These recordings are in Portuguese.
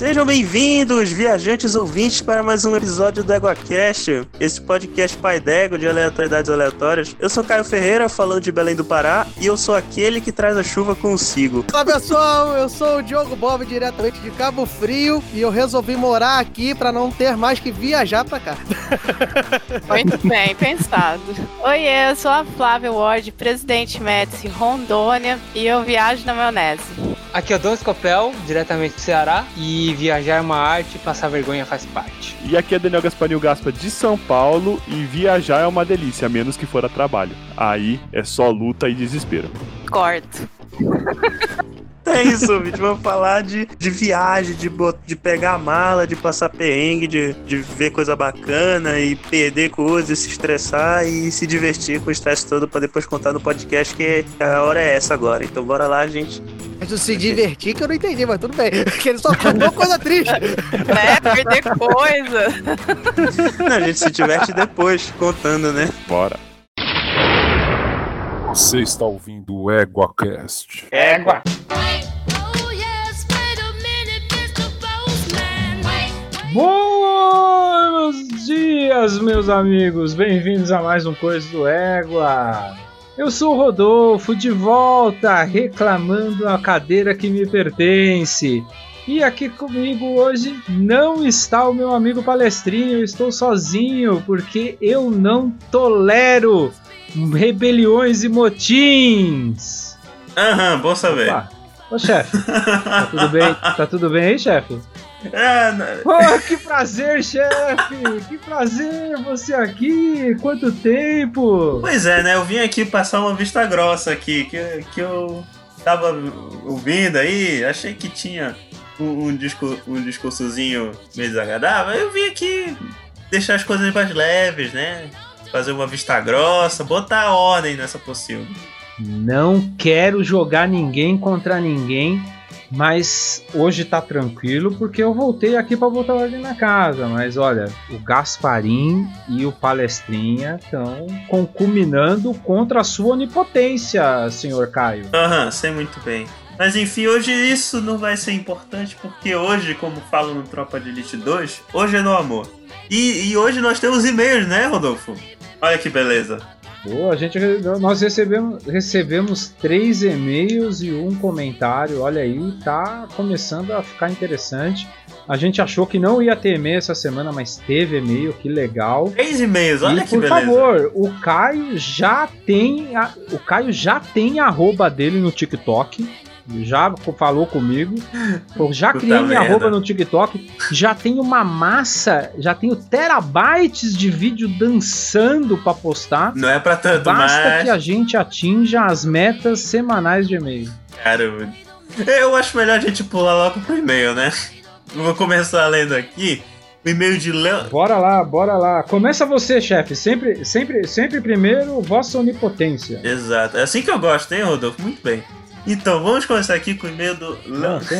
Sejam bem-vindos, viajantes ouvintes, para mais um episódio do EguaCast, esse podcast pai d'ego de aleatoriedades aleatórias. Eu sou Caio Ferreira, falando de Belém do Pará, e eu sou aquele que traz a chuva consigo. Olá pessoal, eu sou o Diogo Bob, diretamente de Cabo Frio, e eu resolvi morar aqui para não ter mais que viajar para cá. Muito bem, pensado. Oi, eu sou a Flávia Ward, presidente Médici Rondônia, e eu viajo na maionese. Aqui é o Dom Escopel, diretamente do Ceará, e viajar é uma arte, passar vergonha faz parte. E aqui é Daniel Gasparinho Gaspa de São Paulo, e viajar é uma delícia, a menos que for a trabalho. Aí é só luta e desespero. Corto. É isso, vídeo. Vamos falar de, de viagem, de, de pegar a mala, de passar perrengue, de, de ver coisa bacana e perder coisas, se estressar e se divertir com o estresse todo pra depois contar no podcast que a hora é essa agora. Então bora lá, gente. Mas se divertir que eu não entendi, mas tudo bem. Porque ele só contou coisa triste. É, perder coisa. Não, a gente se diverte depois, contando, né? Bora. Você está ouvindo o EguaCast. Égua! Bons dias, meus amigos! Bem-vindos a mais um Coisa do Égua! Eu sou o Rodolfo, de volta, reclamando a cadeira que me pertence. E aqui comigo hoje não está o meu amigo palestrinho, eu estou sozinho, porque eu não tolero rebeliões e motins. Aham, bom saber. Opa. Ô chefe, tá tudo bem? Tá tudo bem aí, chefe? É, não- Oh, que prazer, chefe! Que prazer você aqui! Quanto tempo! Pois é, né? Eu vim aqui passar uma vista grossa aqui, que, que eu tava ouvindo aí, achei que tinha um, um, disco, um discursozinho meio desagradável. Eu vim aqui deixar as coisas mais leves, né? Fazer uma vista grossa, botar ordem nessa possível. Não quero jogar ninguém contra ninguém, mas hoje tá tranquilo porque eu voltei aqui pra botar ordem na casa. Mas olha, o Gasparim e o Palestrinha estão concuminando contra a sua onipotência, senhor Caio. Aham, sei muito bem. Mas enfim, hoje isso não vai ser importante porque hoje, como falo no Tropa de Elite 2, hoje é no amor. E, e hoje nós temos e-mails, né, Rodolfo? Olha que beleza. Boa, a gente, nós recebemos, recebemos três e-mails e um comentário. Olha aí, tá começando a ficar interessante. A gente achou que não ia ter e-mail essa semana, mas teve e-mail, que legal. Três e-mails, olha e que por beleza. favor, o Caio já tem, a- o Caio já tem a arroba dele no TikTok. Já falou comigo. Eu já Puta criei minha merda. arroba no TikTok. Já tenho uma massa, já tenho terabytes de vídeo dançando pra postar. Não é pra tanto, Basta mas. que a gente atinja as metas semanais de e-mail. Cara, eu acho melhor a gente pular logo pro e-mail, né? Eu Vou começar lendo aqui. O e-mail de Leon. Bora lá, bora lá. Começa você, chefe. Sempre, sempre, sempre primeiro, vossa onipotência. Exato. É assim que eu gosto, hein, Rodolfo? Muito bem. Então, vamos começar aqui com o e-mail do. Não.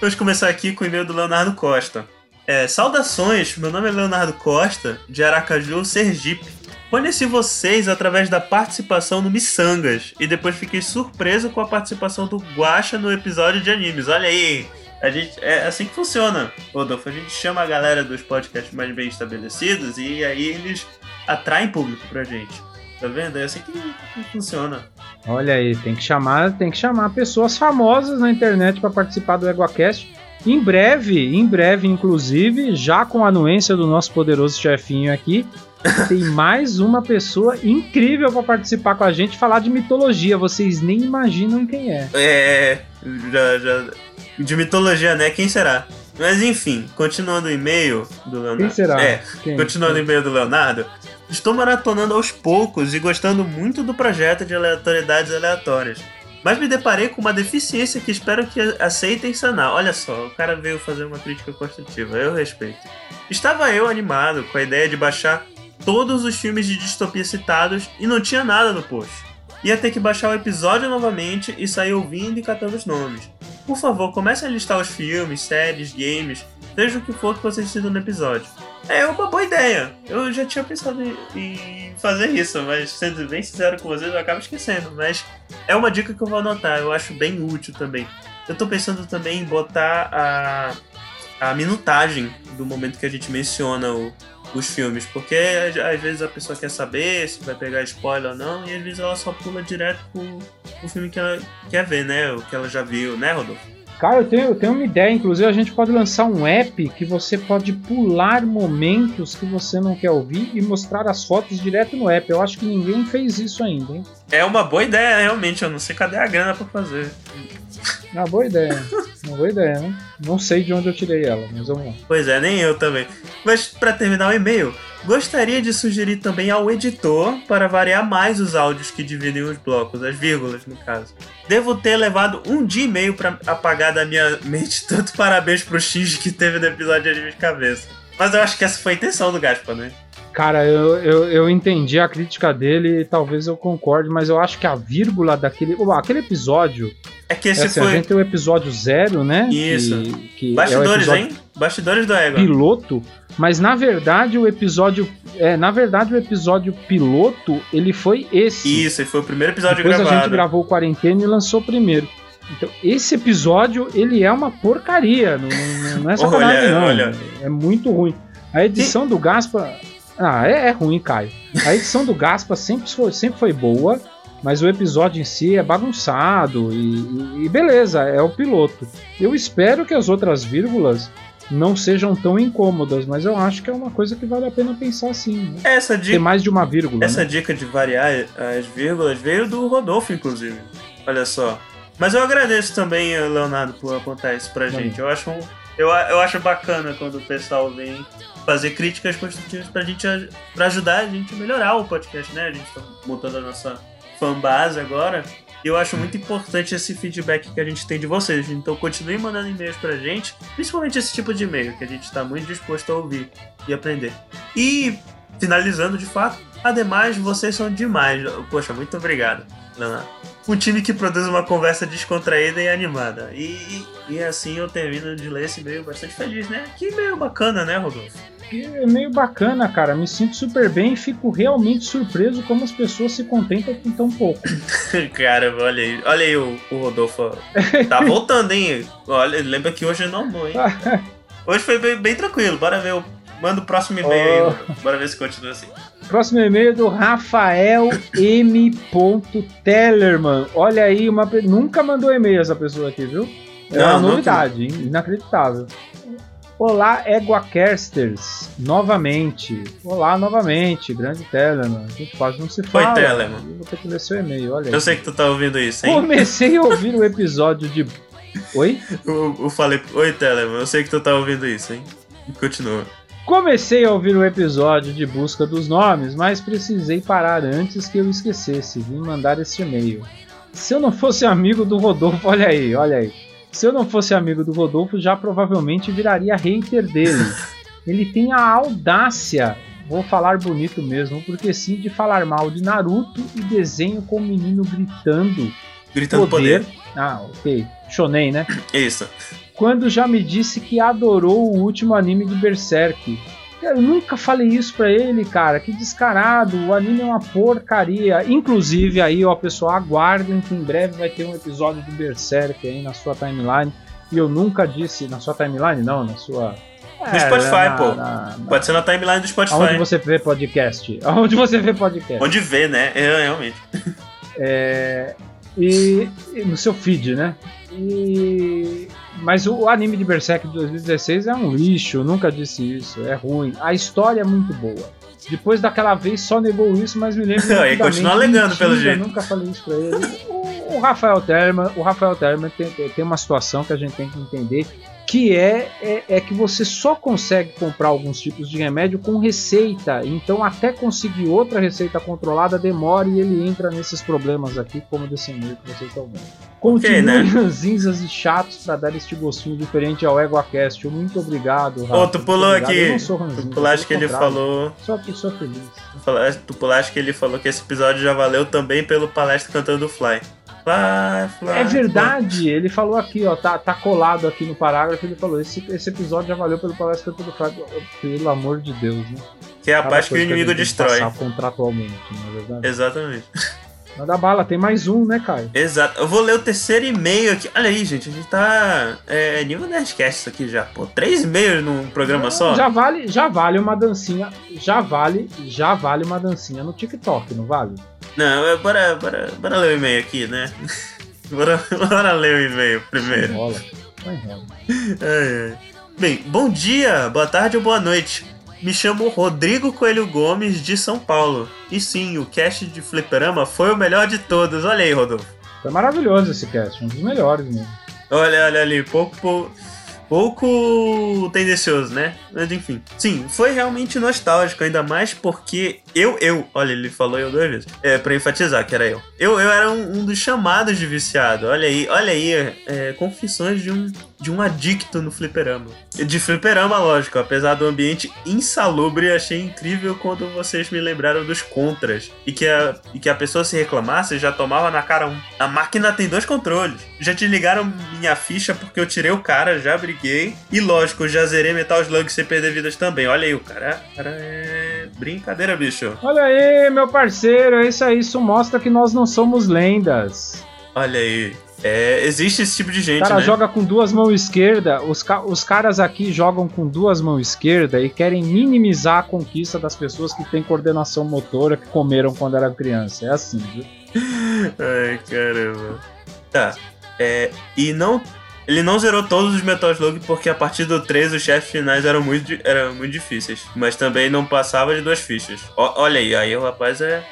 Vamos começar aqui com o e-mail do Leonardo Costa. É, saudações, meu nome é Leonardo Costa, de Aracaju, Sergipe. Conheci vocês através da participação no Missangas e depois fiquei surpreso com a participação do Guacha no episódio de animes. Olha aí, a gente é assim que funciona, Rodolfo. A gente chama a galera dos podcasts mais bem estabelecidos e aí eles atraem público pra gente. Tá vendo? É assim que, que funciona. Olha aí, tem que chamar, tem que chamar pessoas famosas na internet para participar do EguaCast. Em breve, em breve, inclusive, já com a anuência do nosso poderoso chefinho aqui, tem mais uma pessoa incrível para participar com a gente e falar de mitologia. Vocês nem imaginam quem é. É. Já, já. De mitologia, né? Quem será? Mas enfim, continuando o e-mail do Leonardo. Quem será? É, Quem? continuando o e-mail do Leonardo. Estou maratonando aos poucos e gostando muito do projeto de aleatoriedades aleatórias. Mas me deparei com uma deficiência que espero que aceitem sanar. Olha só, o cara veio fazer uma crítica construtiva, eu respeito. Estava eu animado com a ideia de baixar todos os filmes de distopia citados e não tinha nada no post. Ia ter que baixar o episódio novamente e sair ouvindo e catando os nomes. Por favor, comece a listar os filmes, séries, games, seja o que for que vocês citam no episódio. É uma boa ideia. Eu já tinha pensado em, em fazer isso, mas sendo bem sincero com vocês, eu acabo esquecendo. Mas é uma dica que eu vou anotar, eu acho bem útil também. Eu tô pensando também em botar a, a minutagem do momento que a gente menciona o, os filmes, porque às, vezes a pessoa quer saber se vai pegar spoiler ou não, e às vezes ela só pula direto pro, pro filme que ela quer ver, né? O que ela já viu, né, Rodolfo? Cara, eu tenho, eu tenho uma ideia. Inclusive, a gente pode lançar um app que você pode pular momentos que você não quer ouvir e mostrar as fotos direto no app. Eu acho que ninguém fez isso ainda, hein? É uma boa ideia, realmente. Eu não sei cadê a grana pra fazer. Uma boa ideia. uma boa ideia, né? Não sei de onde eu tirei ela, mas vamos lá. Pois é, nem eu também. Mas para terminar o e-mail, gostaria de sugerir também ao editor para variar mais os áudios que dividem os blocos, as vírgulas no caso. Devo ter levado um dia e meio para apagar da minha mente tanto parabéns pro X que teve no episódio de cabeça. Mas eu acho que essa foi a intenção do Gaspar, né? Cara, eu, eu, eu entendi a crítica dele e talvez eu concorde, mas eu acho que a vírgula daquele. Bom, aquele episódio. É que esse é assim, foi. A gente tem o episódio zero, né? Isso. Que, que é Bastidores, episódio hein? Bastidores do Ego. Piloto. Mas na verdade o episódio. É, na verdade, o episódio piloto, ele foi esse. Isso, foi o primeiro episódio Depois gravado. a gente gravou o quarentena e lançou primeiro. Então, esse episódio, ele é uma porcaria. Não, não- é sacanagem, Olha, não. olha. É muito ruim. A edição do Gaspa. Ah, é, é ruim, Caio. A edição do Gaspa sempre foi, sempre foi boa, mas o episódio em si é bagunçado e, e- beleza, é o piloto. Eu espero que as outras vírgulas não sejam tão incômodas, mas eu acho que é uma coisa que vale a pena pensar sim. Né? Essa Ter dica, mais de uma vírgula. essa né? dica de variar as vírgulas veio do Rodolfo, inclusive. Olha só. Mas eu agradeço também, Leonardo, por apontar isso pra gente. Eu acho, um- eu, eu acho bacana quando o pessoal vem fazer críticas construtivas pra gente pra ajudar a gente a melhorar o podcast, né? A gente tá montando a nossa fanbase agora. E eu acho muito importante esse feedback que a gente tem de vocês. Então continue mandando e-mails pra gente, principalmente esse tipo de e-mail, que a gente tá muito disposto a ouvir e aprender. E finalizando de fato, ademais, vocês são demais. Poxa, muito obrigado. Um time que produz uma conversa descontraída e animada. E, e, assim eu termino de ler esse e-mail bastante feliz, né? Que e-mail bacana, né, Rodolfo? É meio bacana, cara. Me sinto super bem e fico realmente surpreso como as pessoas se contentam com tão pouco. Cara, olha aí, olha aí o, o Rodolfo. Tá voltando, hein? Olha, lembra que hoje não amou, hein? Hoje foi bem, bem tranquilo. Bora ver o. Manda o próximo e-mail aí. Bora ver se continua assim. Próximo e-mail é do Rafael M. Tellerman. Olha aí, uma nunca mandou e-mail essa pessoa aqui, viu? É Não, uma não novidade, hein? inacreditável. Olá, Eguacasters, novamente. Olá, novamente, grande Tellerman. A gente quase não se fala. Tellerman. Eu Vou ter que ler seu e-mail, olha aí. Eu sei que tu tá ouvindo isso, hein? Comecei a ouvir o episódio de. Oi? Eu, eu falei. Oi, Telemann, eu sei que tu tá ouvindo isso, hein? Continua. Comecei a ouvir o episódio de busca dos nomes, mas precisei parar antes que eu esquecesse. Vim mandar este e-mail. Se eu não fosse amigo do Rodolfo, olha aí, olha aí. Se eu não fosse amigo do Rodolfo, já provavelmente viraria hater dele. Ele tem a audácia, vou falar bonito mesmo, porque sim, de falar mal de Naruto e desenho com o menino gritando Gritando poder. poder. Ah, ok. Shonen, né? Isso. quando já me disse que adorou o último anime de Berserk. Eu nunca falei isso pra ele, cara. Que descarado. O anime é uma porcaria. Inclusive, aí, ó, pessoal, aguardem que em breve vai ter um episódio de Berserk aí na sua timeline. E eu nunca disse. Na sua timeline, não, na sua. No Spotify, na- pô. na- na- Pode ser na timeline do Spotify. Aonde você vê podcast? Aonde você vê podcast? Onde vê, né? É, realmente. É, e, e no seu feed, né? E, mas o anime de Berserk de 2016 é um lixo, eu nunca disse isso, é ruim. A história é muito boa. Depois daquela vez só negou isso, mas me lembro. E nitidamente. continua alegando, pelo jeito. Nunca falei isso pra ele. O, o Rafael Terman, o Rafael Terman tem, tem uma situação que a gente tem que entender que é, é, é que você só consegue comprar alguns tipos de remédio com receita. Então, até conseguir outra receita controlada demora e ele entra nesses problemas aqui, como desse e-mail que vocês estão vendo. Continue né? ranzinzas e chatos para dar este gostinho diferente ao EgoaCast. Muito obrigado, Rafa. Ô, tu pulou obrigado. aqui. Eu não sou ranzinza, Tu pulaste que ele falou. Só que sou feliz. tu pulaste que ele falou que esse episódio já valeu também pelo palestra cantando Fly. Fly, fly. É verdade, ele falou aqui, ó, tá, tá colado aqui no parágrafo, ele falou, esse, esse episódio já valeu pelo palestra do Fábio. Pelo amor de Deus, né? Que é a Cada paz que o inimigo tem destrói. Contratualmente, não é verdade? Exatamente. Manda bala, tem mais um, né, Caio? Exato. Eu vou ler o terceiro e-mail aqui. Olha aí, gente, a gente tá. É nível Nerdcast isso aqui já. Pô, três e-mails num programa só? Já vale, já vale uma dancinha. Já vale, já vale uma dancinha no TikTok, não vale? Não, é, bora, bora, bora ler o e-mail aqui, né? bora, bora ler o e-mail primeiro. Bola. Ai, ai. Bem, bom dia, boa tarde ou boa noite. Me chamo Rodrigo Coelho Gomes de São Paulo. E sim, o cast de Fliperama foi o melhor de todos. Olha aí, Rodolfo. Foi maravilhoso esse cast, um dos melhores mesmo. Olha, olha ali, pouco, pouco, pouco tendencioso, né? Mas enfim. Sim, foi realmente nostálgico, ainda mais porque eu, eu, olha, ele falou eu duas vezes. É, pra enfatizar que era eu. Eu, eu era um, um dos chamados de viciado. Olha aí, olha aí, é, confissões de um, de um adicto no fliperama. De fliperama, lógico, apesar do ambiente insalubre, achei incrível quando vocês me lembraram dos contras. E que a, e que a pessoa se reclamasse já tomava na cara um. A máquina tem dois controles. Já te ligaram minha ficha porque eu tirei o cara, já briguei. E lógico, já zerei Metal Slug sem perder vidas também. Olha aí, o cara, cara é. Brincadeira, bicho. Olha aí, meu parceiro, é isso aí, isso mostra que nós não somos lendas. Olha aí. É, existe esse tipo de O gente, cara né? joga com duas mãos esquerdas, os, ca- os caras aqui jogam com duas mãos esquerdas e querem minimizar a conquista das pessoas que têm coordenação motora que comeram quando era criança. É assim, viu? Ai, caramba. Tá. É, e não. Ele não zerou todos os Metal Slug porque a partir do 3 os chefes finais eram muito, eram muito difíceis. Mas também não passava de duas fichas. Ó, olha aí, aí o rapaz é.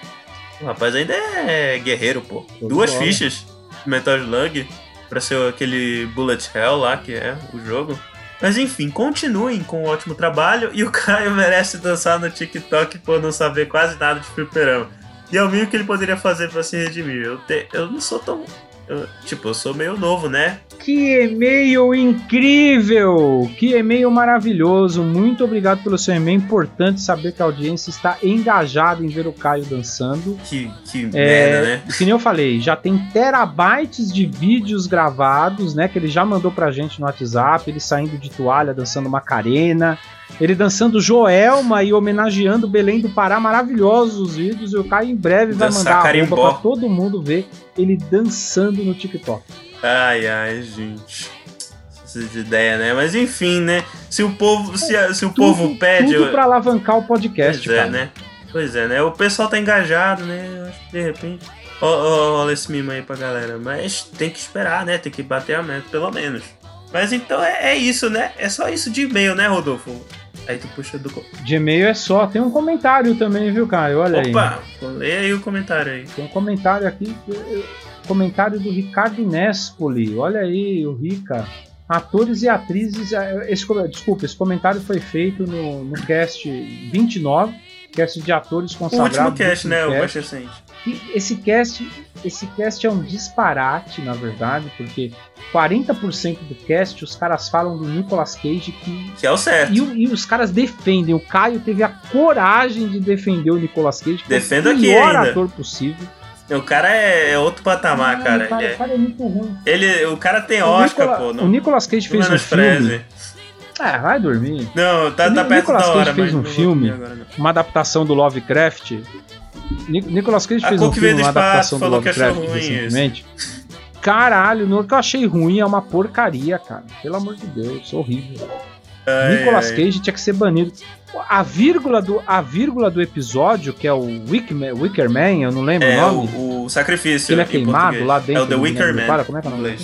O rapaz ainda é guerreiro, pô. de Duas bola. fichas de Metal Slug pra ser aquele Bullet Hell lá que é o jogo. Mas enfim, continuem com o ótimo trabalho e o Caio merece dançar no TikTok por não saber quase nada de fliperama. E é o mínimo que ele poderia fazer pra se redimir. Eu, te- eu não sou tão. Eu- tipo, eu sou meio novo, né? Que e-mail incrível! Que e-mail maravilhoso! Muito obrigado pelo seu e-mail. Importante saber que a audiência está engajada em ver o Caio dançando. Que, que É, merda, né? Que nem eu falei, já tem terabytes de vídeos gravados, né? Que ele já mandou pra gente no WhatsApp, ele saindo de toalha, dançando Macarena, ele dançando Joelma e homenageando Belém do Pará, maravilhosos os vídeos. E o Caio em breve vai Dançar mandar a carimbó. roupa pra todo mundo ver ele dançando no TikTok. Ai, ai, gente. Precisa de ideia, né? Mas enfim, né? Se o povo, se, a- se o povo pede. Tudo eu- pra alavancar o podcast, Pois é, né? Pois é, né? O pessoal tá engajado, né? Acho que de repente. Olha esse mimo aí pra galera. Mas tem que esperar, né? Tem que bater a meta, pelo menos. Mas então é, é isso, né? É só isso de e-mail, né, Rodolfo? Aí tu puxa do. e-mail é só. Tem um comentário também, viu, Caio? Olha aí. Opa! Lê aí o comentário aí. Tem um comentário aqui, comentário do Ricardo Nespoli. Olha aí, o Rica. Atores e atrizes. eh, Esse, desculpa, esse comentário foi feito no, no cast 29, cast de atores O consagrados. último cast, né? O cast. mais recente. E esse cast, esse cast é um disparate, na verdade, porque 40% do cast os caras falam do Nicolas Cage que Que é o certo. e, o- e os caras defendem. O Caio teve a coragem de defender o Nicolas Cage. que é Defendo o aqui pior ainda. ator possível. O cara é, é outro patamar, Não, cara. o cara, Ele, o cara é muito ruim. é, ele- o cara tem O Oscar, Nicola- pô. O Nicolas Cage fez um filme. Ah, vai dormir. Não, tá, O tá perto Nicolas da Cage hora, fez mas um filme. Uma adaptação do Lovecraft. Ni- Nicolas Cage fez um filme, uma adaptação do achou Lovecraft recentemente. Caralho, no que eu achei ruim é uma porcaria, cara. Pelo amor de Deus, horrível. Ai, Nicolas ai. Cage tinha que ser banido. A vírgula do, a vírgula do episódio, que é o Wicker, Wicker Man, eu não lembro É, o nome. o, o sacrifício. ele é queimado português. lá dentro. É o The Wicker Man. Para, como é que é o nome?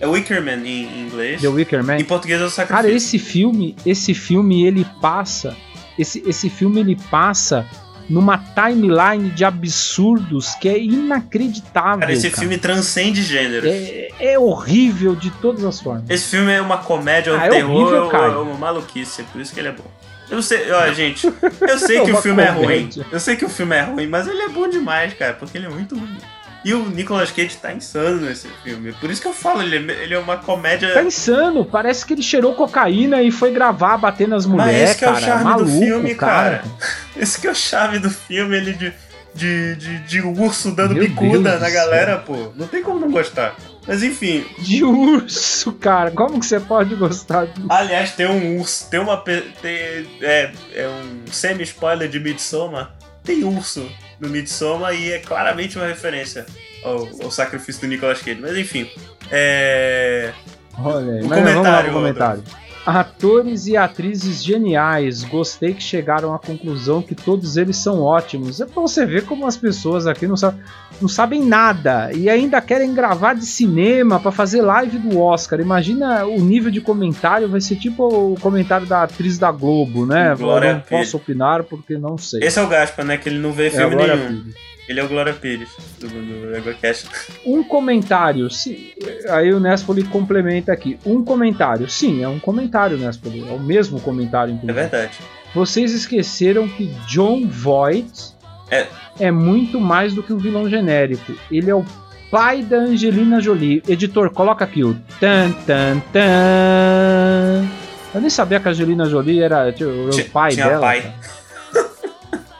É Wicker Man em inglês. The Wicker Man. Em português é o sacrifício. Cara, esse filme, esse filme ele passa, esse, esse filme ele passa numa timeline de absurdos que é inacreditável. Cara, esse cara. filme transcende gênero. é, é horrível de todas as formas. Esse filme é uma comédia, é um Ah, é terror, horrível, é uma- Caio. é uma maluquice, é por isso que ele é bom. Eu sei, ó, gente, eu sei É que o filme é ruim. comédia. Eu sei que o filme é ruim, mas ele é bom demais, cara, porque ele é muito ruim. E o Nicolas Cage tá insano nesse filme. Por isso que eu falo, ele é, ele é uma comédia. Tá insano, parece que ele cheirou cocaína e foi gravar bater nas Mas mulheres, esse que é o cara. charme Maluco, do filme, cara. cara. Esse que é o chave do filme, ele de, de, de, de urso dando Meu bicuda Deus na galera, pô. Não tem como não gostar. Mas enfim, De urso, cara. Como que você pode gostar disso? aliás, tem um urso, tem uma. Tem, é, é um semi-spoiler de Midsommar. Tem urso no Midsommar e é claramente uma referência ao, ao sacrifício do Nicolas Cage. Mas enfim, é... Olha aí, Um mas comentário, pro comentário. Atores e atrizes geniais. Gostei que chegaram à conclusão que todos eles são ótimos. É pra você ver como as pessoas aqui não, sa- não sabem nada e ainda querem gravar de cinema pra fazer live do Oscar. Imagina o nível de comentário, vai ser tipo o comentário da atriz da Globo, né? Glória Eu não posso opinar porque não sei. Esse é o Gaspa, né? Que ele não vê É filme nenhum. Pires. Ele é o Glória Pires do, do EgoCast. Um comentário, se, aí o Nespoli complementa aqui. Um comentário, sim, é um comentário, Nespoli, é o mesmo comentário, É inclusive. verdade. Vocês esqueceram que John Voight É. é muito mais do que um vilão genérico. Ele é o pai da Angelina Jolie. Editor, coloca aqui o tan tan tan. Eu nem sabia que a Angelina Jolie era tipo, o pai tinha dela. pai. cara.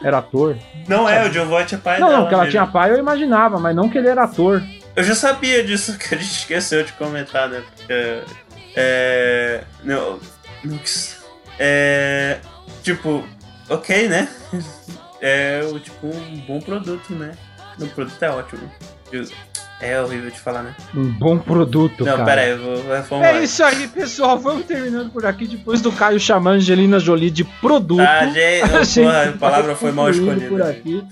Era ator. Não é, o John Voight é pai Não, dela. não, que ela mesmo. tinha pai eu imaginava, mas não que ele era ator. Eu já sabia disso, que a gente esqueceu de comentar, né? Porque. É. Não. É. Tipo, ok, né? É tipo um bom produto, né? O produto é ótimo. É horrível de falar, né? Um bom produto, não, cara. pera aí, eu vou reformular. É isso aí, pessoal. Vamos terminando por aqui. Depois do Caio chamar Angelina Jolie de produto. Ah, gente, a gente porra, a palavra foi mal escolhida. por aqui.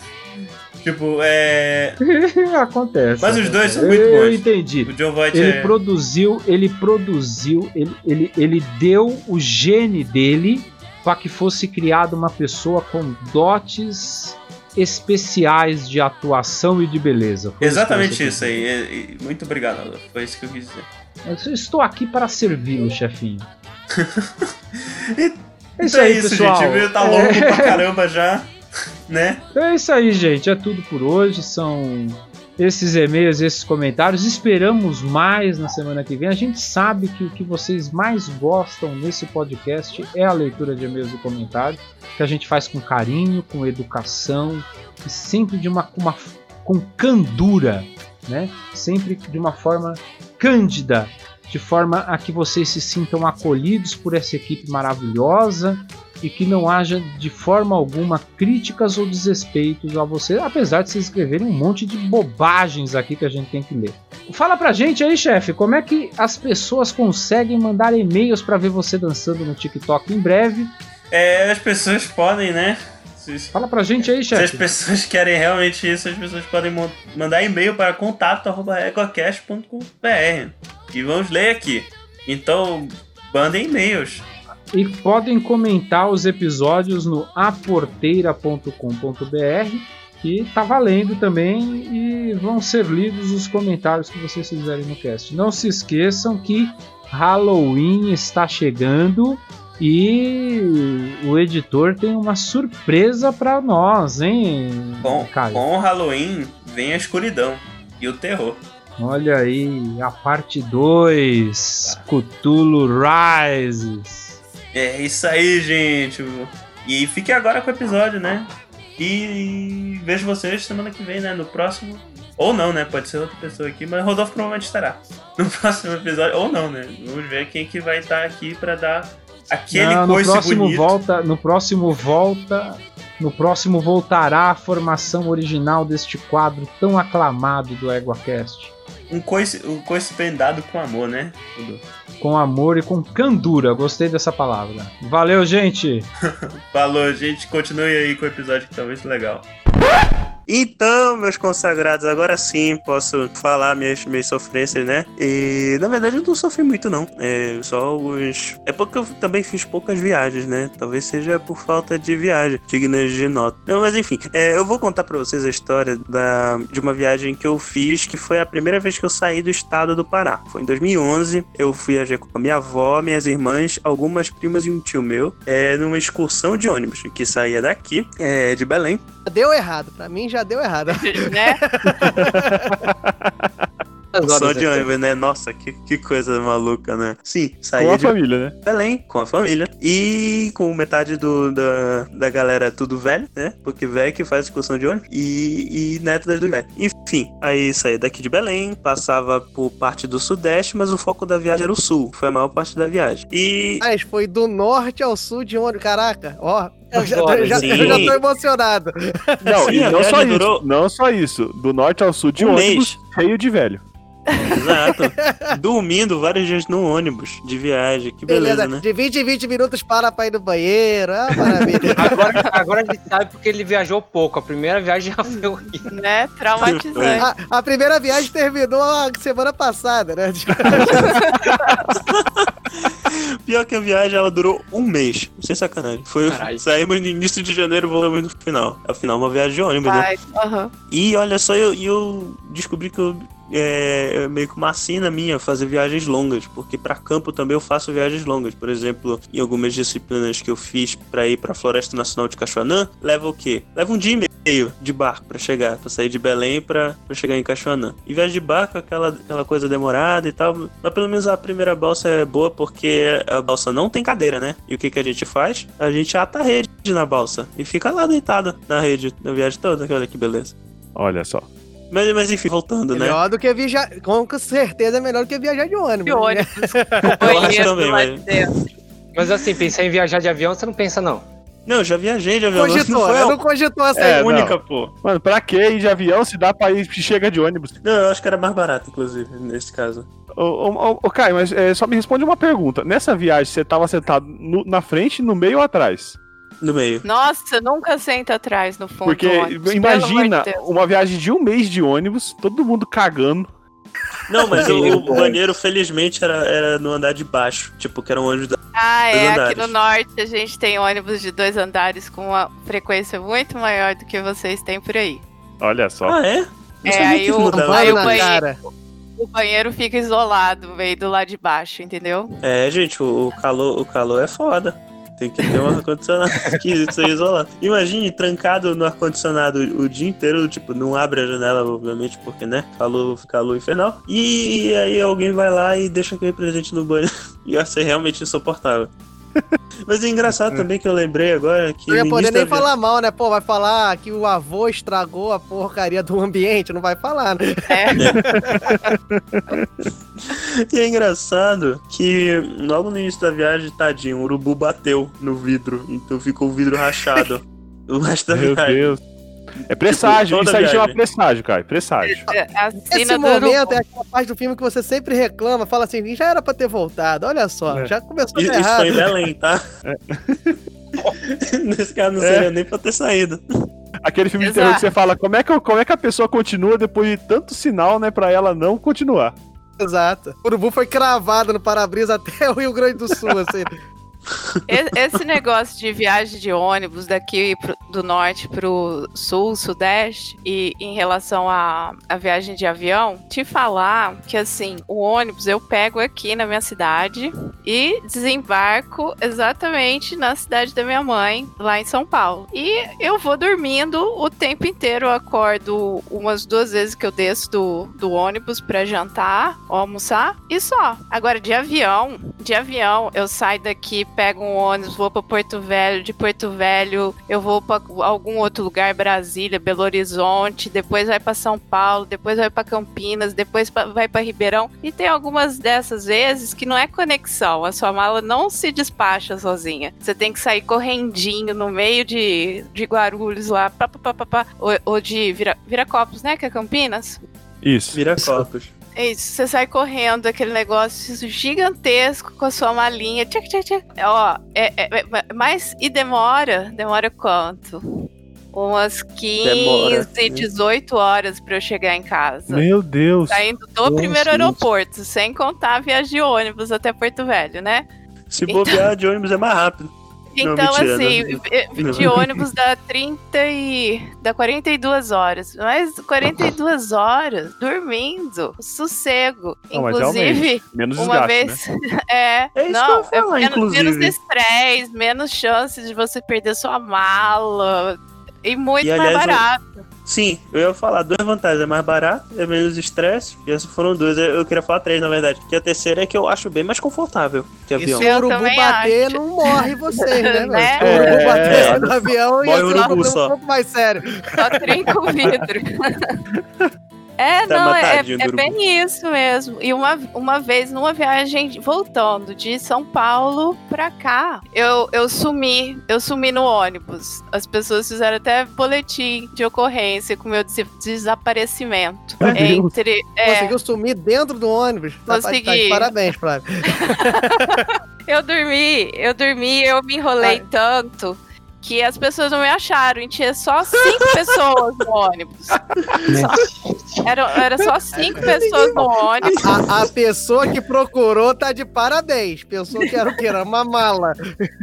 Tipo, é. Acontece. Mas os dois são muito Eu bons. entendi. O John Voight Ele é. produziu, ele produziu, ele, ele, ele deu o gene dele para que fosse criada uma pessoa com dotes especiais de atuação e de beleza. Foi Exatamente isso você aí. Muito obrigado, Alan. Foi isso que eu quis dizer. Eu estou aqui para servi-lo, chefinho. É Então é isso, gente. Viu? Tá longo É. pra caramba já. Né? Então é isso aí, gente. É tudo por hoje. São esses e-mails, esses comentários. Esperamos mais na semana que vem. A gente sabe que o que vocês mais gostam nesse podcast é a leitura de e-mails e comentários, que a gente faz com carinho, com educação e sempre de uma, com uma com candura, né? Sempre de uma forma cândida, de forma a que vocês se sintam acolhidos por essa equipe maravilhosa e que não haja de forma alguma críticas ou desrespeitos a você, apesar de vocês escreverem um monte de bobagens aqui que a gente tem que ler. Fala pra gente aí, chefe, como é que as pessoas conseguem mandar e-mails pra ver você dançando no TikTok em breve? É, as pessoas podem, né? Se Fala pra gente aí, se as chefe. pessoas querem realmente isso, as pessoas podem mandar e-mail para contato.ecocast.com.br e vamos ler aqui. Então, mandem e-mails. E podem comentar os episódios no aporteira.com.br que tá valendo também e vão ser lidos os comentários que vocês fizerem no cast. Não se esqueçam que Halloween está chegando e o editor tem uma surpresa para nós, hein, Com, Caio? com o Halloween vem a escuridão e o terror. Olha aí, a parte 2, Cthulhu Rises. É isso aí, gente. E fique agora com o episódio, né? E vejo vocês semana que vem, né? No próximo. Ou não, né? Pode ser outra pessoa aqui, mas Rodolfo provavelmente estará. No próximo episódio. Ou não, né? Vamos ver quem que vai estar aqui pra dar aquele Não, no próximo bonito. volta, no próximo volta, no próximo voltará a formação original deste quadro tão aclamado do EguaCast, Um coice, um coice bem dado com amor, né? Com amor e com candura. Gostei dessa palavra. Valeu, gente. Falou, gente. Continue aí com o episódio que tá muito legal. Então, meus consagrados, agora sim posso falar minhas, minhas sofrências, né? E na verdade eu não sofri muito, não. É só alguns. É porque eu também fiz poucas viagens, né? Talvez seja por falta de viagem, dignas de nota. Não, mas enfim, é, eu vou contar pra vocês a história da, de uma viagem que eu fiz, que foi a primeira vez que eu saí do estado do Pará. Foi em 2011. Eu fui viajar com a minha avó, minhas irmãs, algumas primas e um tio meu, é, numa excursão de ônibus que saía daqui, é, de Belém. Deu errado. Pra mim já deu errado. né? Excursão de ônibus, né? Nossa, que, que coisa maluca, né? Sim, Com saía a de família, né? Belém com a família. E com metade do, da, da galera tudo velho, né? Porque velho que faz excursão de ônibus. E, e neto das do velho. Enfim, aí saía daqui de Belém, passava por parte do Sudeste, mas o foco da viagem era o Sul. Foi a maior parte da viagem. E Mas foi do norte ao sul de onde? Caraca, ó, Eu já, sim. eu já tô emocionado. Não, Sim, e não só isso. durou- Não só isso. Do norte ao sul de Um ônibus cheio de velho. Exato. Dormindo vários dias no ônibus de viagem. Que beleza, Beleza, né? de 20 em 20 minutos para pra ir no banheiro. Ah, maravilha. Agora, agora a gente sabe porque ele viajou pouco. A primeira viagem já foi horrível. Né? Traumatizante. a, a primeira viagem terminou a semana passada, né? Pior que a viagem ela durou um mês. Sem sacanagem. Foi, Caralho. saímos no início de janeiro, voltamos no final. Afinal, uma viagem de ônibus, né? Vai, aham. E olha só, eu, eu descobri que eu, é, é meio que uma sina minha fazer viagens longas, porque pra campo também eu faço viagens longas. Por exemplo, em algumas disciplinas que eu fiz pra ir pra Floresta Nacional de Cachoanã, leva o quê? Leva um dia e meio de barco pra chegar, pra sair de Belém pra chegar em Cachoanã. E viagem de barco é aquela, aquela coisa demorada e tal, mas pelo menos a primeira balsa é boa porque a balsa não tem cadeira, né? E o que, que a gente faz? A gente ata a rede na balsa e fica lá deitado na rede na viagem toda. Olha que beleza. Olha só. Mas, mas enfim, voltando, né? Melhor do que viajar. Com certeza é melhor do que viajar de ônibus. De né? ônibus. Eu acho também, de mas... Mas assim, pensar em viajar de avião, você não pensa, não. Não, eu já viajei de avião. Não Cogitou, foi eu não cogitou essa É, única, pô. Mano, pra que ir de avião se dá pra ir se chega de ônibus? Não, eu acho que era mais barato, inclusive, nesse caso. Ô, ô, ô, ô, Caio, mas é, só me responde uma pergunta. Nessa viagem, você tava sentado no- na frente, no meio ou atrás? No meio. Nossa, nunca senta atrás no fundo Porque ônibus, imagina de uma viagem de um mês de ônibus, todo mundo cagando. Não, mas o, o banheiro, felizmente, era, era no andar de baixo. Tipo, que era um ônibus da... Ah, é. andares. Aqui no norte a gente tem ônibus de dois andares com uma frequência muito maior do que vocês têm por aí. Olha só. Ah, é? Não É, aí o- mudava. aí Vai o na banheiro- cara. O banheiro fica isolado, meio do lado de baixo, entendeu? É, gente, o, o calor, o calor é foda. Tem que ter um ar-condicionado esquisito, ser isolado. Imagine trancado no ar-condicionado o dia inteiro, tipo, não abre a janela, obviamente, porque, né? Calor, calor infernal. E, aí alguém vai lá e deixa aquele presente no banho. Ia ser realmente insuportável. Mas é engraçado também que eu lembrei agora que. Não ia poder nem falar mal, né? Pô, vai falar que o avô estragou a porcaria do ambiente, não vai falar, né? É. E é engraçado que logo no início da viagem, tadinho, o urubu bateu no vidro, então ficou o vidro rachado. O resto da Meu viagem. Deus. É presságio, toda isso aí chama presságio, Caio. Presságio. A Esse cena do momento é aquela parte do filme que você sempre reclama, fala assim, já era pra ter voltado, olha só, É. já começou Isso, a isso errado. foi em Belém, tá? Nesse caso não É. seria nem pra ter saído. Aquele filme de terror que você fala, como é que, como é que a pessoa continua depois de tanto sinal, né, pra ela não continuar? Exato. O urubu foi cravado no para-brisa até o Rio Grande do Sul, assim. Esse negócio de viagem de ônibus daqui pro- do norte pro sul, sudeste, e em relação à viagem de avião, te falar que assim, o ônibus eu pego aqui na minha cidade e desembarco exatamente na cidade da minha mãe, lá em São Paulo. E eu vou dormindo o tempo inteiro, eu acordo umas duas vezes que eu desço do, do ônibus pra jantar, almoçar, e só. Agora, de avião, de avião, eu saio daqui, pego um ônibus, vou pra Porto Velho, de Porto Velho eu vou pra algum outro lugar, Brasília, Belo Horizonte, depois vai pra São Paulo, depois vai pra Campinas, depois pa- vai pra Ribeirão. E tem algumas dessas vezes que não é conexão, a sua mala não se despacha sozinha. Você tem que sair correndinho no meio de, de Guarulhos lá, pá, pá, pá, pá, pá, ou, ou de Vira, Viracopos, né, que é Campinas? Isso. Vira copos. É isso, você sai correndo, aquele negócio gigantesco com a sua malinha. Tchac, tchac, tchac. Ó, é, é- é- mas e demora? Demora quanto? Umas 15, Demora. 18 horas pra eu chegar em casa. Meu Deus. Saindo do Nossa, primeiro gente. aeroporto, sem contar a viagem de ônibus até Porto Velho, né? Se bobear de ônibus é mais rápido. Não, Então, mentira, assim, não. de ônibus dá 30 e. dá 42 horas. Mas 42 horas dormindo, sossego. Não, mas Inclusive, menos uma desgaste, né? vez. É, É isso não, que eu ia falar, menos, inclusive. menos estresse, menos chances de você perder sua mala. E muito E, mais aliás, eu- barato. Sim, eu ia falar duas vantagens. É mais barato, é menos estresse. E essas foram duas. Eu, queria falar três, na verdade. Que a terceira é que eu acho bem mais confortável que E avião. se Eu o urubu bater, acho. não morre vocês, né? Né? Se o urubu É, bater olha no avião, ser um urubu problema só. um pouco mais sério. Só trem com vidro. É, Tá não, é, é bem isso mesmo. E uma, uma vez, numa viagem, voltando de São Paulo pra cá, eu, eu sumi. Eu sumi no ônibus. As pessoas fizeram até boletim de ocorrência com o meu des- desaparecimento. Meu. Entre. É, Conseguiu sumir dentro do ônibus. Tá- tá- tá de Consegui. parabéns, Flávio. eu dormi, eu dormi, eu me enrolei tanto. Que as pessoas não me acharam, e tinha só cinco pessoas no ônibus. Só- era, era só cinco pessoas no ônibus. A, a pessoa que procurou tá de parabéns. Pensou que era o quê? Era uma mala.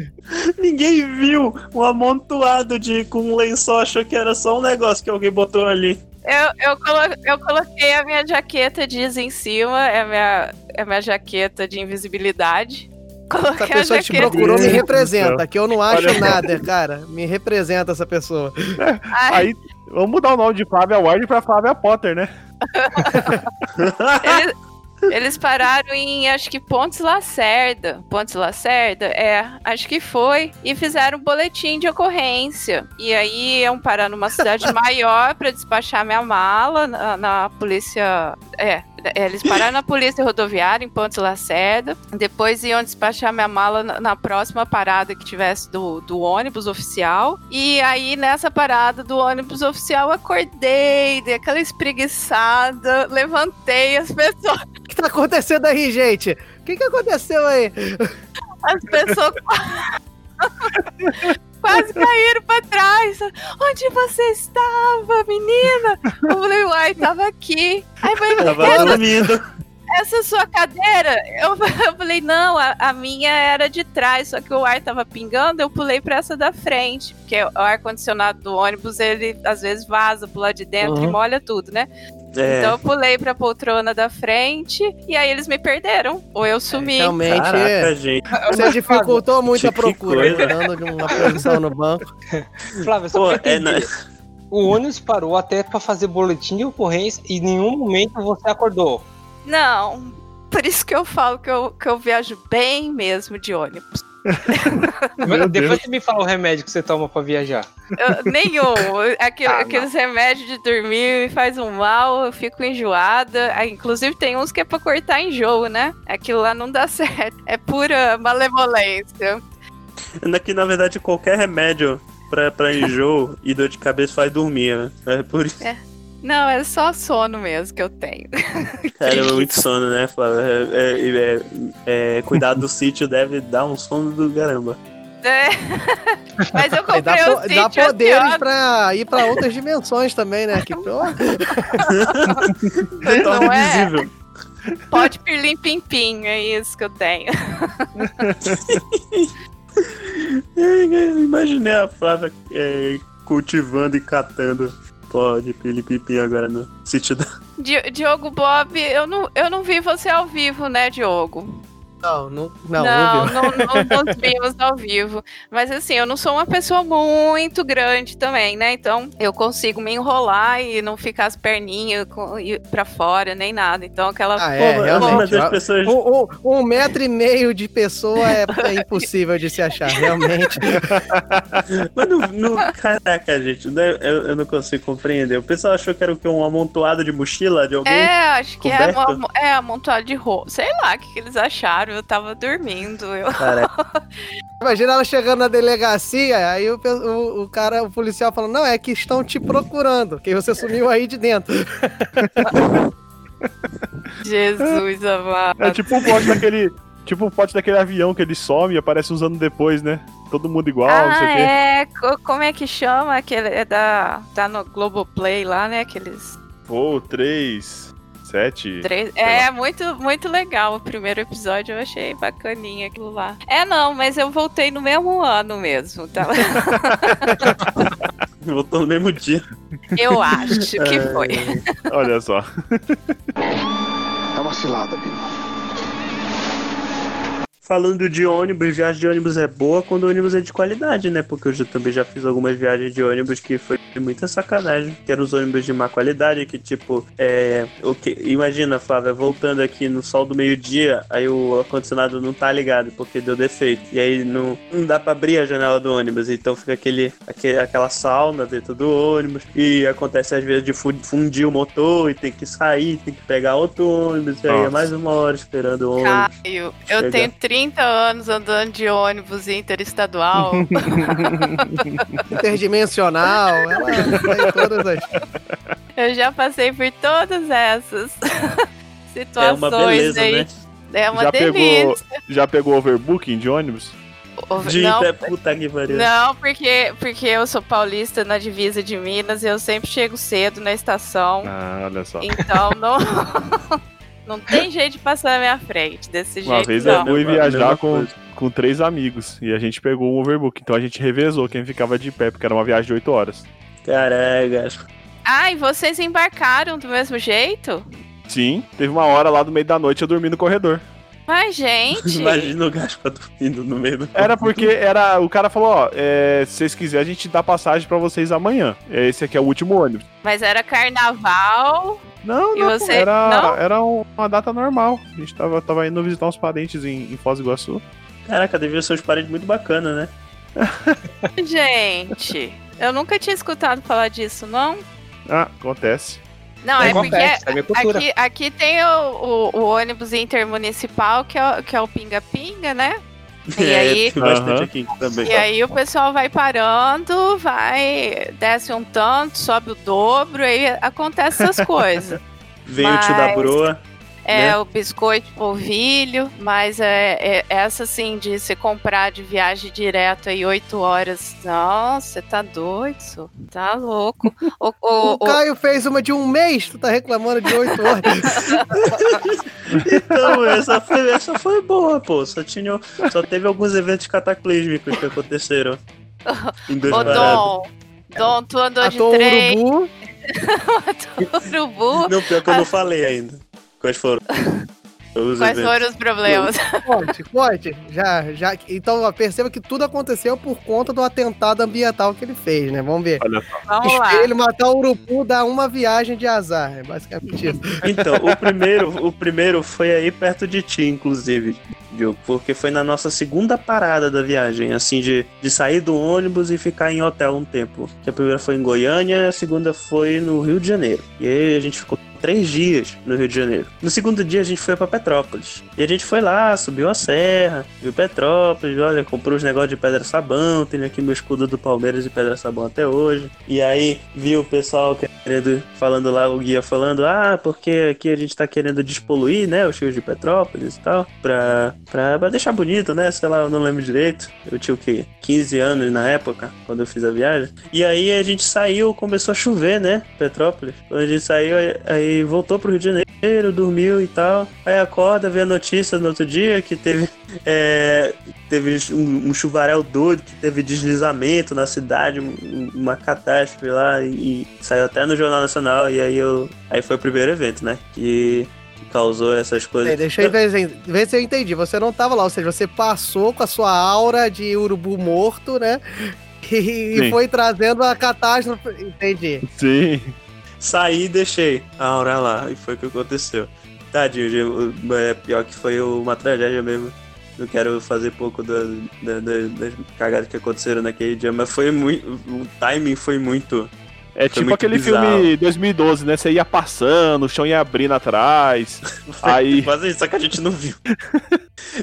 Ninguém viu um amontoado de com um lençol, achou que era só um negócio que alguém botou ali. Eu, eu, colo- eu coloquei a minha jaqueta jeans em cima, é a minha, é a minha jaqueta de invisibilidade. Essa pessoa que te procurou me representa, que eu não acho Olha nada, cara. Me representa essa pessoa. Ai, Aí, vamos mudar o nome de Flávia Ward pra Flávia Potter, né? eles, eles pararam em, acho que Pontes Lacerda. Pontes Lacerda? É, acho que foi. E fizeram um boletim de ocorrência. E aí iam parar numa cidade maior pra despachar minha mala na, na polícia. É, eles pararam na polícia rodoviária em Pontes Lacerda. Depois iam despachar minha mala na, próxima parada que tivesse do, do ônibus oficial. E aí, nessa parada do ônibus oficial, acordei, dei aquela espreguiçada, levantei as pessoas. O que tá acontecendo aí, gente? O que, que aconteceu aí? As pessoas quase caíram pra trás. Onde você estava, menina? Eu falei, uai, tava aqui. Aí foi, Tava dormindo. essa sua cadeira? Eu, eu falei, não, a, a minha era de trás, só que o ar tava pingando, eu pulei pra essa da frente. Porque o ar-condicionado do ônibus, ele às vezes vaza pro lado de dentro e Uhum. molha tudo, né? É. Então eu pulei pra poltrona da frente e aí eles me perderam. Ou eu sumi. Realmente, Caraca, gente. você dificultou muito a procura, dando de uma posição no banco. Flávio, só Pô, é entender. na- O ônibus parou até pra fazer boletim de ocorrência e em nenhum momento você acordou. Não. Por isso que eu falo que eu, que eu viajo bem mesmo de ônibus. Depois Deus. você me fala o remédio que você toma pra viajar. Eu- nenhum. Aquele- Ah, não. aqueles remédios de dormir me faz um mal, eu fico enjoada. Ah, Inclusive tem uns que é pra cortar enjoo, né? Aquilo lá não dá certo. É pura malevolência. Aqui, na verdade, qualquer remédio pra, pra enjoo e dor de cabeça faz dormir, né? É por isso. Não, é só sono mesmo que eu tenho. Cara, é muito sono, né, Flávio? É, é- é- é, cuidar do sítio deve dar um sono do caramba. É. Mas eu E dá, comprei po- um dá sítio poderes assim, pra ir pra outras dimensões também, né? Que, Torna não é? invisível. Pode pirlim pim pim, é isso que eu tenho. É, imaginei a Flávia é, cultivando e catando pó de pilipipim agora no sítio da. Di- Diogo Bob, eu não, eu não vi você ao vivo, né, Diogo? Não, não, não, não, não, não, nos vimos ao vivo. Mas assim, eu não sou uma pessoa muito grande também, né? Então eu consigo me enrolar e não ficar as perninhas pra fora, nem nada. Então aquela. Ah, é, realmente. mas as pessoas. Um, um- um metro e meio de pessoa é, é impossível de se achar, realmente. Mas não, não- caraca, gente, né, eu, eu não consigo compreender. O pessoal achou que era o quê? Um amontoado de mochila de alguém? É, acho que é, Coberto? uma- é amontoado de roupa. Sei lá o que, que eles acharam. Eu tava dormindo. Eu... Caraca, Imagina ela chegando na delegacia, aí o, o, o cara, o policial falando, não, é que estão te procurando, que você sumiu aí de dentro. Jesus amado. É tipo o pote daquele. Tipo o pote daquele avião que ele some e aparece uns anos depois, né? Todo mundo igual, não sei o ah, quê. é. Co- Como é que chama? Aquele, é da. Tá no Globoplay lá, né? Aqueles. Voo 3, 7. Três. É muito, muito legal. O primeiro episódio eu achei bacaninha aquilo lá. É, não, mas eu voltei no mesmo ano mesmo, tá? voltou no mesmo dia. Eu acho que foi. Olha só. É uma cilada, Bino. Falando de ônibus, viagem de ônibus é boa quando o ônibus é de qualidade, né? Porque eu já, também já fiz algumas viagens de ônibus que foi muita sacanagem, que eram os ônibus de má qualidade, que tipo, é. O que, imagina, Flávia, voltando aqui no sol do meio-dia, aí o ar-condicionado não tá ligado, porque deu defeito. E aí não, não dá pra abrir a janela do ônibus, então fica aquele, aquele, aquela sauna dentro do ônibus. E acontece às vezes de fu- fundir o motor e tem que sair, tem que pegar outro ônibus, e aí é mais uma hora esperando o ônibus. Caio, eu tenho 30 anos andando de ônibus interestadual. Interdimensional, ela tem todas as. eu já passei por todas essas É situações uma beleza, aí. né? É uma já, delícia. pegou, já pegou overbooking de ônibus? De não, puta que pariu. não porque, porque eu sou paulista na divisa de Minas e eu sempre chego cedo na estação. Ah, olha só. Então não. Não tem jeito de passar na minha frente desse Uma jeito, vez não. eu fui viajar com, coisa. com três amigos e a gente pegou um overbook. Então a gente revezou quem ficava de pé, porque era uma viagem de 8 horas. Caraca. Ah, e vocês embarcaram do mesmo jeito? Sim, teve uma hora lá no meio da noite eu dormi no corredor. Mas, gente. Imagina o Gaspa dormindo no meio do. Era porque era. O cara falou, ó, é, se vocês quiserem, a gente dá passagem pra vocês amanhã. Esse aqui é o último ônibus. Mas era carnaval. Não, não, você- era, não? era um- uma data normal. A gente tava, tava indo visitar uns parentes em, em Foz do Iguaçu. Caraca, devia ser uns parentes muito bacana, né? Gente, eu nunca tinha escutado falar disso, não? Ah, acontece. Não, é, porque é cultura. aqui, aqui tem o, o- o ônibus intermunicipal, que é, o- que é o Pinga-Pinga, né? E aí- tem bastante Aham. aqui também. E aí o pessoal vai parando, vai, desce um tanto, sobe o dobro, aí acontece essas coisas. Veio o tio da Mas- broa. É Né? o biscoito polvilho, mas é, é- essa assim de se comprar de viagem direto aí oito horas. Nossa, você tá doido, só. tá louco. O, o- O o- Caio fez uma de um mês, tu tá reclamando de oito horas. Então, essa foi, essa foi boa, pô. Só, tinha, só teve alguns eventos cataclísmicos que aconteceram. Em dois Ô. Dom, Dom, tu andou de Matou o trem, urubu. urubu. Não, pior que eu não falei ainda. Quais foram? Os Quais eventos. foram os problemas? Conte, conte. Já, já. Então, ó, perceba que tudo aconteceu por conta do atentado ambiental que ele fez, né? Vamos ver. Olha só. Vamos lá. Ele matar o urubu dá uma viagem de azar. É basicamente isso. Então, o primeiro, o primeiro foi aí perto de ti, inclusive, Diogo, porque foi na nossa segunda parada da viagem, assim, de, de sair do ônibus e ficar em hotel um tempo. Que a primeira foi em Goiânia, a segunda foi no Rio de Janeiro. E aí a gente ficou três dias no Rio de Janeiro. No segundo dia a gente foi pra Petrópolis. E a gente foi lá, subiu a serra, viu Petrópolis, olha, comprou os negócios de pedra sabão, tenho aqui meu escudo do Palmeiras de pedra sabão até hoje. E aí viu o pessoal querendo, falando lá, o guia falando, ah, porque aqui a gente tá querendo despoluir, né, os rios de Petrópolis e tal, pra, pra, pra deixar bonito, né, sei lá, eu não lembro direito. Eu tinha o quê? 15 anos na época, quando eu fiz a viagem. E aí a gente saiu, começou a chover, né, Petrópolis. Quando a gente saiu, aí- voltou pro Rio de Janeiro, dormiu e tal. Aí acorda, vê a notícia no outro dia que teve é, teve um, um chuvarel doido, que teve deslizamento na cidade, um- uma catástrofe lá, e, e saiu até no Jornal Nacional, e aí eu. Aí foi o primeiro evento, né? Que, causou essas coisas. Peraí, deixa eu ver, se- ver se eu entendi. Você não tava lá, ou seja, você passou com a sua aura de urubu morto, né? E, e foi trazendo a catástrofe. Entendi. Sim. Saí e deixei a aura lá, e foi o que aconteceu. Tadinho, é pior que foi uma tragédia mesmo. Não quero fazer pouco da, da- da- das cagadas que aconteceram naquele dia, mas foi muito. O timing foi muito. É tipo muito aquele bizarro. filme 2012, né? Você ia passando, o chão ia abrindo atrás. Aí. Quase isso, só que a gente não viu.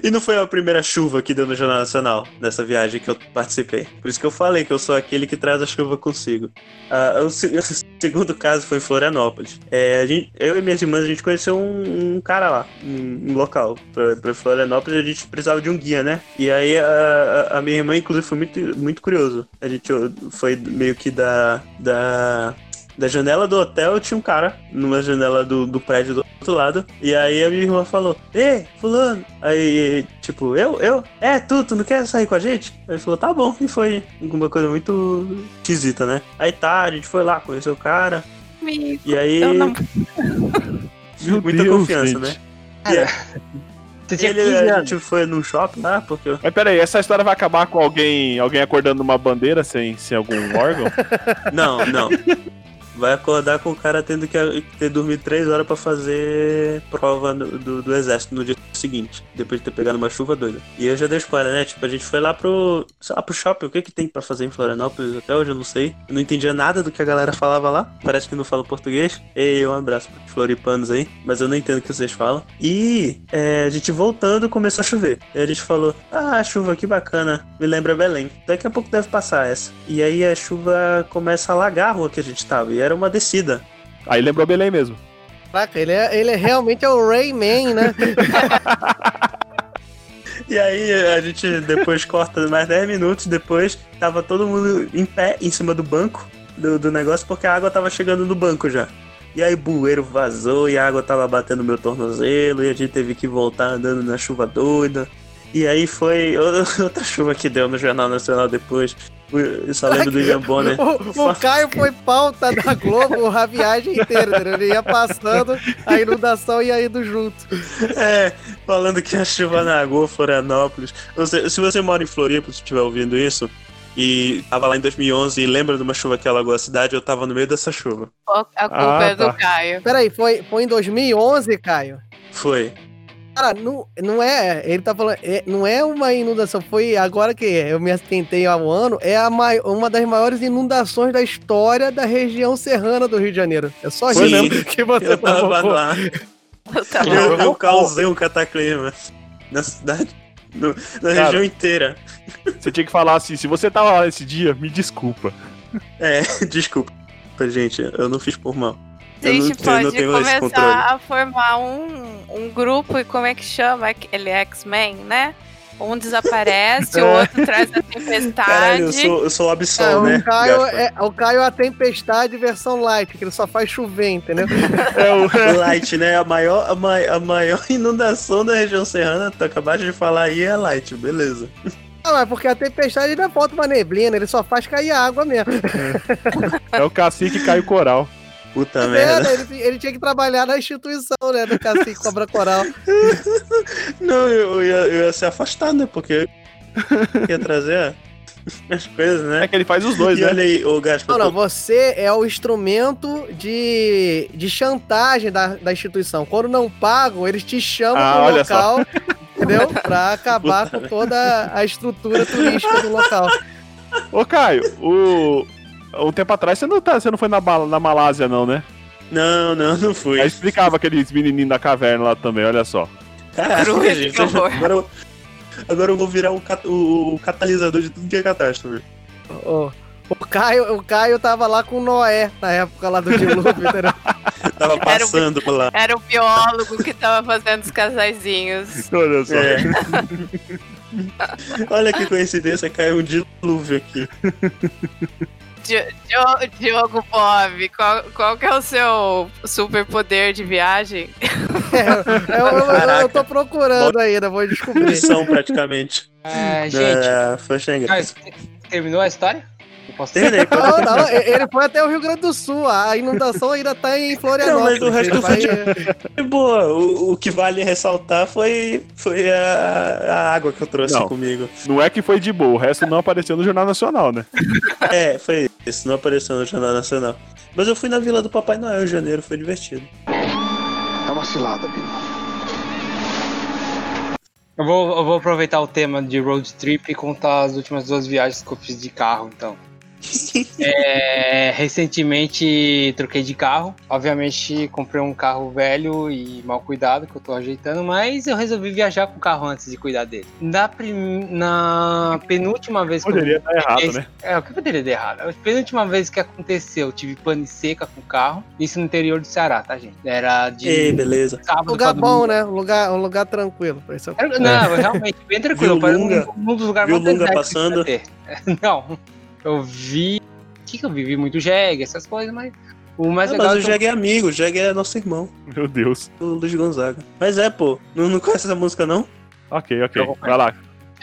e não foi a primeira chuva que deu no Jornal Nacional, nessa viagem que eu participei. Por isso que eu falei que eu sou aquele que traz a chuva consigo. Ah, o, se- o segundo caso foi em Florianópolis. É, gente- eu e minhas irmãs, a gente conheceu um, um cara lá, um, um local. Pra, pra Florianópolis, a gente precisava de um guia, né? E aí a, a- a minha irmã, inclusive, foi muito, muito curioso. A gente foi meio que da. da da janela do hotel tinha um cara numa janela do, do prédio do outro lado. E aí a minha irmã falou: Ei, fulano. Aí, tipo, eu, eu? É, tu, tu não quer sair com a gente? Aí ele falou, tá bom. E foi alguma coisa muito esquisita, né? Aí tá, a gente foi lá, conheceu o cara. Amigo, E aí. eu não- Meu muita Deus, confiança, gente. né? E, Você tinha Ele, 15 a anos. gente foi num shopping lá, porque Mas peraí, essa história vai acabar com alguém, alguém acordando numa bandeira sem, sem algum órgão? Não, não. Vai acordar com o cara tendo que ter dormido três horas pra fazer prova no- do, do exército no dia seguinte, depois de ter pegado uma chuva doida. E eu já dei spoiler, né? Tipo, a gente foi lá pro, sei lá, pro shopping. O que que tem pra fazer em Florianópolis? Até hoje eu não sei. Eu não entendia nada do que a galera falava lá. Parece que não fala português. E um abraço pros floripanos aí. Mas eu não entendo o que vocês falam. E é, a gente voltando começou a chover. E a gente falou: Ah, chuva, que bacana. Me lembra Belém. Daqui a pouco deve passar essa. E aí a chuva começa a alagar a rua que a gente tava. E era uma descida. Aí lembrou Belém mesmo. Caraca, ele é, ele é realmente é o Rayman, né? E aí a gente depois corta mais 10 minutos depois, tava todo mundo em pé em cima do banco do, do negócio, porque a água tava chegando no banco já. E aí o bueiro vazou e a água tava batendo no meu tornozelo e a gente teve que voltar andando na chuva doida. E aí foi outra chuva que deu no Jornal Nacional depois. Eu só lembro do Ian Bonner. O, o Caio foi pauta da Globo a viagem inteira, entendeu? Ele ia passando, a inundação ia indo junto. É, falando que a chuva nagou Florianópolis. Você, se você mora em Floripa, se estiver ouvindo isso, e tava lá em 2011 e lembra de uma chuva que alagou a cidade, eu tava no meio dessa chuva. A culpa Ah, é do tá. Caio. Peraí, foi, foi em 2011, Caio? Foi. Cara, não, não é. Ele tá falando. é- não é uma inundação. Foi agora que eu me atentei há um ano. É a mai- uma das maiores inundações da história da região serrana do Rio de Janeiro. É só Foi isso que você Eu tava provocou. lá. Eu tava- Eu, eu causei um cataclisma na cidade. no- na Cara. região inteira. Você tinha que falar assim, se você tava lá nesse dia, me desculpa. É, desculpa, gente, eu não fiz por mal. Gente pode começar a formar um, um grupo e como é que chama? Ele é X-Men, né? Um desaparece, o outro traz a tempestade. Caralho, eu sou, eu sou o É, Absol, o, né? Caio Gaspar? é, o Caio é a tempestade versão light, que ele só faz chover, entendeu? É o... Light, né? A maior, a, mai- a maior inundação da região serrana, tu acabaste de falar aí, é Light, beleza. Ah, mas porque a tempestade não é falta uma neblina, ele só faz cair água mesmo. é o cacique Caio Coral. Puta É, merda. né? ele, ele tinha que trabalhar na instituição, né? Do Cacique Cobra Coral. Não, eu, ia, eu ia ser afastado, né? Porque eu ia trazer as coisas, É né? que ele faz os dois, E né? olha aí, ô Gaspar, Não, não, você é o instrumento de, de chantagem da, da instituição. Quando não pagam, eles te chamam Ah, pro olha local, entendeu? Pra acabar com toda a estrutura turística do local. Ô, Caio, o... Um tempo atrás você não, tá, você não foi na, na Malásia, não, né? Não, não, não fui. Aí explicava aqueles menininhos da caverna lá também, olha só. Caraca, gente. Agora, eu- agora eu vou virar o, cat- o- o catalisador de tudo que é catástrofe. O, o, Caio, o Caio tava lá com o Noé na época lá do dilúvio, entendeu? Tava passando por lá. Era o biólogo que tava fazendo os casaizinhos. Olha só. É. Olha que coincidência, caiu um dilúvio aqui. Di- Dio- Diogo Bob, qual, qual que é o seu superpoder de viagem? É, eu, eu- eu- eu tô procurando ainda, vou descobrir. Missão, praticamente. É, gente, É, foi terminou a história? Eu posso Terminei, pode Não, terminar. não, ele foi até o Rio Grande do Sul, a inundação ainda tá em Florianópolis. Não, mas o resto vai- foi Boa, o, o que vale ressaltar foi, foi a, a água que eu trouxe Não. comigo. Não é que foi de boa, o resto não apareceu no Jornal Nacional, né? É, foi isso, não apareceu no Jornal Nacional. Mas eu fui na Vila do Papai Noel em janeiro, foi divertido. É uma cilada, Bino. Eu vou, eu vou aproveitar o tema de road trip e contar as últimas duas viagens que eu fiz de carro, então. É, recentemente troquei de carro. Obviamente comprei um carro velho e mal cuidado que eu tô ajeitando, mas eu resolvi viajar com o carro antes de cuidar dele. Na, prim- na penúltima vez que eu Poderia estar errado, né? É, o que poderia dar errado? A penúltima vez que aconteceu, eu tive pane seca com o carro. Isso no interior do Ceará, tá, gente? Era de Ei, beleza. sábado Lugar bom, né? Um lugar, um lugar tranquilo. Era- Não, realmente, bem tranquilo. Viu um, um dos lugares Viu mais Lunga passando? Não, eu vi... O que, que eu vi? Vi muito jegue, essas coisas, mas... O mais Ah, legal mas o é que eu- Jeg é amigo, o Jeg é nosso irmão, Meu Deus. o Luiz Gonzaga. Mas é, pô, não, não conhece essa música não? Ok, ok. Vai lá.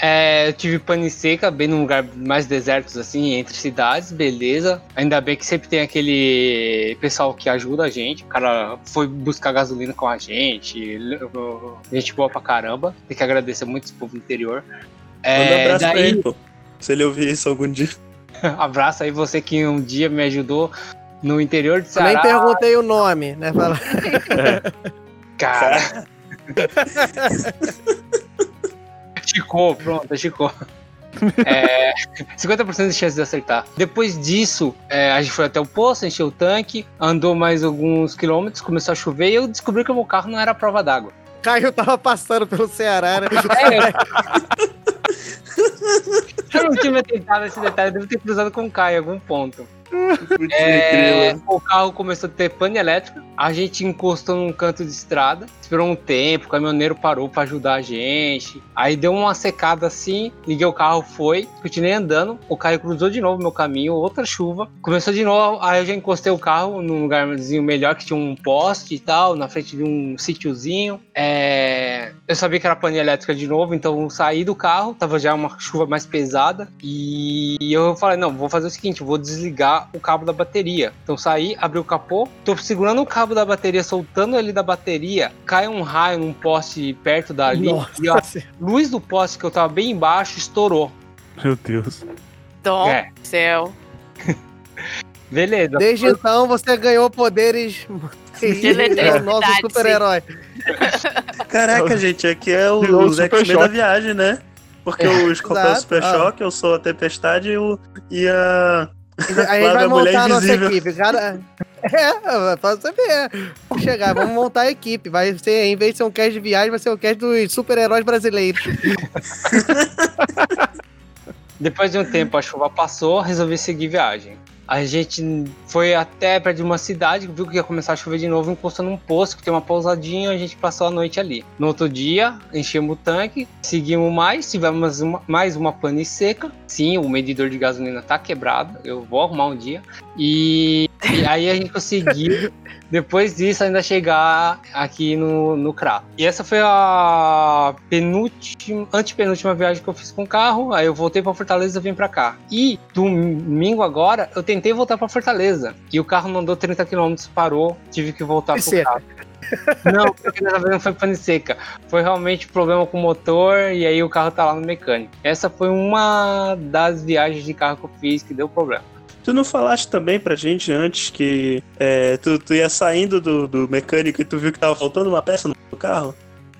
É, eu tive pane seca, bem num lugar mais desertos, assim, entre cidades, beleza. Ainda bem que sempre tem aquele pessoal que ajuda a gente. O cara foi buscar gasolina com a gente. Gente boa pra caramba. Tem que agradecer muito esse povo do interior. Manda um É, abraço pra daí, ele, pô. Se ele ouvir isso algum dia. abraço aí você que um dia me ajudou no interior de Ceará. nem perguntei o nome, né? Fala- Cara. Chicou, pronto, Chicou. É, 50% de chance de acertar. Depois disso, é, a gente foi até o posto, encheu o tanque, andou mais alguns quilômetros, começou a chover e eu descobri que o meu carro não era prova d'água. Caio tava passando pelo Ceará, né? Eu não tinha me atentado nesse detalhe, eu devo ter cruzado com o Caio em algum ponto. É, o carro começou a ter pane elétrica, a gente encostou num canto de estrada, esperou um tempo, o caminhoneiro parou pra ajudar a gente. Aí deu uma secada assim, liguei o carro, foi, continuei andando, o Caio cruzou de novo meu caminho, outra chuva, começou de novo, aí eu já encostei o carro num lugarzinho melhor que tinha um poste e tal, na frente de um sítiozinho. É, eu sabia que era pane elétrica de novo, então eu saí do carro, tava já uma chuva mais pesada e eu falei, não, vou fazer o seguinte, vou desligar o cabo da bateria. Então saí, abri o capô, tô segurando o cabo da bateria, soltando ele da bateria, cai um raio num poste perto dali e ó, a luz do poste que eu tava bem embaixo estourou. Meu Deus. Dom É. céu. Beleza. Desde então você ganhou poderes De é o nosso super-herói. Caraca, gente, aqui é o, os Super X-Men da viagem, né? Porque o Scott é o. Super Ah. Choque, eu sou a Tempestade e, o, e a. A gente Flávia, vai montar a nossa invisível. equipe. Cara... É, pra você ver. Vamos chegar, vamos montar a equipe. Vai ser, em vez de ser um cast de viagem, vai ser um cast dos super-heróis brasileiros. Depois de um tempo a chuva passou, resolvi seguir viagem. A gente foi até perto de uma cidade, viu que ia começar a chover de novo, encostou num poço que tem uma pousadinha, a gente passou a noite ali. No outro dia, enchemos o tanque, seguimos mais, tivemos uma- mais uma pane seca. Sim, o medidor de gasolina tá quebrado, eu vou arrumar um dia. E, e aí a gente conseguiu, depois disso, ainda chegar aqui no, no CRA. E essa foi a penúltima, antepenúltima viagem que eu fiz com o carro. Aí eu voltei pra Fortaleza e vim pra cá. E domingo agora, eu tentei voltar pra Fortaleza. E o carro não andou 30 km, parou, tive que voltar pro seca. carro. Não, porque dessa vez não foi pane seca. Foi realmente problema com o motor e aí o carro tá lá no mecânico. Essa foi uma das viagens de carro que eu fiz que deu problema. Tu não falaste também pra gente antes que é, tu, tu ia saindo do, do mecânico e tu viu que tava faltando uma peça no carro?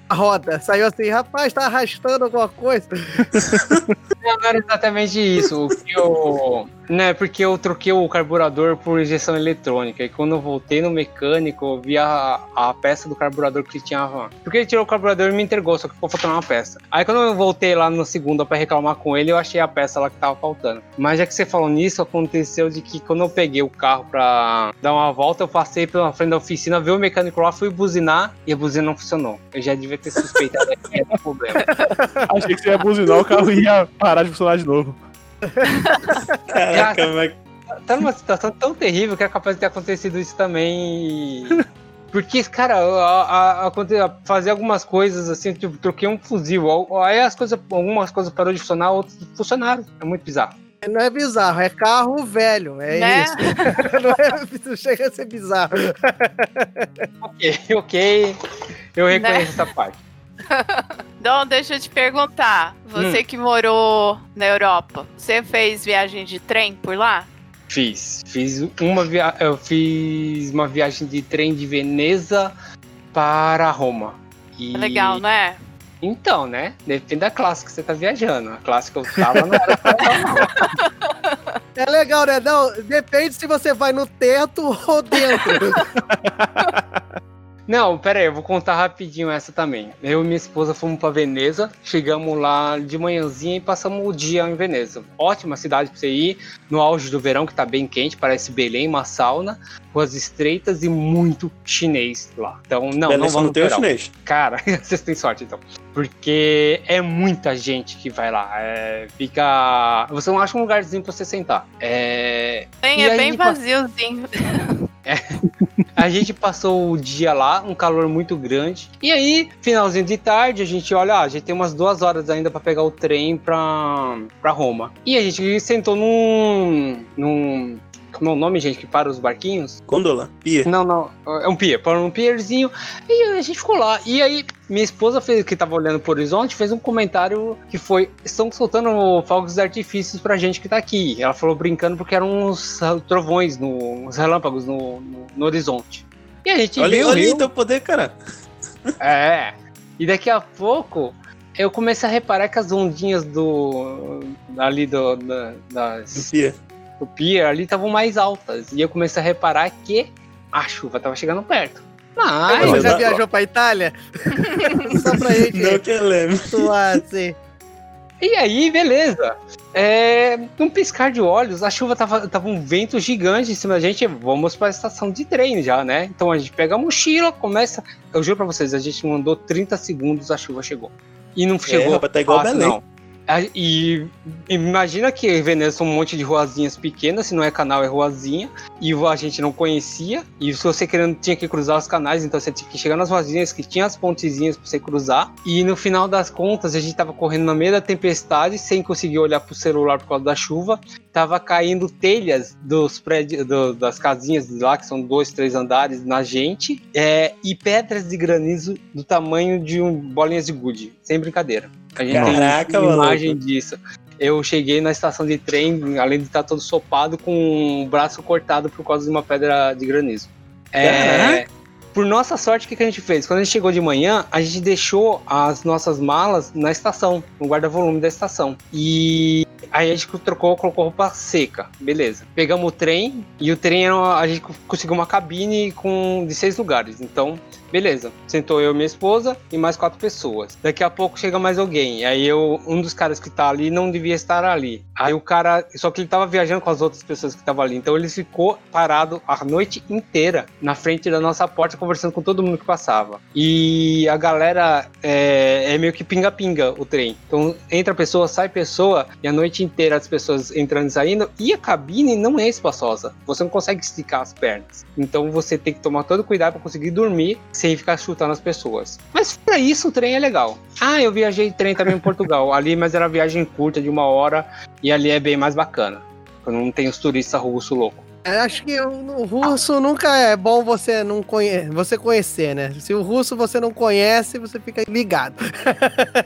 A roda saiu assim, rapaz, tá arrastando alguma coisa. Não, não era exatamente isso. O que eu. Né, porque eu troquei o carburador por injeção eletrônica. E quando eu voltei no mecânico, eu vi a, a peça do carburador que tinha. Porque ele tirou o carburador e me entregou, só que ficou faltando uma peça. Aí quando eu voltei lá no segundo pra reclamar com ele, eu achei a peça lá que tava faltando. Mas já que você falou nisso, aconteceu de que quando eu peguei o carro pra dar uma volta, eu passei pela frente da oficina, vi o mecânico lá, fui buzinar e a buzina não funcionou. Eu já devia ter suspeitado que era problema. Achei que você ia buzinar, o carro ia parar de funcionar de novo. Caraca, mas tá numa situação tão terrível que é capaz de ter acontecido isso também. e- Porque, cara, a, a, a fazer algumas coisas assim, tipo, troquei um fuzil. Aí as coisas, algumas coisas parou de funcionar, outras funcionaram. É muito bizarro. Não é bizarro, é carro velho. É Né? isso. não, é, não chega a ser bizarro. Ok, ok. Eu reconheço essa parte. Dom, deixa eu te perguntar. Você que morou na Europa, você fez viagem de trem por lá? Fiz. Fiz uma via... Eu fiz uma viagem de trem de Veneza para Roma. E... Legal, né? Então, né? Depende da classe que você tá viajando. A classe que eu tava não era É legal, né? Não, depende se você vai no teto ou dentro. Não, pera aí, eu vou contar rapidinho essa também. Eu e minha esposa fomos pra Veneza, chegamos lá de manhãzinha e passamos o dia em Veneza. Ótima cidade pra você ir, no auge do verão, que tá bem quente, parece Belém, uma sauna, ruas estreitas e muito chinês lá. Então, não, Belém não vamos verão. chinês. Cara, vocês têm sorte então. Porque é muita gente que vai lá. É, fica. Você não acha um lugarzinho pra você sentar. É. Bem, E é aí, bem vaziozinho. É. A gente passou o dia lá, um calor muito grande. E aí, finalzinho de tarde, a gente olha, ah, a gente tem umas duas horas ainda para pegar o trem pra, pra Roma. E a gente sentou num. num. Como é o nome, gente, que para os barquinhos? Gondola, pia. Não, não. É um pier. Para um pierzinho. E a gente ficou lá. E aí, minha esposa, fez, que tava olhando pro horizonte, fez um comentário que foi: estão soltando fogos de artifícios pra gente que tá aqui. Ela falou brincando porque eram uns trovões, no, uns relâmpagos no, no, no horizonte. E a gente Olha, viu, olha viu. teu poder, cara. É. E daqui a pouco eu comecei a reparar que as ondinhas do. ali do, da, das, Pia. Do pier ali estavam mais altas. E eu comecei a reparar que a chuva tava chegando perto. Mas. você já viajou pra Itália? Só pra gente Não que eu lembro. assim. E aí, beleza. É, num piscar de olhos, a chuva tava, tava um vento gigante em cima da gente. Vamos pra estação de trem já, né? Então a gente pega a mochila, começa. Eu juro pra vocês, a gente não andou 30 segundos, a chuva chegou. E não chegou. rapaz, tá igual fácil, Belém. não. E imagina que Veneza são um monte de ruazinhas pequenas, se não é canal, é ruazinha, e a gente não conhecia, e se você querendo tinha que cruzar os canais, então você tinha que chegar nas ruazinhas que tinha as pontezinhas pra você cruzar, e no final das contas a gente tava correndo no meio da tempestade, sem conseguir olhar pro celular por causa da chuva, tava caindo telhas dos prédios, do- das casinhas de lá, que são dois, três andares, na gente, é, e pedras de granizo do tamanho de um, bolinhas de gude, sem brincadeira. A gente Caraca, tem maluco. imagem disso. Eu cheguei na estação de trem, além de estar todo sopado, com o braço cortado por causa de uma pedra de granizo. É, por nossa sorte, o que, que a gente fez? Quando a gente chegou de manhã, a gente deixou as nossas malas na estação, no guarda-volume da estação. E aí a gente trocou, colocou roupa seca, beleza. Pegamos o trem e o trem a gente conseguiu uma cabine com de seis lugares. Então, beleza. Sentou eu, minha esposa e mais quatro pessoas. Daqui a pouco chega mais alguém. Aí eu, um dos caras que tá ali não devia estar ali. Aí o cara, só que ele tava viajando com as outras pessoas que estavam ali. Então ele ficou parado a noite inteira na frente da nossa porta conversando com todo mundo que passava. E a galera é, é meio que pinga-pinga o trem. Então entra pessoa, sai pessoa e a noite inteira as pessoas entrando e saindo. E a cabine não é espaçosa. Você não consegue esticar as pernas. Então você tem que tomar todo cuidado para conseguir dormir sem ficar chutando as pessoas. Mas fora isso, o trem é legal. Ah, eu viajei de trem também em Portugal. Ali, mas era viagem curta de uma hora e ali é bem mais bacana. Não tem os turistas russos loucos. Eu acho que o, o russo nunca é bom você não conhe você conhecer, né? Se o russo você não conhece, você fica ligado.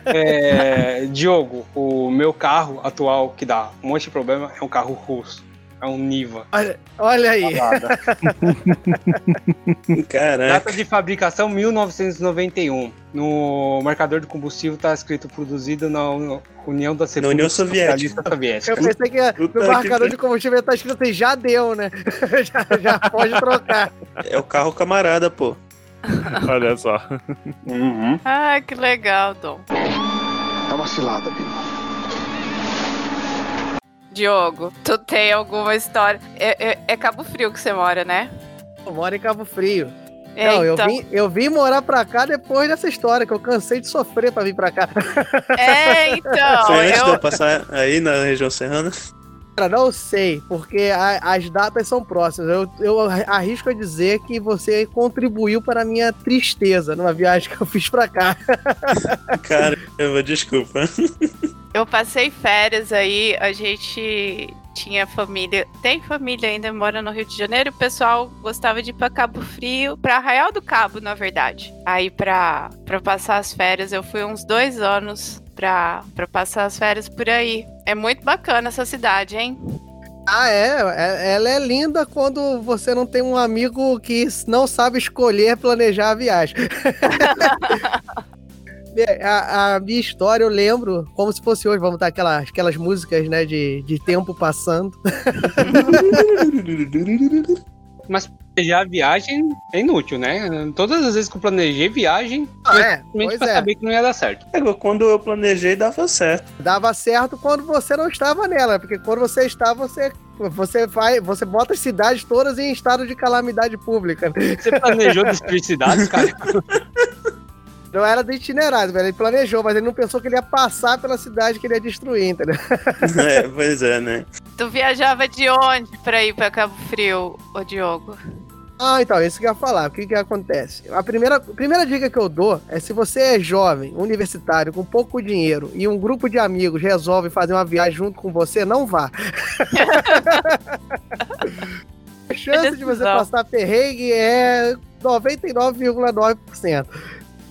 É, Diogo, o meu carro atual que dá um monte de problema é um carro russo. É um Niva. Olha, olha aí. Caraca. Data de fabricação 1991. No marcador de combustível tá escrito produzido na União da Na União Soviética. Eu Soviética. pensei que Puta no que marcador de combustível tá escrito assim, já deu, né? já, já pode trocar. É o carro camarada, pô. Olha só. Uhum. Ah, que legal, Dom. É uma cilada, Bino. Diogo, tu tem alguma história? É, é- é Cabo Frio que você mora, né? Eu moro em Cabo Frio. É, não, então, eu, vim, eu vim morar pra cá depois dessa história, que eu cansei de sofrer pra vir pra cá. É, então. Foi antes de eu, eu passar aí na região serrana. Cara, não sei, porque a- as datas são próximas. Eu, eu arrisco a dizer que você contribuiu para a minha tristeza numa viagem que eu fiz pra cá. Caramba, desculpa. eu passei férias aí, a gente tinha família, tem família ainda, mora no Rio de Janeiro, o pessoal gostava de ir pra Cabo Frio, pra Arraial do Cabo, na verdade. Aí pra, pra passar as férias, eu fui uns dois anos pra, pra passar as férias por aí. É muito bacana essa cidade, hein? Ah, é, é- Ela é linda quando você não tem um amigo que não sabe escolher planejar a viagem. A, a minha história eu lembro como se fosse hoje. Vamos estar aquelas, aquelas músicas, né, de, de tempo passando. Mas planejar a viagem é inútil, né? Todas as vezes que eu planejei viagem, Ah, eu é, pois pra é. saber que não ia dar certo. É, Quando eu planejei, dava certo. Dava certo quando você não estava nela, porque quando você está, você, você vai, você bota as cidades todas em estado de calamidade pública. Você planejou destruir cidades, cara? Não era do itinerário, velho. Ele planejou, mas ele não pensou que ele ia passar pela cidade que ele ia destruir, entendeu? É, pois é, né? Tu viajava de onde pra ir pra Cabo Frio, ô Diogo? Ah, então, isso que eu ia falar. O que que acontece? A primeira, a primeira dica que eu dou é se você é jovem, universitário, com pouco dinheiro e um grupo de amigos resolve fazer uma viagem junto com você, não vá. a chance de você passar perrengue é 99,9%.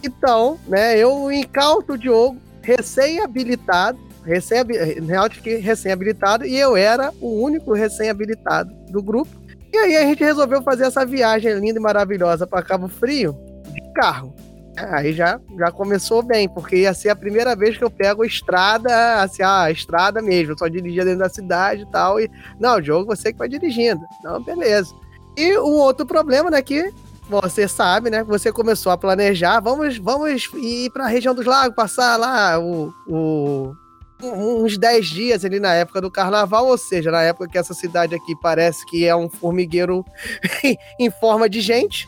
Então, né, eu incauto o Diogo, recém-habilitado, recém real que recém-habilitado, e eu era o único recém-habilitado do grupo. E aí a gente resolveu fazer essa viagem linda e maravilhosa para Cabo Frio de carro. Aí já, já começou bem, porque ia ser a primeira vez que eu pego estrada, assim, a estrada mesmo, eu só dirigia dentro da cidade e tal. E, não, Diogo, você que vai dirigindo. Não, beleza. E um outro problema, né, que você sabe, né, você começou a planejar, vamos, vamos ir para a região dos lagos, passar lá o, o uns 10 dias ali na época do carnaval, ou seja, na época que essa cidade aqui parece que é um formigueiro em forma de gente.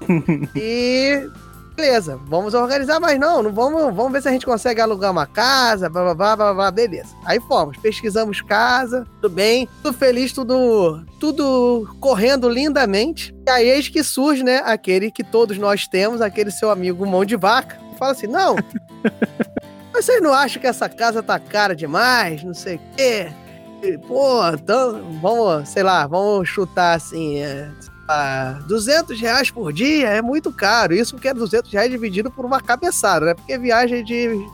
e beleza, vamos organizar, mas não, não vamos, vamos ver se a gente consegue alugar uma casa, blá blá blá blá, blá beleza. Aí fomos, pesquisamos casa, tudo bem, tudo feliz, tudo, tudo correndo lindamente. E aí eis que surge, né, aquele que todos nós temos, aquele seu amigo mão de vaca, que fala assim: não, vocês não acham que essa casa tá cara demais? Não sei o quê. E, Pô, então, vamos, sei lá, vamos chutar assim, é, 200 reais por dia é muito caro. Isso porque é 200 reais dividido por uma cabeçada, né? Porque viagem de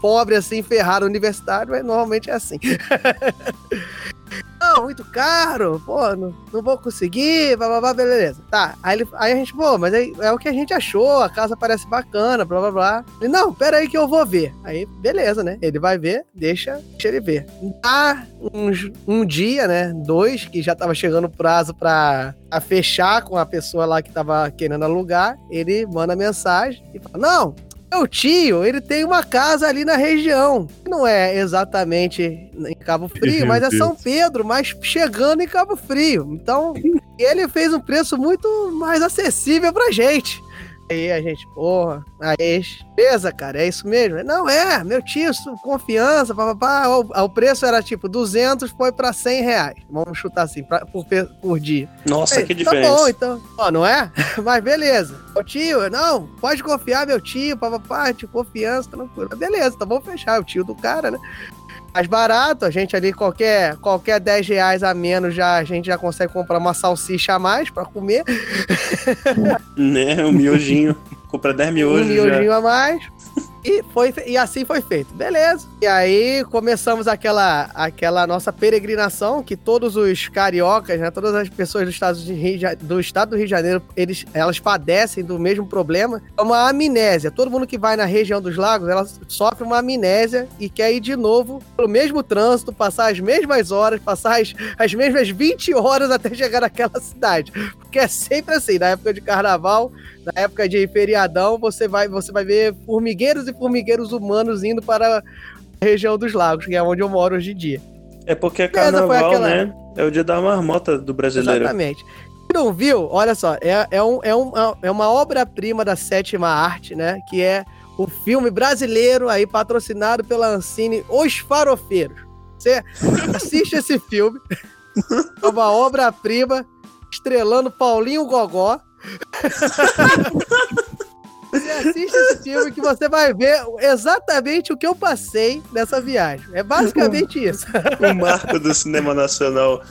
pobre, assim, ferrado universitário, é, normalmente é assim. não, muito caro, pô, não, não vou conseguir, blá, blá, blá, beleza. Tá, aí, ele- aí a gente, pô, mas aí é o que a gente achou, a casa parece bacana, blá, blá, blá. Ele, não, pera aí que eu vou ver. Aí, beleza, né? Ele vai ver, deixa, deixa ele ver. Dá uns, um dia, né, dois, que já tava chegando o prazo pra, pra fechar com a pessoa lá que tava querendo alugar, ele manda mensagem e fala, não, meu tio, ele tem uma casa ali na região. Não é exatamente em Cabo Frio, mas é. São Pedro, mas chegando em Cabo Frio. Então, ele fez um preço muito mais acessível pra gente. Aí a gente, porra, aí, beleza, cara, é isso mesmo? Não, é, meu tio, confiança, papapá. O, o preço era tipo 200, foi pra 100 reais. Vamos chutar assim, pra- por, por dia. Nossa, Ei, que Tá diferença. bom, então. Ó, não é? Mas beleza. O tio, não, pode confiar, meu tio, papapá, tio, confiança, tranquilo. Beleza, então vamos fechar. É o tio do cara, né? Mais barato, a gente ali, qualquer, qualquer 10 reais a menos, já, a gente já consegue comprar uma salsicha a mais pra comer. Né, um miojinho. Compra 10 um miojos já. miojinho a mais. E, foi, e assim foi feito. Beleza. E aí começamos aquela, aquela nossa peregrinação que todos os cariocas, né, todas as pessoas do estado, de Rio, do estado do Rio de Janeiro, eles, elas padecem do mesmo problema. É uma amnésia. Todo mundo que vai na região dos lagos, ela sofre uma amnésia e quer ir de novo pelo mesmo trânsito, passar as mesmas horas, passar as, as mesmas 20 horas até chegar naquela cidade. Porque é sempre assim, na época de carnaval, na época de feriadão, você vai, você vai ver formigueiros e formigueiros humanos indo para a região dos lagos, que é onde eu moro hoje em dia. É porque carnaval, aquela- né? É o dia da marmota do brasileiro. Exatamente. Quem não viu, olha só, é, é, um, é, um, é uma obra-prima da sétima arte, né? Que é o filme brasileiro aí patrocinado pela Ancine, Os Farofeiros. Você assiste esse filme, é uma obra-prima estrelando Paulinho Gogó. Você assiste esse filme que você vai ver exatamente o que eu passei nessa viagem. É basicamente isso. O marco do cinema nacional.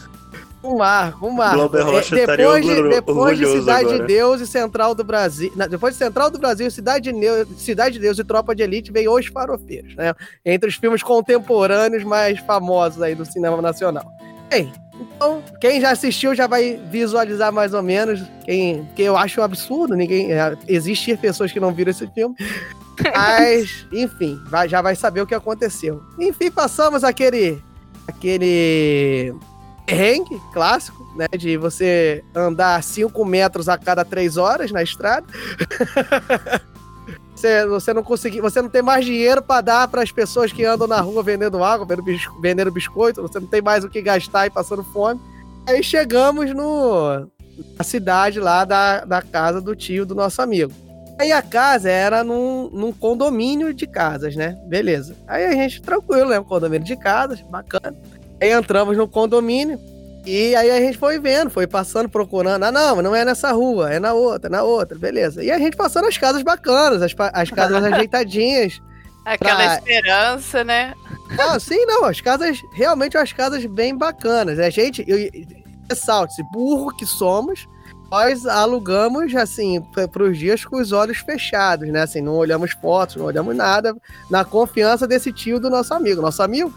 Um marco, um marco. Glauber Rocha É, depois de, depois de Cidade agora. de Deus e Central do Brasil. não, depois de Central do Brasil, Cidade de, Neu- Cidade de Deus e Tropa de Elite, veio Os Farofeiros, né? Entre os filmes contemporâneos mais famosos aí do cinema nacional. Bem, então, quem já assistiu já vai visualizar mais ou menos. Quem, que eu acho um absurdo, ninguém. é, existir pessoas que não viram esse filme. Mas, enfim, vai- já vai saber o que aconteceu. Enfim, passamos aquele. aquele perrengue clássico, né? De você andar 5 metros a cada 3 horas na estrada. você, você não conseguir, você não tem mais dinheiro para dar para as pessoas que andam na rua vendendo água, vendendo, bis- vendendo biscoito, você não tem mais o que gastar e passando fome. Aí chegamos no na cidade lá da, da casa do tio do nosso amigo. Aí a casa era num, num condomínio de casas, né? Beleza. Aí a gente, tranquilo, né? Um condomínio de casas, bacana. Aí entramos no condomínio. E aí a gente foi vendo, foi passando, procurando. Ah, não, não é nessa rua, é na outra, na outra, beleza. E a gente passando as casas bacanas, as, as casas ajeitadinhas. Aquela Pra- esperança, né? Ah, sim, não, as casas, realmente as casas bem bacanas. A gente, eu, ressalte, burro que somos, nós alugamos, assim, para os dias com os olhos fechados, né? Assim, não olhamos fotos, não olhamos nada, na confiança desse tio do nosso amigo. Nosso amigo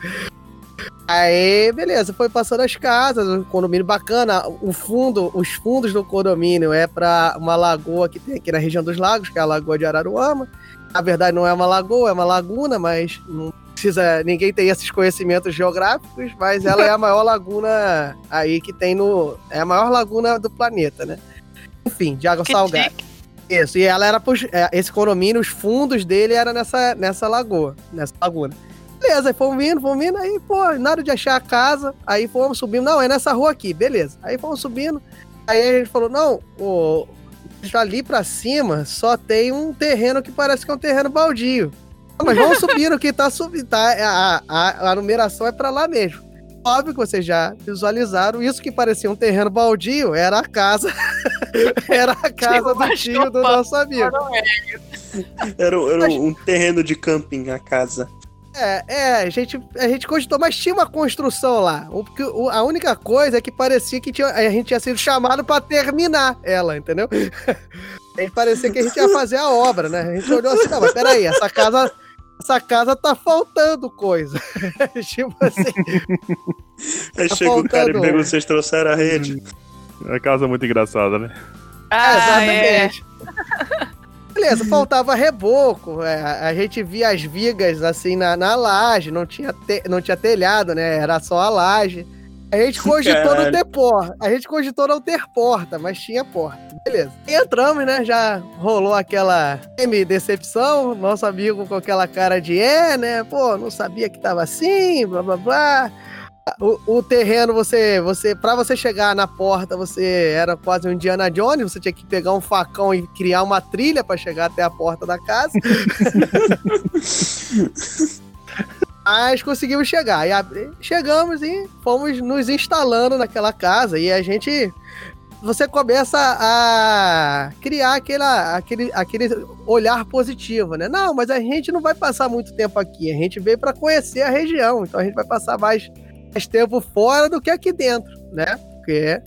Aí, beleza, foi passando as casas, um condomínio bacana. O fundo, os fundos do condomínio é para uma lagoa que tem aqui na região dos lagos, que é a Lagoa de Araruama. Na verdade, não é uma lagoa, é uma laguna, mas não precisa. Ninguém tem esses conhecimentos geográficos, mas ela é a maior laguna aí que tem no. É a maior laguna do planeta, né? Enfim, de água Que salgada. chique. Isso, e ela era pros- é, esse condomínio, os fundos dele era nessa, nessa lagoa, nessa laguna. Beleza, aí fomos vindo, fomos vindo, aí, pô, nada de achar a casa, aí fomos subindo, não, é nessa rua aqui, beleza. Aí fomos subindo, aí a gente falou, não, o, ali pra cima só tem um terreno que parece que é um terreno baldio. "Ah, Mas vamos subindo que tá subindo, tá, a, a, a numeração é pra lá mesmo. Óbvio que vocês já visualizaram, isso que parecia um terreno baldio era a casa, era a casa do tio do nosso amigo. Era, era um terreno de camping, a casa. É, é, a gente, a gente cogitou, mas tinha uma construção lá. O, porque o- a única coisa é que parecia que tinha, a gente tinha sido chamado pra terminar ela, entendeu? Gente parecia que a gente ia fazer a obra, né? A gente olhou assim, não, mas peraí, essa casa, essa casa tá faltando coisa. tipo assim, Aí Tá chega o cara e pergunta, vocês trouxeram a rede? É uma casa muito engraçada, né? Ah, é. Beleza, faltava reboco, é, a gente via as vigas assim na, na laje, não tinha, te- não tinha telhado, né? Era só a laje. A gente cogitou não Caralho. ter porta. A gente cogitou não ter porta, mas tinha porta. Beleza. E entramos, né? Já rolou aquela semi-decepção. Nosso amigo com aquela cara de é, né? Pô, não sabia que tava assim, blá blá blá. O, o terreno, você, você, para você chegar na porta, você era quase um Indiana Jones, você tinha que pegar um facão e criar uma trilha para chegar até a porta da casa. Mas conseguimos chegar. E chegamos e fomos nos instalando naquela casa. E a gente. Você começa a criar aquela, aquele, aquele olhar positivo, né? Não, mas a gente não vai passar muito tempo aqui. A gente veio para conhecer a região. Então a gente vai passar mais, mais tempo fora do que aqui dentro, né? Porque.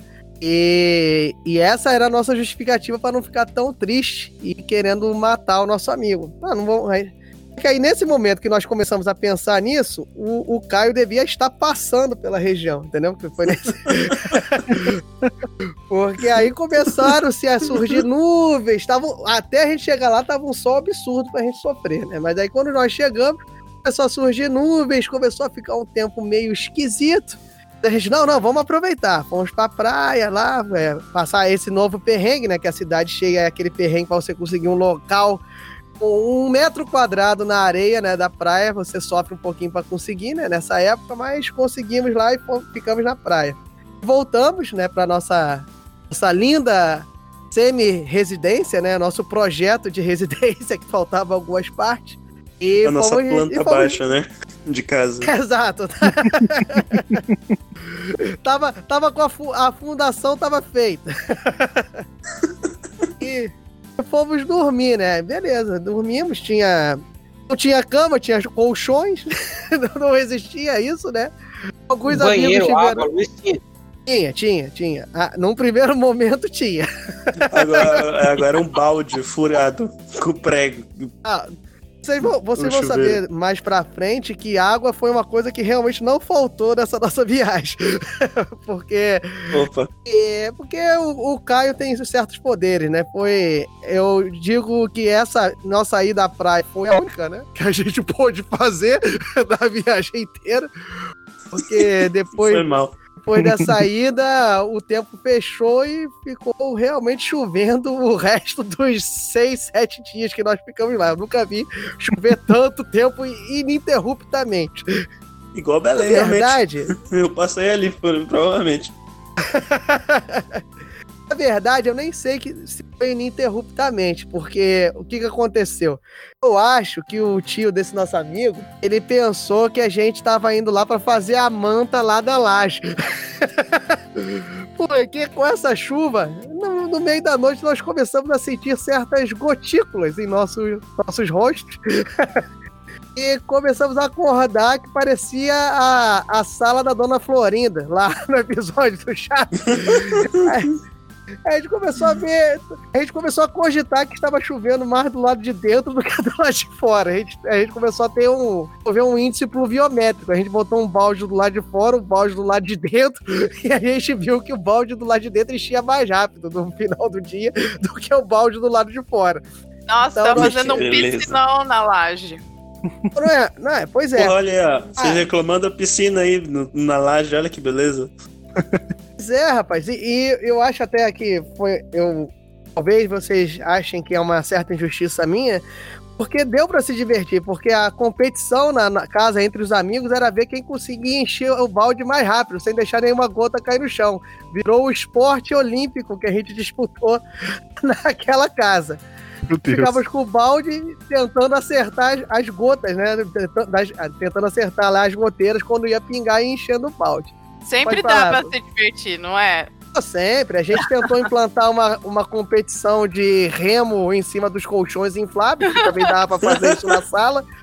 E, e essa era a nossa justificativa para não ficar tão triste e querendo matar o nosso amigo. Ah, não vamos. aí- que aí, nesse momento que nós começamos a pensar nisso, o, o Caio devia estar passando pela região, entendeu? Que foi nesse... Porque aí começaram-se a surgir nuvens, tavam, até a gente chegar lá tava um sol absurdo pra gente sofrer, né? Mas aí quando nós chegamos, começou a surgir nuvens, começou a ficar um tempo meio esquisito. A gente, não, não, vamos aproveitar. Fomos pra praia lá, é, passar esse novo perrengue, né? Que a cidade chega é aquele perrengue pra você conseguir um local com um metro quadrado na areia, né, da praia, você sofre um pouquinho para conseguir, né, nessa época, mas conseguimos lá e ficamos na praia. Voltamos, né, para nossa nossa linda semi-residência, né, nosso projeto de residência que faltava algumas partes. E a nossa fomos- planta fomos- baixa, né? De casa. Exato. tava, tava com a, fu- a fundação tava feita. e fomos dormir, né? Beleza, dormimos, tinha não tinha cama, tinha colchões, não existia isso, né? Alguns amigos Banheiro, tiveram. água, luz, tinha. Tinha, tinha, tinha. Ah, num primeiro momento tinha. Agora, agora é um balde furado com prego. Ah, vocês vão, vocês vão saber mais pra frente que água foi uma coisa que realmente não faltou nessa nossa viagem. Porque Opa. É, porque o, o Caio tem certos poderes, né? Foi. Eu digo que essa nossa ida à praia foi a única, né? Que a gente pôde fazer da viagem inteira. Porque depois, Foi mal. Depois dessa ida, o tempo fechou e ficou realmente chovendo o resto dos seis, sete dias que nós ficamos lá. Eu nunca vi chover tanto tempo ininterruptamente. Igual Belém, realmente. verdade, Eu passei ali, provavelmente. Na verdade, eu nem sei que se foi ininterruptamente, porque o que, que aconteceu? Eu acho que o tio desse nosso amigo, ele pensou que a gente tava indo lá pra fazer a manta lá da laje. Porque com essa chuva, no, no meio da noite, nós começamos a sentir certas gotículas em nossos, nossos rostos. E começamos a acordar que parecia a, a sala da Dona Florinda, lá no episódio do Chaves. Aí a gente começou a ver, a gente começou a cogitar que estava chovendo mais do lado de dentro do que do lado de fora. A gente, a gente começou a ter um, ver um índice pluviométrico. A gente botou um balde do lado de fora, um balde do lado de dentro, e a gente viu que o balde do lado de dentro enchia mais rápido no final do dia do que o balde do lado de fora. Nossa, Então, tá fazendo um beleza. piscinão na laje. Não é, não é pois é. Olha aí, ó. Vocês Ah. reclamando da piscina aí no- na laje, olha que beleza. Pois é, rapaz. E, e eu acho até que foi. Eu, talvez vocês achem que é uma certa injustiça minha, porque deu pra se divertir, porque a competição na, na casa entre os amigos era ver quem conseguia encher o balde mais rápido, sem deixar nenhuma gota cair no chão. Virou o esporte olímpico que a gente disputou naquela casa. Ficávamos com o balde tentando acertar as, as gotas, né? Tentando, tentando acertar lá as goteiras quando ia pingar e enchendo o balde. Sempre Pode dá falar. pra se divertir, não é? Sempre. A gente tentou implantar uma, uma competição de remo em cima dos colchões infláveis, que também dava pra fazer isso na sala.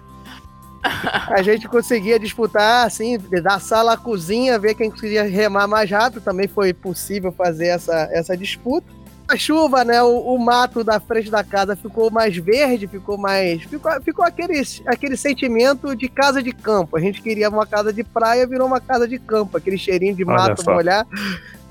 A gente conseguia disputar, assim, da sala à cozinha, ver quem conseguia remar mais rápido. Também foi possível fazer essa, essa disputa. A chuva, né? O, o mato da frente da casa ficou mais verde, ficou mais. Ficou, ficou aquele, aquele sentimento de casa de campo. A gente queria uma casa de praia, virou uma casa de campo, aquele cheirinho de Olha mato só. molhar.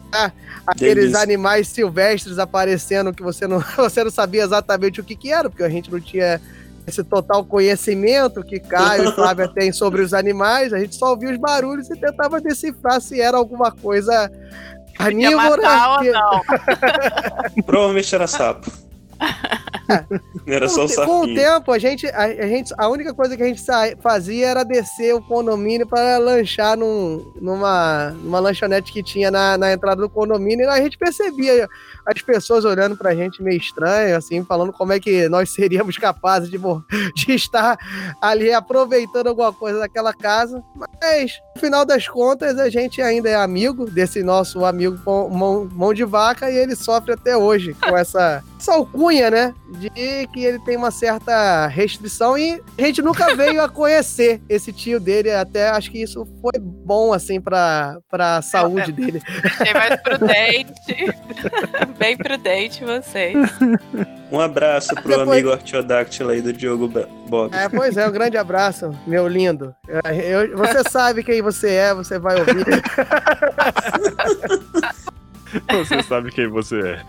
Ah, aqueles Delícia. animais silvestres aparecendo que você não, você não sabia exatamente o que, que era, porque a gente não tinha esse total conhecimento que Caio e Flávia têm sobre os animais. A gente só ouvia os barulhos e tentava decifrar se era alguma coisa carnívora. matar ou que- não. Provavelmente era sapo. Era Com, só o o te- com o sapinho. tempo, a gente, a, a gente, a única coisa que a gente fazia era descer o condomínio para lanchar num- numa, numa lanchonete que tinha na, na entrada do condomínio. E a gente percebia as pessoas olhando pra gente meio estranho, assim, falando como é que nós seríamos capazes de, de estar ali aproveitando alguma coisa daquela casa. Mas, no final das contas, a gente ainda é amigo desse nosso amigo mão, mão de vaca e ele sofre até hoje com essa, essa alcunha, né? De que ele tem uma certa restrição e a gente nunca veio a conhecer esse tio dele. Até acho que isso foi bom, assim, pra, pra saúde dele. Achei mais prudente. Bem prudente vocês. Um abraço pro Depois- amigo Artiodactyl aí do Diogo Bob. É, pois é, um grande abraço, meu lindo. Eu- eu- você sabe quem você é, você vai ouvir. Você sabe quem você é.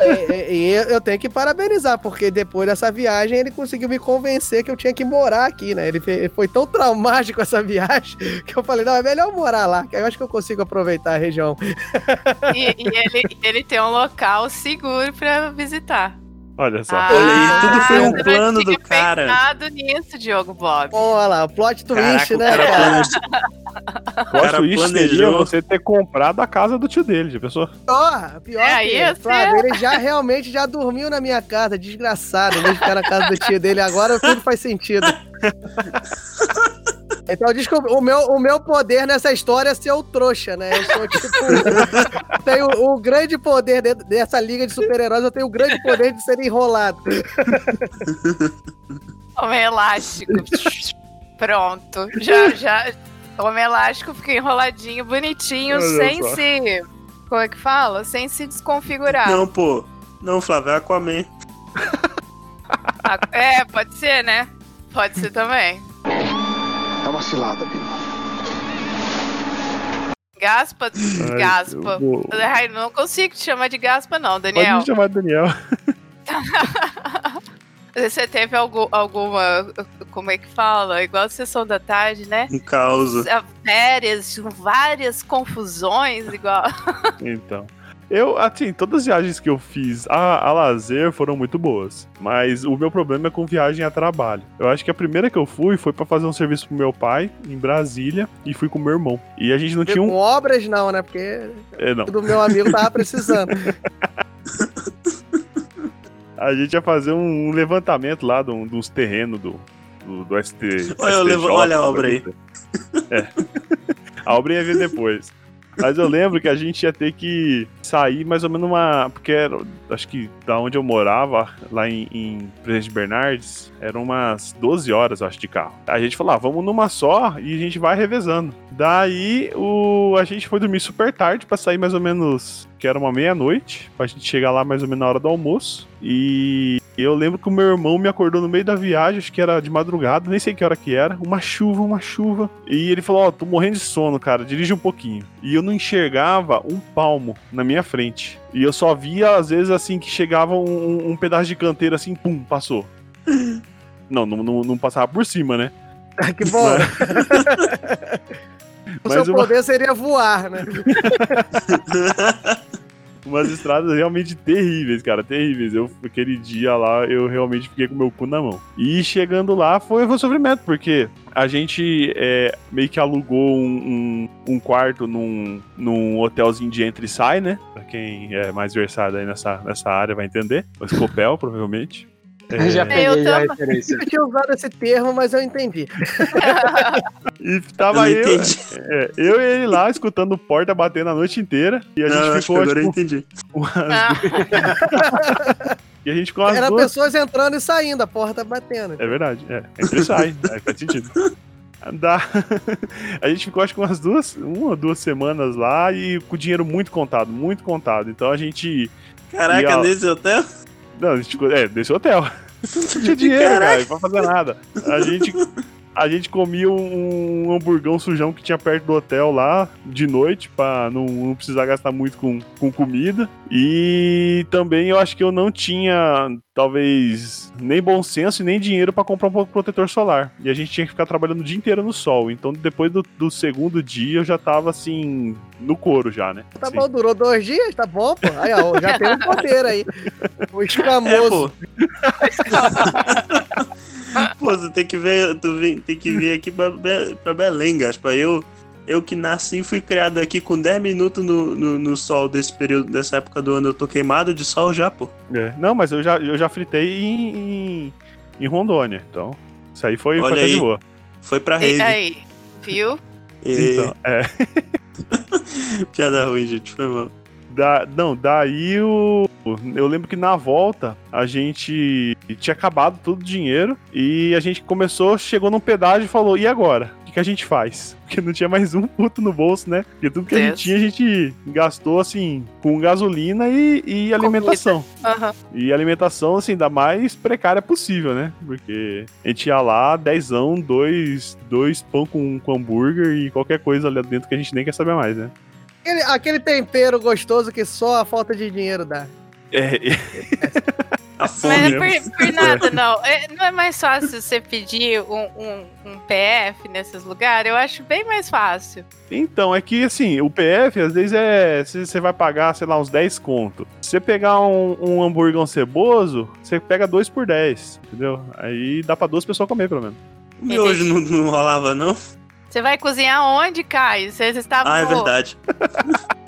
E, e- e eu tenho que parabenizar, porque depois dessa viagem ele conseguiu me convencer que eu tinha que morar aqui, né? Ele, foi tão traumático essa viagem que eu falei, não, é melhor morar lá, que eu acho que eu consigo aproveitar a região. E, e ele, ele tem um local seguro pra visitar. Olha só. Ah, Olha aí, tudo foi um plano do cara. pensado nisso, Diogo Bob. Olha lá, o plot twist, Caraca, né, cara cara twist seria você ter comprado a casa do tio dele, já pensou? Pior, pior É, que, ia Flávio, ele já realmente já dormiu na minha casa, desgraçado, de ficar na casa do tio dele. Agora tudo faz sentido. Então, desculpa, o meu, o meu poder nessa história é ser o trouxa, né? Eu sou tipo. tenho o grande poder dentro dessa liga de super-heróis, eu tenho o grande poder de ser enrolado. Homem elástico. Pronto. Já, já. Homem elástico fica enroladinho, bonitinho, Olha sem só. se. Como é que fala? Sem se desconfigurar. Não, pô. Não, Flávio, é Aquaman. Ah, É, pode ser, né? Pode ser também. É uma cilada, Bino. Gaspa, gaspa. vou- Ai, não consigo te chamar de gaspa, não, Pode Daniel. me chamar de Daniel. Você teve algum, alguma. Como é que fala? Igual a sessão da tarde, né? Um caos. Férias, várias confusões, igual. Então. Eu, assim, todas as viagens que eu fiz a, a lazer foram muito boas. Mas o meu problema é com viagem a trabalho. Eu acho que a primeira que eu fui foi pra fazer um serviço pro meu pai, em Brasília, e fui com meu irmão. E a gente não tinha Com um. obras, não, né? Porque É, não. o do meu amigo tava precisando. A gente ia fazer um, um levantamento lá de um- dos terrenos do, do, do ST. Olha, STJ, levo- olha a obra aí. É. A obra ia vir depois. Mas eu lembro que a gente ia ter que sair mais ou menos uma. Porque era, acho que da onde eu morava, lá em, em Presidente Bernardes, eram umas 12 horas, acho, de carro. A gente falou, ah, vamos numa só e a gente vai revezando. Daí o, a gente foi dormir super tarde pra sair mais ou menos, que era uma meia-noite, pra gente chegar lá mais ou menos na hora do almoço. E eu lembro que o meu irmão me acordou no meio da viagem, acho que era de madrugada, nem sei que hora que era. Uma chuva, uma chuva. E ele falou: Ó, tô morrendo de sono, cara, dirige um pouquinho. E eu não enxergava um palmo na minha frente. E eu só via, às vezes, assim, que chegava um, um pedaço de canteiro assim, pum, passou. Não, não, não, não passava por cima, né? que bom. o seu Mas uma- poder seria voar, né? Umas estradas realmente terríveis, cara, terríveis. Eu, aquele dia lá, eu realmente fiquei com meu cu na mão. E chegando lá foi um sofrimento, porque a gente é, meio que alugou um, um, um quarto num, num hotelzinho de entra e sai, né? Pra quem é mais versado aí nessa, nessa área vai entender. O Escopel, provavelmente. É, Já Eu peguei já a também. referência. Eu tinha usado esse termo, mas eu entendi. e tava Eu eu, é, eu e ele lá escutando porta batendo a noite inteira. E a Não, gente acho que ficou, agora eu tipo, entendi. umas- Ah, E a gente ficou Era duas pessoas entrando e saindo, a porta batendo. É verdade, é. Entra e sai, é, faz sentido. Dá. A gente ficou acho que umas duas, uma ou duas semanas lá e com o dinheiro muito contado, muito contado. Então a gente. Caraca, ó, nesse hotel? Não, a gente. É, desse hotel. Não tinha dinheiro, cara, pra fazer nada. A gente. A gente comia um, um hamburgão sujão que tinha perto do hotel lá de noite, pra não, não precisar gastar muito com, com comida. E também eu acho que eu não tinha, talvez, nem bom senso e nem dinheiro pra comprar um protetor solar. E a gente tinha que ficar trabalhando o dia inteiro no sol. Então depois do, do segundo dia eu já tava assim, no couro já, né? Tá Assim. bom, durou dois dias, tá bom, pô. Aí, ó, já tem um poder aí. O É, escamoso. pô. pô, você tem que ver, tu vem- tem que vir aqui pra, pra Belém, Gaspa. Eu, eu que nasci e fui criado aqui com 10 minutos no, no, no sol desse período, dessa época do ano. Eu tô queimado de sol já, pô. É. Não, mas eu já, eu já fritei em, em, em Rondônia. Então, isso aí foi, foi Olha de aí. boa. Foi pra e rede. aí, viu? E- Então, é. Piada ruim, gente. Foi mal. Da, não, daí o. Eu lembro que na volta a gente tinha acabado todo o dinheiro e a gente começou, chegou num pedágio e falou: e agora? O que, que a gente faz? Porque não tinha mais um puto no bolso, né? Porque tudo que a gente tinha, a gente gastou assim, com gasolina e, e alimentação. Aham. E alimentação, assim, da mais precária possível, né? Porque a gente ia lá, dezão, dois, dois pão com, com hambúrguer e qualquer coisa ali dentro que a gente nem quer saber mais, né? Aquele, aquele tempero gostoso que só a falta de dinheiro dá. É, A Mas não é por, por nada, não. É, não é mais fácil você pedir um, um, um PF nesses lugares? Eu acho bem mais fácil. Então, é que assim, o PF às vezes é. se Você vai pagar, sei lá, uns 10 conto. Se você pegar um, um hambúrguer ceboso, você pega dois por 10, entendeu? Aí dá pra duas pessoas comer, pelo menos. O miojo não, não rolava, não? Você vai cozinhar onde, Caio? Vocês estavam. Ah, é verdade.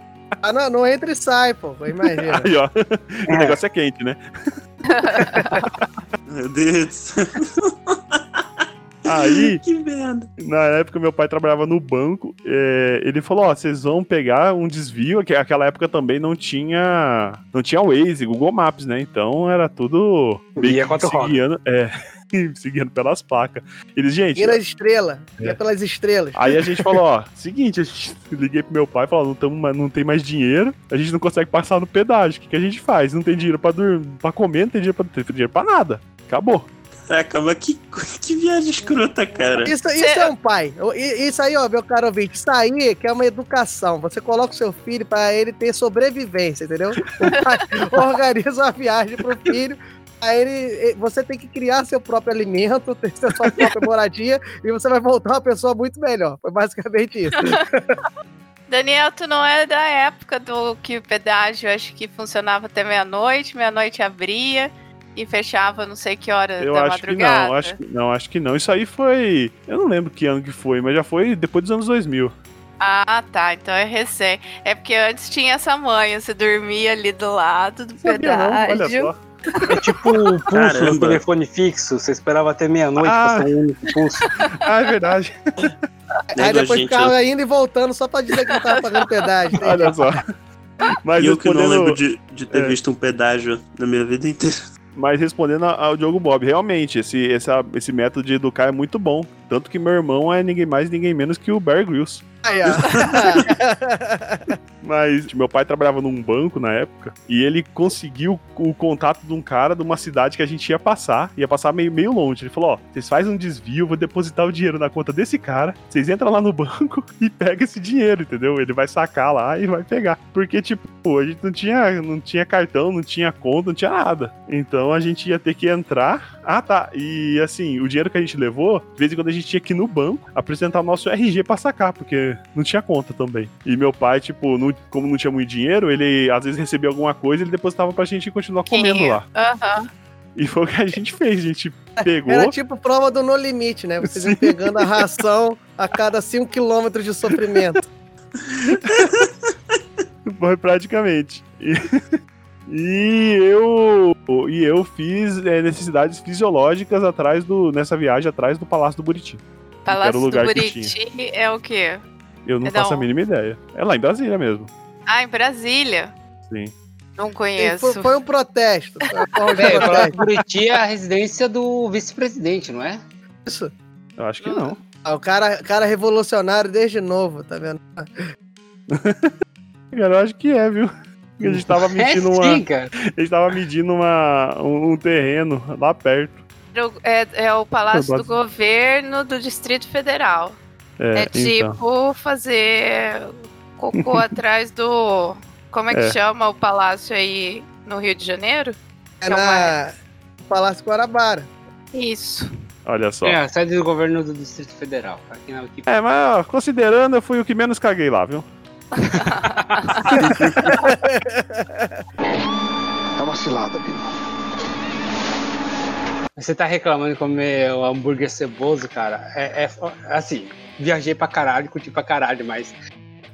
Ah, não, não entra e sai, pô. Imagina. Aí, ó. O negócio é quente, né? Meu Deus. Aí, que merda. na época, meu pai trabalhava no banco. é, ele falou: Ó, vocês vão pegar um desvio. Que aquela época também não tinha. Não tinha Waze, Google Maps, né? Então era tudo. meio Guia que quatro se guiando, É. Seguindo pelas placas. Eles, gente, E nas estrelas. É. Ia pelas estrelas. Aí a gente falou, ó, seguinte, liguei pro meu pai e falou, não, tamo, não tem mais dinheiro, a gente não consegue passar no pedágio. O que, que a gente faz? Não tem dinheiro pra dormir, pra comer, não tem dinheiro pra, não tem dinheiro pra nada. Acabou. Caraca, mas que, que viagem escrota, cara. Isso, isso é um pai. Isso aí, ó, meu caro ouvinte, isso aí que é uma educação. Você coloca o seu filho para ele ter sobrevivência, entendeu? O pai organiza uma viagem pro filho. Aí ele, você tem que criar seu próprio alimento, ter sua própria moradia e você vai voltar uma pessoa muito melhor. Foi basicamente isso. Daniel, tu não é da época do que o pedágio acho que funcionava até meia-noite, meia-noite abria e fechava não sei que hora Eu da acho que madrugada. não, acho que não, acho que não. Isso aí foi. Eu não lembro que ano que foi, mas já foi depois dos anos 2000. Ah, tá. Então é recém. É porque antes tinha essa manha, você dormia ali do lado do Sabia não, olha pedágio. só. É tipo o pulso Caramba. do telefone fixo. Você esperava até meia-noite Ah. pra ser um único pulso. Ah, é verdade. Aí Nego, depois ficava eu- indo e voltando só pra dizer que não tava pagando pedágio. entendeu? Olha só. Mas E eu que não respondendo- lembro de, de ter É. visto um pedágio na minha vida inteira. Mas respondendo ao Diogo Bob, realmente, esse, essa- esse método de educar é muito bom. Tanto que meu irmão é ninguém mais, ninguém menos que o Bear Grylls. Mas meu pai trabalhava num banco na época e ele conseguiu o contato de um cara de uma cidade que a gente ia passar, ia passar meio, meio longe. Ele falou: Ó, vocês fazem um desvio, vou depositar o dinheiro na conta desse cara, vocês entram lá no banco e pegam esse dinheiro, entendeu? Ele vai sacar lá e vai pegar. Porque, tipo, a gente não tinha, não tinha cartão, não tinha conta, não tinha nada. Então a gente ia ter que entrar. Ah, tá. E assim, o dinheiro que a gente levou, de vez em quando a gente tinha que ir no banco apresentar o nosso RG pra sacar, porque não tinha conta também. E meu pai, tipo, não- como não tinha muito dinheiro, ele às vezes recebia alguma coisa, ele depositava pra gente continuar comendo lá. Aham. E foi o que a gente fez, a gente pegou. Era tipo prova do No Limite, né? Vocês iam pegando a ração a cada 5 km de sofrimento. Foi praticamente. E, e eu e eu fiz é, necessidades fisiológicas atrás do nessa viagem atrás do Palácio do Buriti. Palácio o lugar do que Buriti é o quê? Eu não É faço a mínima ideia. É lá em Brasília mesmo. Ah, em Brasília. Sim. Não conheço. Foi, foi um protesto. Foi uma. Buriti é a residência do vice-presidente, não é? Isso. Eu acho que não. Ah, o cara, cara revolucionário desde novo, tá vendo? Cara, eu acho que é, viu? A gente tava medindo é uma, sim, cara. a gente tava medindo uma, um, um terreno lá perto. É, é o Palácio do. Governo do Distrito Federal. É, É, tipo então. fazer cocô atrás do. Como é que É. chama o palácio aí no Rio de Janeiro? É é uma- na Palácio Guarabara. Isso. Olha só. É, É, a sede do governo do Distrito Federal. Aqui na Wikipedia. É, mas ó, considerando, eu fui o que menos caguei lá, viu? É uma cilada, Bino. Você tá reclamando de comer o hambúrguer ceboso, cara? É, é- assim, viajei pra caralho, curti pra caralho, mas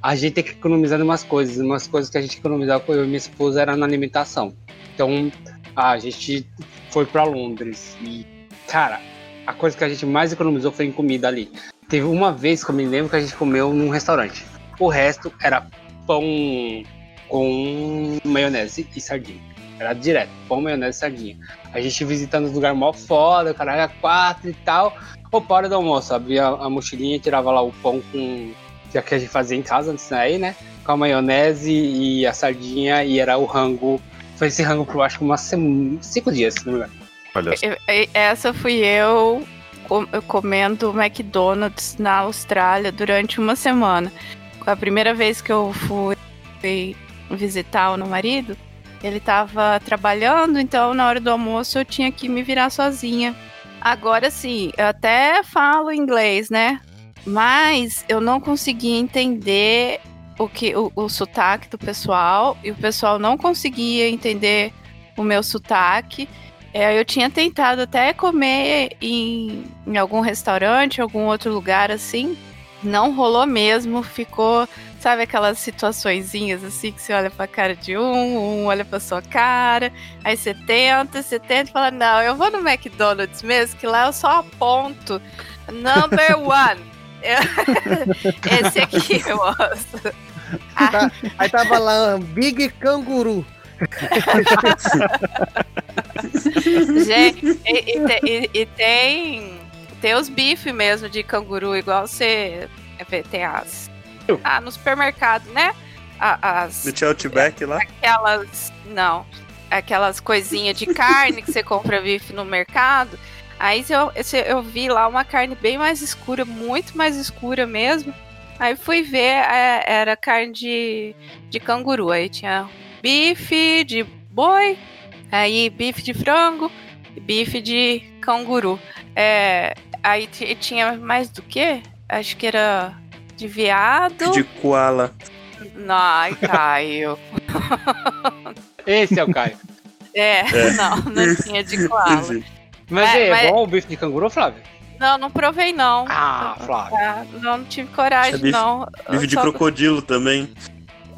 a gente tem que economizar em umas coisas. Umas coisas que a gente economizava com eu e minha esposa era na alimentação. Então, a gente foi pra Londres e, cara, a coisa que a gente mais economizou foi em comida ali. Teve uma vez que eu me lembro que a gente comeu num restaurante. O resto era pão com maionese e sardinha. Era direto, pão, maionese e sardinha. A gente visitando os lugares mó foda, caralho, quatro e tal. Ou para hora do almoço, abria a mochilinha, tirava lá o pão com. que a gente fazia em casa antes daí, né? Com a maionese e a sardinha, e era o rango. Foi esse rango por acho que umas cinco dias, se não me engano. Olha. E- e- Essa fui eu com- comendo McDonald's na Austrália durante uma semana. A primeira vez que eu fui visitar o meu marido, ele tava trabalhando, então na hora do almoço eu tinha que me virar sozinha. Agora sim, eu até falo inglês, né? Mas eu não conseguia entender o que o, o sotaque do pessoal e o pessoal não conseguia entender o meu sotaque. É, eu tinha tentado até comer em, em algum restaurante, algum outro lugar assim. Não rolou mesmo, ficou, sabe aquelas situaçõezinhas assim que você olha pra cara de um, um olha pra sua cara, aí você tenta, você tenta e fala, não, eu vou no McDonald's mesmo, que lá eu só aponto. Number one. Esse aqui eu gosto. Tá- aí tava lá, Big Canguru. Gente, e, e e- tem, tem os bifes mesmo de canguru, igual você tem as. Ah, no supermercado, né? As, No Outback lá. aquelas. Não. Aquelas coisinhas de carne que você compra bife no mercado. Aí eu, eu vi lá uma carne bem mais escura, muito mais escura mesmo. Aí fui ver, é, era carne de, de canguru. Aí tinha bife de boi, aí bife de frango, e bife de canguru. É, aí ti- tinha mais do que? Acho que era de veado. De koala. Ai, Caio. Esse é o Caio. É, não, não tinha de koala. Mas É, é, mas- bom o bife de canguru, Flávio? Não, não provei não. Ah, Flávio. Ah, não, não tive coragem, É bife- não. Bife de só- crocodilo também.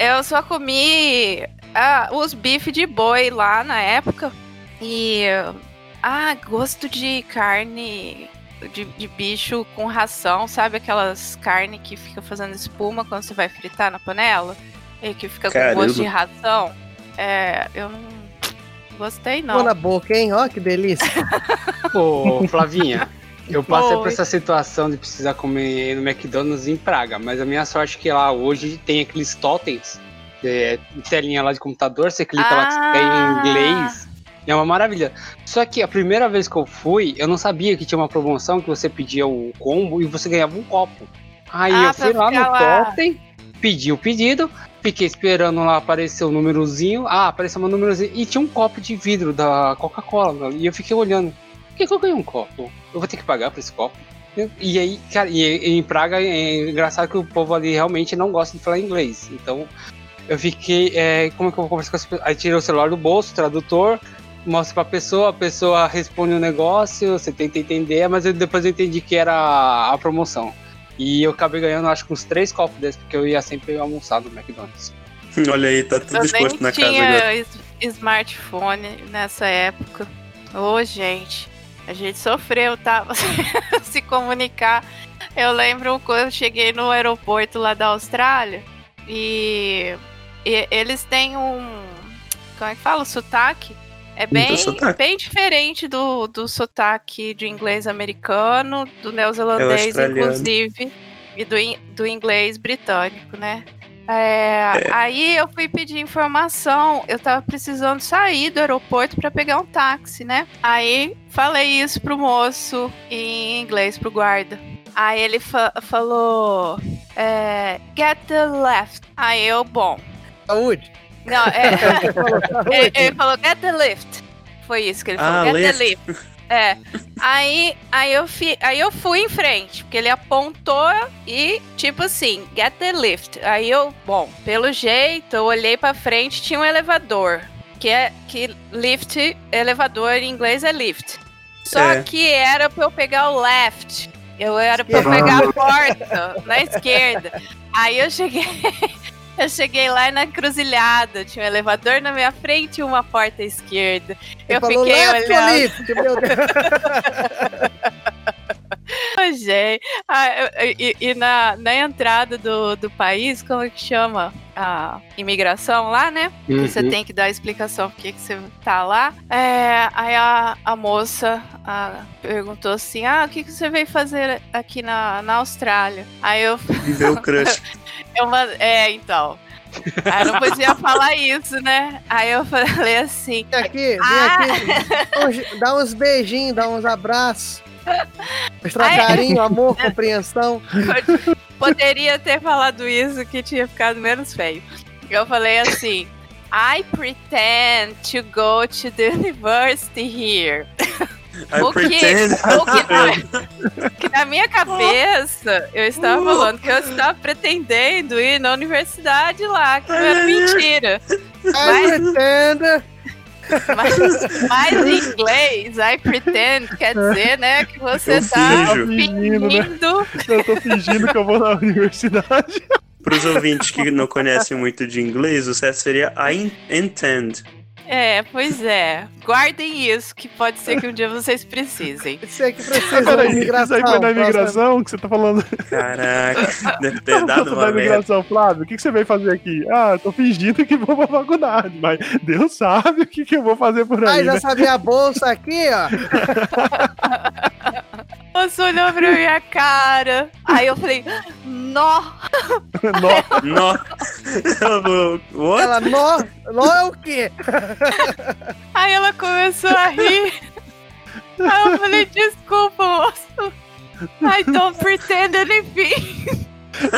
Eu só comi ah, os bifes de boi lá na época. E. Ah, gosto de carne de, de bicho com ração, sabe aquelas carnes que fica fazendo espuma quando você vai fritar na panela? E que fica com Caramba. gosto de ração? É, eu não gostei Pô na não. boca, hein? Ó, que delícia. Ô, Flavinha, eu passei por Oi. essa situação de precisar comer no McDonald's em Praga, mas a minha sorte é que lá hoje tem aqueles totens, é, telinha lá de computador, você clica lá que você tem Ah. em inglês. É uma maravilha. Só que a primeira vez que eu fui, eu não sabia que tinha uma promoção que você pedia o combo e você ganhava um copo. Aí Ah, eu fui lá no lá. totem, pedi o pedido, fiquei esperando lá aparecer o númerozinho. Ah, apareceu um númerozinho. E tinha um copo de vidro da Coca-Cola. E eu fiquei olhando. Por que, que eu ganhei um copo? Eu vou ter que pagar por esse copo? E aí, cara, e em Praga é engraçado que o povo ali realmente não gosta de falar inglês. Então, eu fiquei. é, como é que eu vou conversar com as pessoas? Aí tirei o celular do bolso, tradutor, mostra pra pessoa, a pessoa responde o negócio, você tenta entender, mas eu- depois eu entendi que era a, promoção. E eu acabei ganhando, acho que uns três copos desses, porque eu ia sempre almoçar no McDonald's. Olha aí, tá tudo Eu exposto na casa agora. tinha es- smartphone nessa época. Ô, gente, a gente sofreu, tá? Se comunicar. Eu lembro quando eu cheguei no aeroporto lá da Austrália e, e eles têm um. Como é que fala? O sotaque. É bem, bem diferente do, do sotaque de inglês americano, do neozelandês, australiano. inclusive, e do, do inglês britânico, né? É, Aí eu fui pedir informação. Eu tava precisando sair do aeroporto para pegar um táxi, né? Aí falei isso pro moço em inglês, pro guarda. Aí ele fa- falou: é, Get the left. Aí eu, bom. Saúde. Não, é. Falou, saúde. ele, ele falou: Get the lift. Foi isso que ele falou: Ah, Get lift. the lift. É. Aí, aí, eu fi, aí eu fui em frente, porque ele apontou e, tipo assim, get the lift. Aí eu, bom, pelo jeito, eu olhei pra frente, tinha um elevador. Que é que lift, elevador em inglês é lift. Só É. que era pra eu pegar o left. Eu era pra eu pegar a porta na esquerda. Aí eu cheguei. Eu cheguei lá na encruzilhada, tinha um elevador na minha frente e uma porta esquerda. Ele Eu falou fiquei left olhando. lift? Meu Deus. Ah, eu- e, e na, na entrada do, do país, como é que chama? A imigração lá, né? Que você Uhum. tem que dar a explicação por que você tá lá. É, aí a, a moça ah, perguntou assim: Ah, o que, que você veio fazer aqui na, na Austrália? Aí eu, Viveu o crush. eu man- É, então. Aí eu não podia falar isso, né? Aí eu falei assim: Vem aqui, vem Ah. aqui. Dá uns- beijinhos, dá uns abraços. Mostrar carinho, amor, compreensão. Poderia ter falado isso que tinha ficado menos feio. Eu falei assim: I pretend to go to the university here. I O que, o que, que na minha cabeça eu estava falando que eu estava pretendendo ir na universidade lá, que não era mentira. I Mas- pretend. Mas, mas em inglês, I pretend quer dizer, né, que você Eu tá finjo. Fingindo, né? fingindo. Eu tô fingindo que eu vou na universidade. Para os ouvintes que não conhecem muito de inglês, o certo seria I intend. É, pois é. Guardem isso, que pode ser que um dia vocês precisem. Você que precisa da imigração. isso aí foi na imigração que você tá falando? Caraca, deve ter dado Você uma da imigração, Flávio, o que, que você veio fazer aqui? Ah, tô fingindo que vou pra faculdade, mas Deus sabe o que, que eu vou fazer por Ah, aí, já né? sabia a bolsa aqui, ó. Você olhou pra minha cara. Aí eu falei, nó. Nossa, Nó. What? Ela, nó, nó é o quê? Aí ela começou a rir. Aí eu falei, desculpa, moço. I don't pretend anything.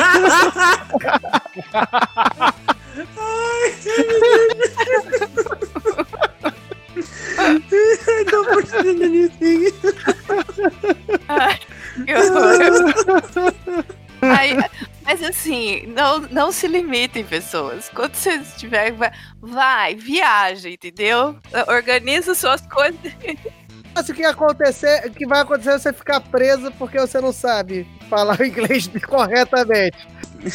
I don't pretend anything. Ai, que horror. Aí, mas assim, não, não se limitem, pessoas. Quando você estiver, vai, vai, viaja, entendeu? Organiza suas coisas. Mas o que acontecer, o que vai acontecer é você ficar preso porque você não sabe falar o inglês corretamente.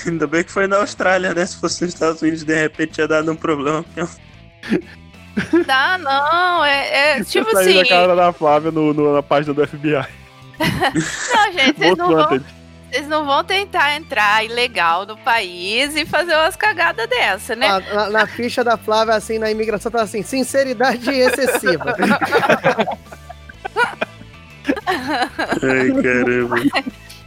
Ainda bem que foi na Austrália, né? Se fosse nos Estados Unidos, de repente tinha dado um problema. Dá, não. É, é tipo assim. da cara da Flávia no, no- na página do FBI. Não, gente, vocês não, vão, Vocês não vão tentar entrar ilegal no país e fazer umas cagadas dessa, né? Ah, na, na ficha da Flávia, assim, na imigração, tá assim, sinceridade excessiva. Ai, caramba.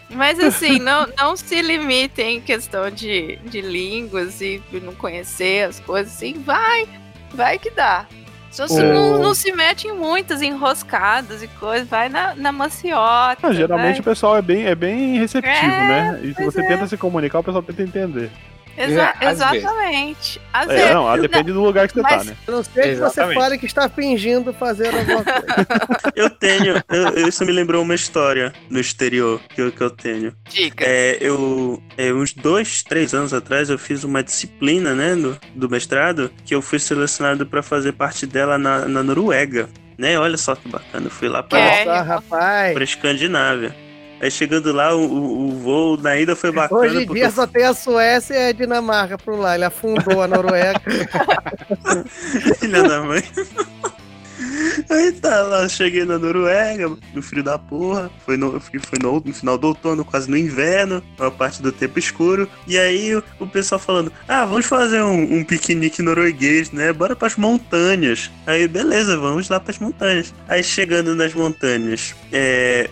Mas assim, não, não se limitem em questão de, de línguas e de não conhecer as coisas, assim, vai, vai que dá. Só se É. não, não se mete em muitas enroscadas e coisas, vai na, na maciota. Ah, geralmente vai. o pessoal é bem, é bem receptivo, É, né? E se você é. tenta se comunicar, o pessoal tenta entender. Exa- É, às vezes. exatamente. Às É, vezes. não, ah, depende do lugar que você tá, mas- né? A não ser que você Exatamente. fale que está fingindo fazer alguma coisa. Eu tenho. eu- isso me lembrou uma história no exterior que eu, que eu tenho. Dica. É, eu, é, uns dois, três anos atrás, eu fiz uma disciplina, né, do, do mestrado, que eu fui selecionado para fazer parte dela na, na Noruega. Né? Olha só que bacana, eu fui lá para É. Pra Escandinávia. Aí chegando lá, o, o, voo na ida foi bacana. Hoje em porque dia só tem a Suécia e a Dinamarca por lá. Ele afundou a Noruega. Filha da mãe. Aí tá lá, cheguei na Noruega, no frio da porra. Foi no, foi no, no final do outono, quase no inverno, uma parte do tempo escuro. E aí o, o pessoal falando: Ah, vamos fazer um, um piquenique norueguês, né? Bora pras montanhas. Aí, beleza, vamos lá pras montanhas. Aí chegando nas montanhas, é,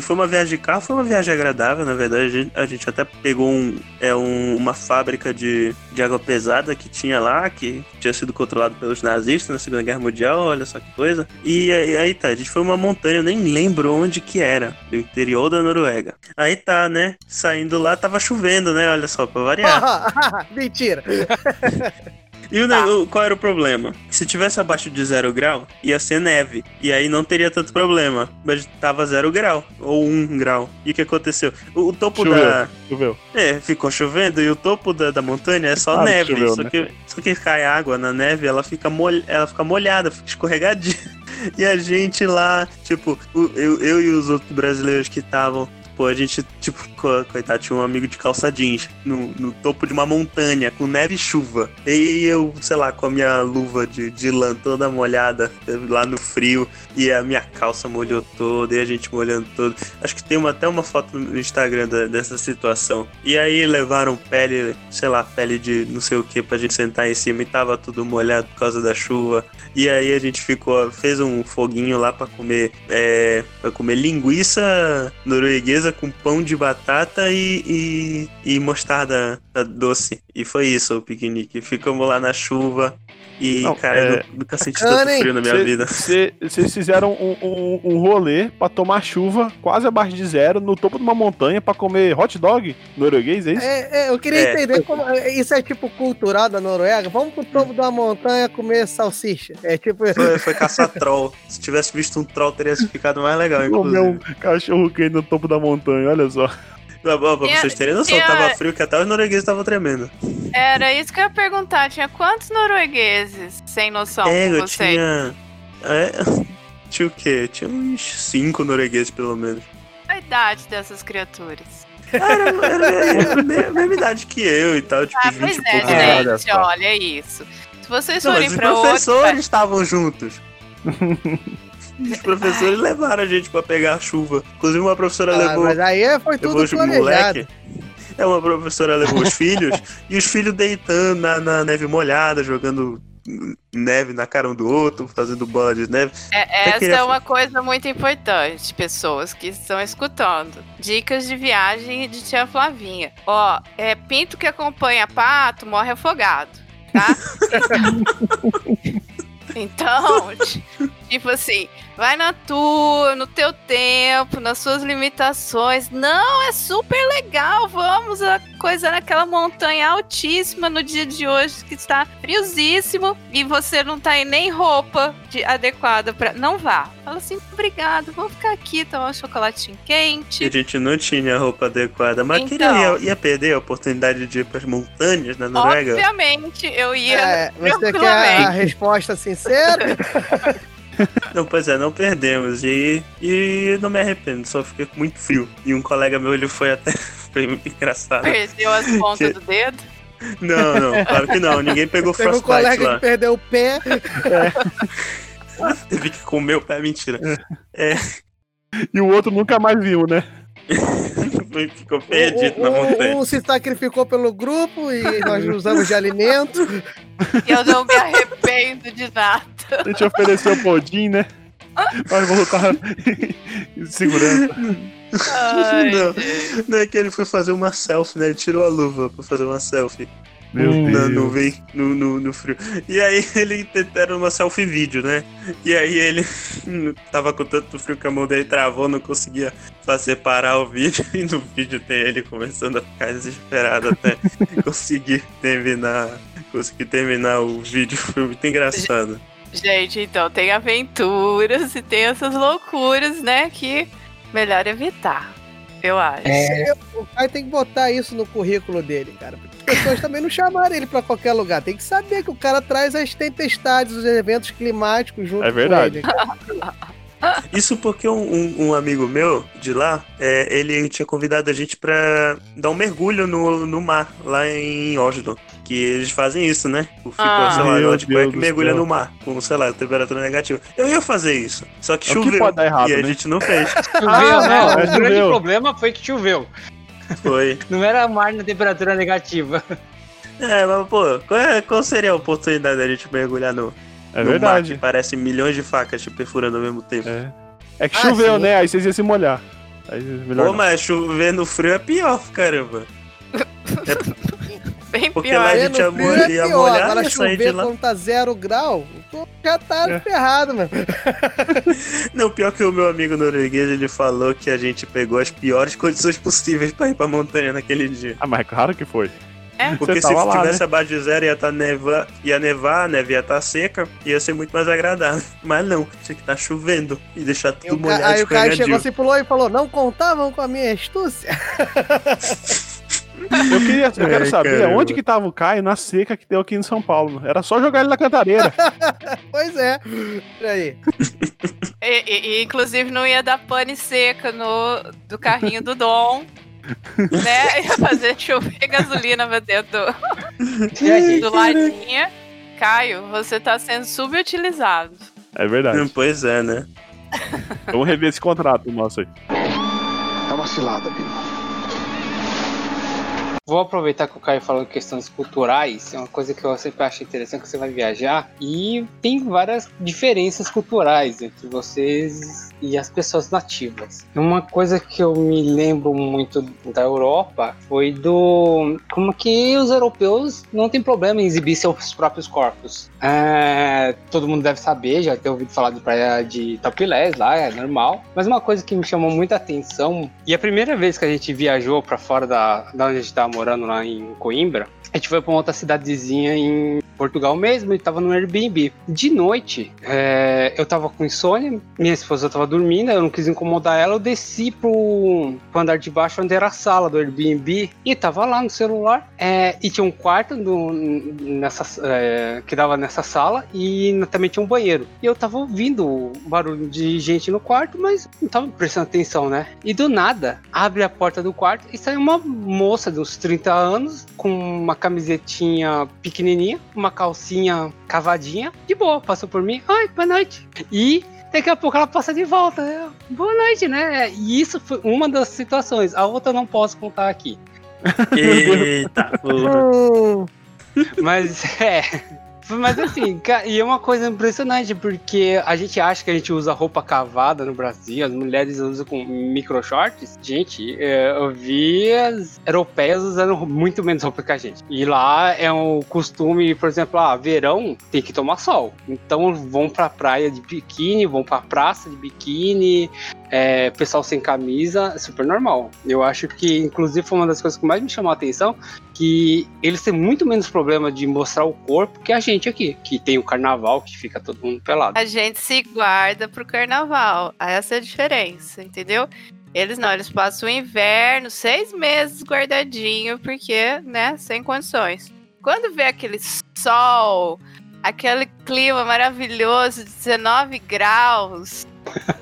foi uma viagem de carro, foi uma viagem agradável, na verdade. A gente, a gente até pegou um, é, um- uma fábrica de, de água pesada que tinha lá, que tinha sido controlado pelos nazistas na Segunda Guerra Mundial, olha só que coisa. E aí, aí tá, a gente foi uma montanha, eu nem lembro onde que era, do interior da Noruega. Aí tá, né? Saindo lá, tava chovendo, né? Olha só, pra variar. Mentira. E o, ne- o- qual era o problema? Se tivesse abaixo de zero grau, ia ser neve. E aí não teria tanto problema. Mas tava zero grau, ou um grau. E o que aconteceu? O, o topo Choveu. da. Choveu. É, ficou chovendo e o topo da, da montanha é só Claro que neve. choveu, só, né? que, só que cai água na neve, ela fica, molh, ela fica molhada, fica escorregadia. E a gente lá, tipo, eu, eu e os outros brasileiros que estavam. Pô, a gente, tipo, co- coitado, tinha um amigo de calça jeans no, no topo de uma montanha, com neve e chuva. E eu, sei lá, com a minha luva de, de lã toda molhada, lá no frio, e a minha calça molhou toda, e a gente molhando todo. Acho que tem uma, até uma foto no Instagram da- dessa situação. E aí levaram pele, sei lá, pele de não sei o que pra gente sentar em cima e tava tudo molhado por causa da chuva. E aí a gente ficou, fez um foguinho lá pra comer, é, para comer linguiça norueguesa com pão de batata e, e, e mostarda doce. E foi isso o piquenique. Ficamos lá na chuva. E, Não, cara, é- eu nunca senti Bacana, tanto hein? frio na minha vida. Vocês fizeram um, um, um rolê pra tomar chuva quase abaixo de zero no topo de uma montanha pra comer hot dog norueguês, é isso? É, é, eu queria É. entender como. Isso é tipo cultural da Noruega? Vamos pro topo da montanha comer salsicha. É tipo. Foi, foi caçar troll. Se tivesse visto um troll, teria ficado mais legal, Comer um inclusive. cachorro quente no topo da montanha, olha só. Pra, pra Tinha- vocês terem noção, tinha- tava frio que até os noruegueses estavam tremendo. Era isso que eu ia perguntar. Tinha quantos noruegueses sem noção é, com eu vocês? tinha. É, tinha o quê? Tinha uns cinco noruegueses, pelo menos. Qual a idade dessas criaturas? Era, era, era a mesma, idade que eu e tal, tipo, Ah, 20 pois é, poucos gente, olha isso. Se vocês Não, forem os pra outro professores estavam juntos. Os professores levaram a gente pra pegar a chuva. Inclusive, uma professora Ah, levou, mas aí foi levou tudo os planejado. moleque. É, uma professora levou os filhos e os filhos deitando na, na neve molhada, jogando neve na cara um do outro, fazendo bola de neve. É, essa queria é uma coisa muito importante, pessoas que estão escutando. Dicas de viagem de tia Flavinha. Ó, é pinto que acompanha pato morre afogado, tá? então, ti- tipo assim, vai na tua, no teu tempo, nas suas limitações. Não, é super legal. Vamos a coisa naquela montanha altíssima no dia de hoje que está friosíssimo e você não tá em nem roupa de- adequada para não vá. Fala assim, obrigado, vou ficar aqui tomar um chocolatinho E a quente. gente não tinha roupa adequada. Mas Então. queria, ia, ia perder a oportunidade de ir pras montanhas na Noruega. Obviamente, eu ia É, você quer a resposta sincera? Não, pois é, não perdemos. E, e não me arrependo, só fiquei com muito frio. E um colega meu, ele foi até. Foi muito engraçado. Perdeu as pontas do dedo. Não, não, claro que não. Ninguém pegou Teve um frostbite colega lá. que perdeu o pé. Teve que comer o pé, mentira. É. E o outro nunca mais viu, né? Ficou perdido na um, montanha. um se sacrificou pelo grupo e nós usamos de alimento. E eu não me arrependo de nada. A gente ofereceu o Podin, né? Vai voltar em segurança. Ai, não, não é que ele foi fazer uma selfie, né? Ele tirou a luva pra fazer uma selfie Meu na Deus. nuvem, no, no, no frio. E aí ele era uma selfie vídeo, né? E aí ele tava com tanto frio que a mão dele travou, não conseguia fazer parar o vídeo. E no vídeo tem ele começando a ficar desesperado até conseguir terminar. Conseguir terminar o vídeo. Foi muito engraçado. Gente, então tem aventuras e tem essas loucuras, né? Que melhor evitar, eu acho. O Caio tem que botar isso no currículo dele, cara. Porque as pessoas também não chamaram ele pra qualquer lugar. Tem que saber que o cara traz as tempestades, os eventos climáticos junto É verdade. com ele. Isso porque um, um- um amigo meu de lá, é, ele tinha convidado a gente pra dar um mergulho no, no mar, lá em Oslo. Que eles fazem isso, né? O Fico, Ah. sei lá, de cueca do mergulha no mar, com, sei lá, temperatura negativa. Eu ia fazer isso, só que É o que choveu. pode dar errado, e a né? gente não fez. Choveu, Ah, né? não, o é, grande choveu. problema foi que choveu. Foi. Não era mar na temperatura negativa. É, mas pô, qual, é- qual seria a oportunidade da gente mergulhar no, É no mar verdade. que parece milhões de facas te perfurando ao mesmo tempo? É. É que Ah, choveu, sim. né? Aí vocês iam se molhar. Aí melhor Pô, não. mas chover no frio é pior, caramba. Bem porque pior. lá a gente ia frio molhar- é ia pior. molhar, Agora ia sair de chover lá. quando tá zero grau, tu já tá É. ferrado, mano. Não, pior que o meu amigo norueguês, ele falou que a gente pegou as piores condições possíveis pra ir pra montanha naquele dia. Ah, mas claro que foi. Porque se lá, tivesse né? abaixo de zero ia, tá neva, ia nevar, a neve ia estar seca, ia ser muito mais agradável. Mas não, tinha que estar chovendo e deixar E tudo Ca- molhado Aí o escorregadio. chegou assim, pulou e falou: Não contavam com a minha astúcia. Eu queria, eu quero saber caramba. onde que tava o Caio na seca que deu aqui em São Paulo. Era só jogar ele na cantareira. Pois é. E, e- e, inclusive não ia dar pane seca no do carrinho do Dom. né? Ia fazer chover gasolina pra dentro do, do ladinha. Caio, você tá sendo subutilizado. É verdade. Hum, Pois é, né? Vamos rever esse contrato nosso aí. É uma cilada, Bino. Vou aproveitar que o Caio falou de questões culturais, é uma coisa que eu sempre acho interessante que você vai viajar e tem várias diferenças culturais entre vocês e as pessoas nativas. Uma coisa que eu me lembro muito da Europa foi do como que os europeus não tem problema em exibir seus próprios corpos. É, todo mundo deve saber, já ter ouvido falar de praia de Tapilés lá, é normal. Mas uma coisa que me chamou muita atenção, e a primeira vez que a gente viajou pra fora da, da onde a gente tava morando lá em Coimbra, a gente foi pra uma outra cidadezinha em Portugal mesmo e tava no Airbnb. De noite, é, eu tava com insônia, minha esposa tava dormindo, eu não quis incomodar ela, eu desci pro, pro andar de baixo onde era a sala do Airbnb e tava lá no celular. é, e tinha um quarto do- nessa, é, que dava nessa sala e também tinha um banheiro. E eu tava ouvindo barulho de gente no quarto, mas não tava prestando atenção, né? E do nada, abre a porta do quarto e sai uma moça de uns 30 anos com uma camisetinha pequenininha, uma calcinha cavadinha, de boa, passou por mim. Oi, boa noite. E daqui a pouco ela passa de volta. Eu, boa noite, né? E isso foi uma das situações. A outra eu não posso contar aqui. Eita, porra. Mas é. Mas assim, e é uma coisa impressionante, porque a gente acha que a gente usa roupa cavada no Brasil, as mulheres usam com micro shorts. Gente, é, eu vi as europeias usando muito menos roupa que a gente. E lá é um costume, por exemplo, ah, verão tem que tomar sol. Então vão pra praia de biquíni, vão pra praça de biquíni, é, pessoal sem camisa, é super normal. Eu acho que, inclusive, foi uma das coisas que mais me chamou a atenção, que eles têm muito menos problema de mostrar o corpo que a gente aqui, que tem o carnaval, que fica todo mundo pelado. A gente se guarda pro carnaval. Essa é a diferença, entendeu? Eles não, eles passam o inverno, seis meses guardadinho, porque, né, sem condições. Quando vê aquele sol, aquele clima maravilhoso, 19 graus,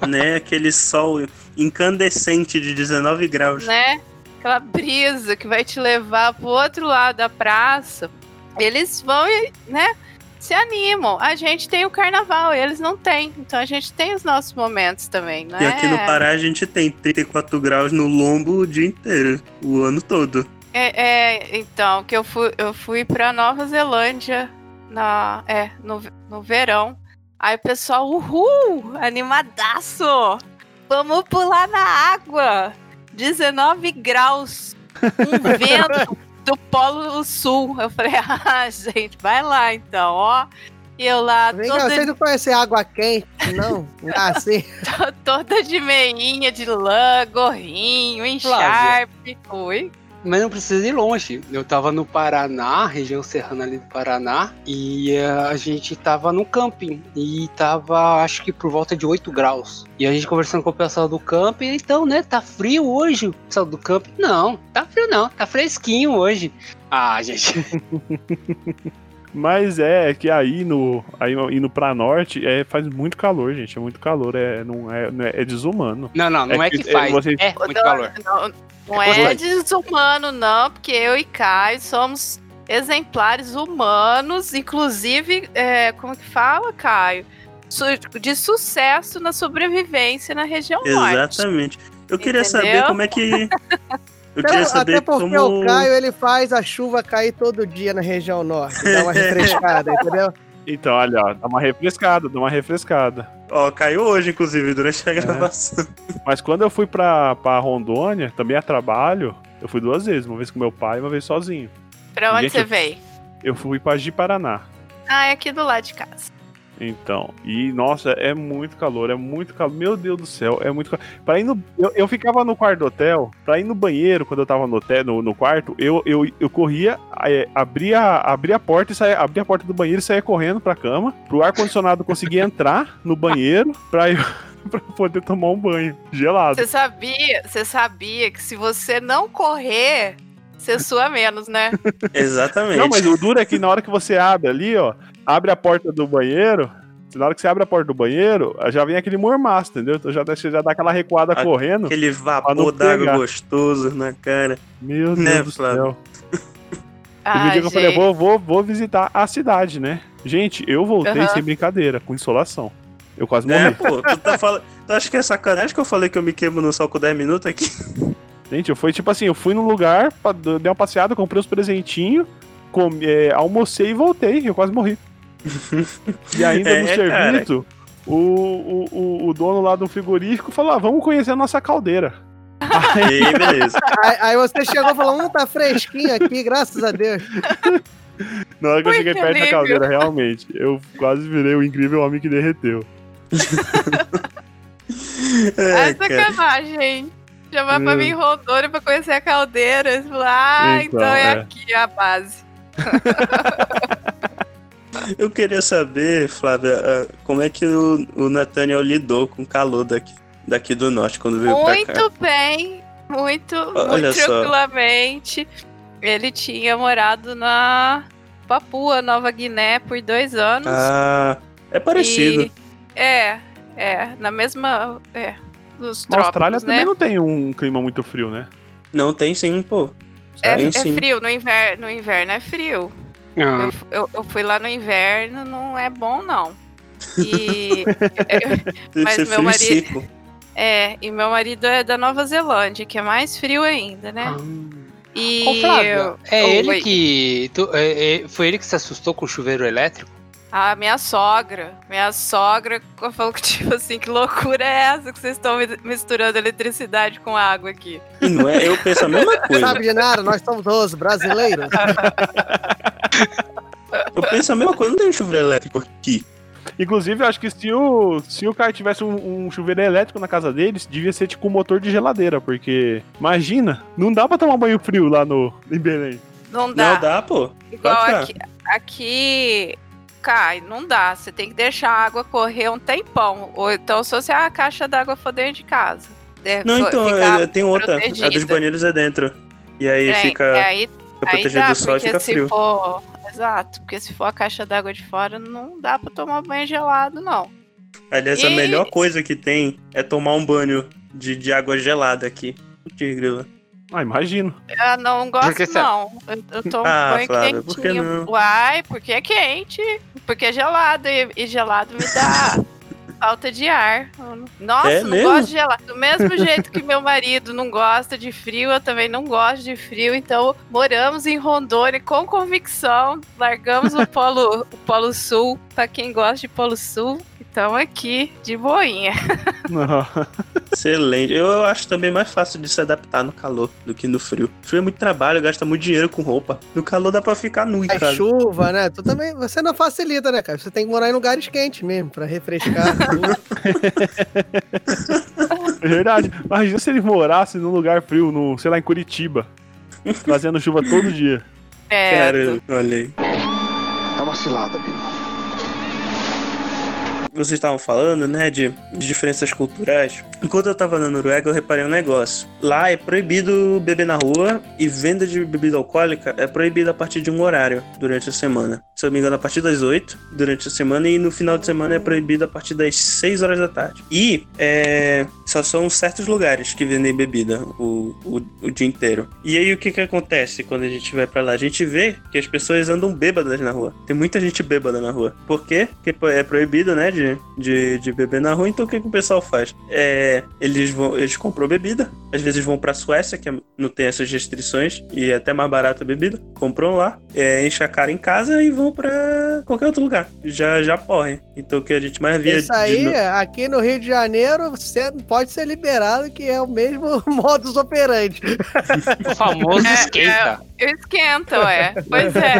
né? Aquele sol incandescente de 19 graus. né? Aquela brisa que vai te levar pro outro lado da praça. Eles vão, e, né? se animam. A gente tem o carnaval, eles não têm. Então a gente tem os nossos momentos também, não E é? aqui no Pará a gente tem 34 graus no lombo o dia inteiro, o ano todo. É, é, então, que eu fui, eu fui pra Nova Zelândia na, é, no, no verão. Aí o pessoal, uhul, animadaço! Vamos pular na água! 19 graus, um vento do Polo Sul. Eu falei, ah, gente, vai lá então, ó. E eu lá, Vem cá, toda, vocês não conhecem água quente, não? Assim. toda de meinha, de lã, gorrinho, encharpe. Oi. Mas não precisa ir longe. Eu tava no Paraná, região serrana ali do Paraná, e eh, a gente tava no camping. E tava, acho que por volta de 8 graus. E a gente conversando com o pessoal do camping, então, né, tá frio hoje? O pessoal do camping, não, tá frio não, tá fresquinho hoje. Ah, gente. Mas é que aí no aí indo pra norte é, faz muito calor, gente. É muito calor, é, não é, não é, é desumano. Não, não, não É é, que, que é, faz. você- É muito Não, calor. Não, não É é desumano, não, porque eu e Caio somos exemplares humanos, inclusive, é, como que fala, Caio? De sucesso na sobrevivência na região norte. Exatamente. Eu queria saber Entendeu? como é que. Eu Até, queria saber até porque como. o Caio ele faz a chuva cair todo dia na região norte. Dá uma refrescada, entendeu? Então, olha, ó, dá uma refrescada, dá uma refrescada. Ó, caiu hoje, inclusive, durante a É. gravação. Mas quando eu fui pra, pra Rondônia, também a trabalho, eu fui duas vezes, uma vez com meu pai e uma vez sozinho. Pra onde Gente, você eu- veio? Eu fui pra Ji-Paraná. Ah, é aqui do lado de casa. Então, e nossa, é muito calor, é muito calor. Meu Deus do céu, é muito calor. Pra ir no, eu, eu ficava no quarto do hotel, pra ir no banheiro, quando eu tava no, hotel, no, no quarto, eu, eu, eu corria, é, abria, abria a porta e saía, abria a porta do banheiro e saía correndo pra cama, pro ar-condicionado conseguir entrar no banheiro pra eu pra poder tomar um banho gelado. Você sabia, você sabia que se você não correr, você sua menos, né? Exatamente. Não, mas o duro é que na hora que você abre ali, ó, abre a porta do banheiro. Na hora que você abre a porta do banheiro, já vem aquele mormaço, entendeu? Então já, você já dá aquela recuada A- correndo. Aquele vapor d'água gostoso na cara. Meu Deus Né, do céu. Ah, um dia que eu falei, vou, vou, vou visitar a cidade, né? Gente, eu voltei Aham. sem brincadeira, com insolação. Eu quase Né, morri. pô? Tu, tá falando... tu acha que é sacanagem que eu falei que eu me queimo no sol com 10 minutos aqui? Gente, eu fui tipo assim, eu fui num lugar, dei uma passeada, comprei uns presentinhos, comi- é, almocei e voltei. Eu quase morri. E ainda É, no serviço, o, o, o, o dono lá do frigorífico falou: ah, vamos conhecer a nossa caldeira. E aí, beleza. Aí, aí você chegou e falou: hum, tá fresquinho aqui, graças a Deus. Na hora que eu cheguei perto da caldeira, realmente, eu quase virei o incrível homem que derreteu. É, É sacanagem? Chamar pra Hum. mim Rondônia pra conhecer a caldeira. Fala, ah, Então, então, é, é. aqui a base. Eu queria saber, Flávia, ah, como é que o, o Nathaniel lidou com o calor daqui, daqui do norte quando veio pra cá. Muito bem, muito, Olha muito só. tranquilamente. Ele tinha morado na Papua Nova Guiné por dois anos. Ah, é parecido. E- é, é, na mesma. É, nos Na Austrália trópicos, também né? não tem um clima muito frio, né? Não tem sim, pô. É, Tem é sim. frio, no inverno, no inverno é frio. Ah, Eu, eu, eu fui lá no inverno, não é bom, não. E, Mas meu marido- seco. é, e meu marido é da Nova Zelândia, que é mais frio ainda, né? ah. E Ô, Flávio, é ele que. tu- é- é- foi ele que se assustou com o chuveiro elétrico? A minha sogra, minha sogra falou que, tipo assim, que loucura é essa que vocês estão mi- misturando eletricidade com água aqui? Não é, eu penso a mesma coisa. Sabe de nada, nós somos os brasileiros. Eu penso a mesma coisa, não tem um chuveiro elétrico aqui. Inclusive, eu acho que se o, se o cara tivesse um, um chuveiro elétrico na casa deles, devia ser tipo um motor de geladeira, porque imagina, não dá pra tomar banho frio lá no, em Belém. Não dá. Não dá, pô. Igual aqui, aqui cai, não dá. Você tem que deixar a água correr um tempão. Ou então, se você a caixa d'água for dentro de casa. de- Não, então, tem outra. A dos banheiros é dentro. E aí É, fica, é, aí, fica protegido dá, do sol e fica frio. for. Exato, porque se for a caixa d'água de fora, não dá pra tomar banho gelado, não. Aliás, a E- melhor coisa que tem é tomar um banho de, de água gelada aqui. Putz, grila. Ah, imagino. Eu não gosto, que será? não. Eu, eu tomo Ah, banho Flávia, por que quentinho. não? Uai, porque é quente. Porque é gelado. E, e gelado me dá falta de ar. Nossa, É não mesmo? gosto de gelado. Do mesmo jeito que meu marido não gosta de frio, eu também não gosto de frio. Então, moramos em Rondônia com convicção. Largamos o Polo, o polo Sul pra quem gosta de Polo Sul. Então, aqui, de boinha. Excelente. Eu acho também mais fácil de se adaptar no calor do que no frio. Frio é muito trabalho, gasta muito dinheiro com roupa. No calor dá pra ficar nu em É chuva, né? Tu também, você não facilita, né, cara? Você tem que morar em lugares quentes mesmo, pra refrescar. É verdade. Imagina se ele morasse num lugar frio, no, sei lá, em Curitiba. Trazendo chuva todo dia. É, Cara, olha aí. É uma cilada, Bino. Vocês estavam falando, né, de, de diferenças culturais. Enquanto eu tava na Noruega, eu reparei um negócio. Lá é proibido beber na rua e venda de bebida alcoólica é proibida a partir de um horário durante a semana. Se eu não me engano, a partir das 8 durante a semana e no final de semana é proibido a partir das 6 horas da tarde. E é, só são certos lugares que vendem bebida o, o, o dia inteiro. E aí o que que acontece quando a gente vai pra lá? A gente vê que as pessoas andam bêbadas na rua. Tem muita gente bêbada na rua. Por quê? Porque é proibido, né, de, de, de beber na rua. Então o que, que o pessoal faz? É, eles vão, eles compram bebida. Às vezes vão pra Suécia, que é- não tem essas restrições e é até mais barato a bebida. Compram lá, é, enchem a cara em casa e vão pra qualquer outro lugar. Já já porrem. Então o que a gente mais via Isso aí, no- aqui no Rio de Janeiro, você pode ser liberado, que é o mesmo modus operandi. O famoso É, esquenta. eu esquento, é. Pois é.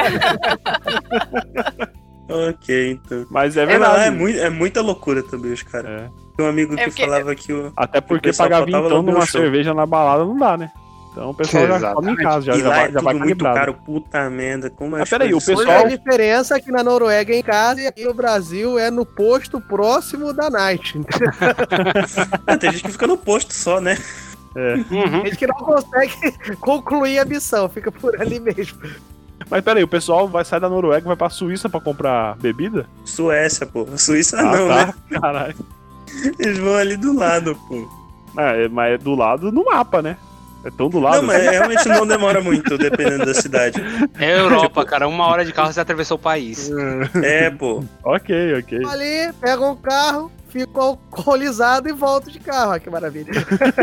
Ok, então. Mas é É, verdade. é, mui- é muita loucura também, os caras. É. Tem um amigo É que porque- falava que o. Até porque pessoal pagar vintão numa show. cerveja na balada não dá, né? Então o pessoal já come em Exatamente. casa, já, e já lá vai, é já tudo vai muito calibrado. caro, puta merda. Como é Mas peraí, o pessoal- a diferença que na Noruega é em casa e aqui no Brasil é no posto próximo da Night. Ah, tem gente que fica no posto só, né? Uhum. Gente que não consegue concluir a missão, fica por ali mesmo. Mas peraí, o pessoal vai sair da Noruega e vai pra Suíça pra comprar bebida? Suécia, pô. Suíça Ah, não, tá. né? Caralho. Eles vão ali do lado, pô. É, mas é do lado no mapa, né? É tão do lado. Não, mas assim. realmente não demora muito, dependendo da cidade. É Europa, cara. Uma hora de carro você atravessou o país. É, pô. Ok, ok. Ali, pega um carro, fica alcoolizado e volta de carro. Olha que maravilha.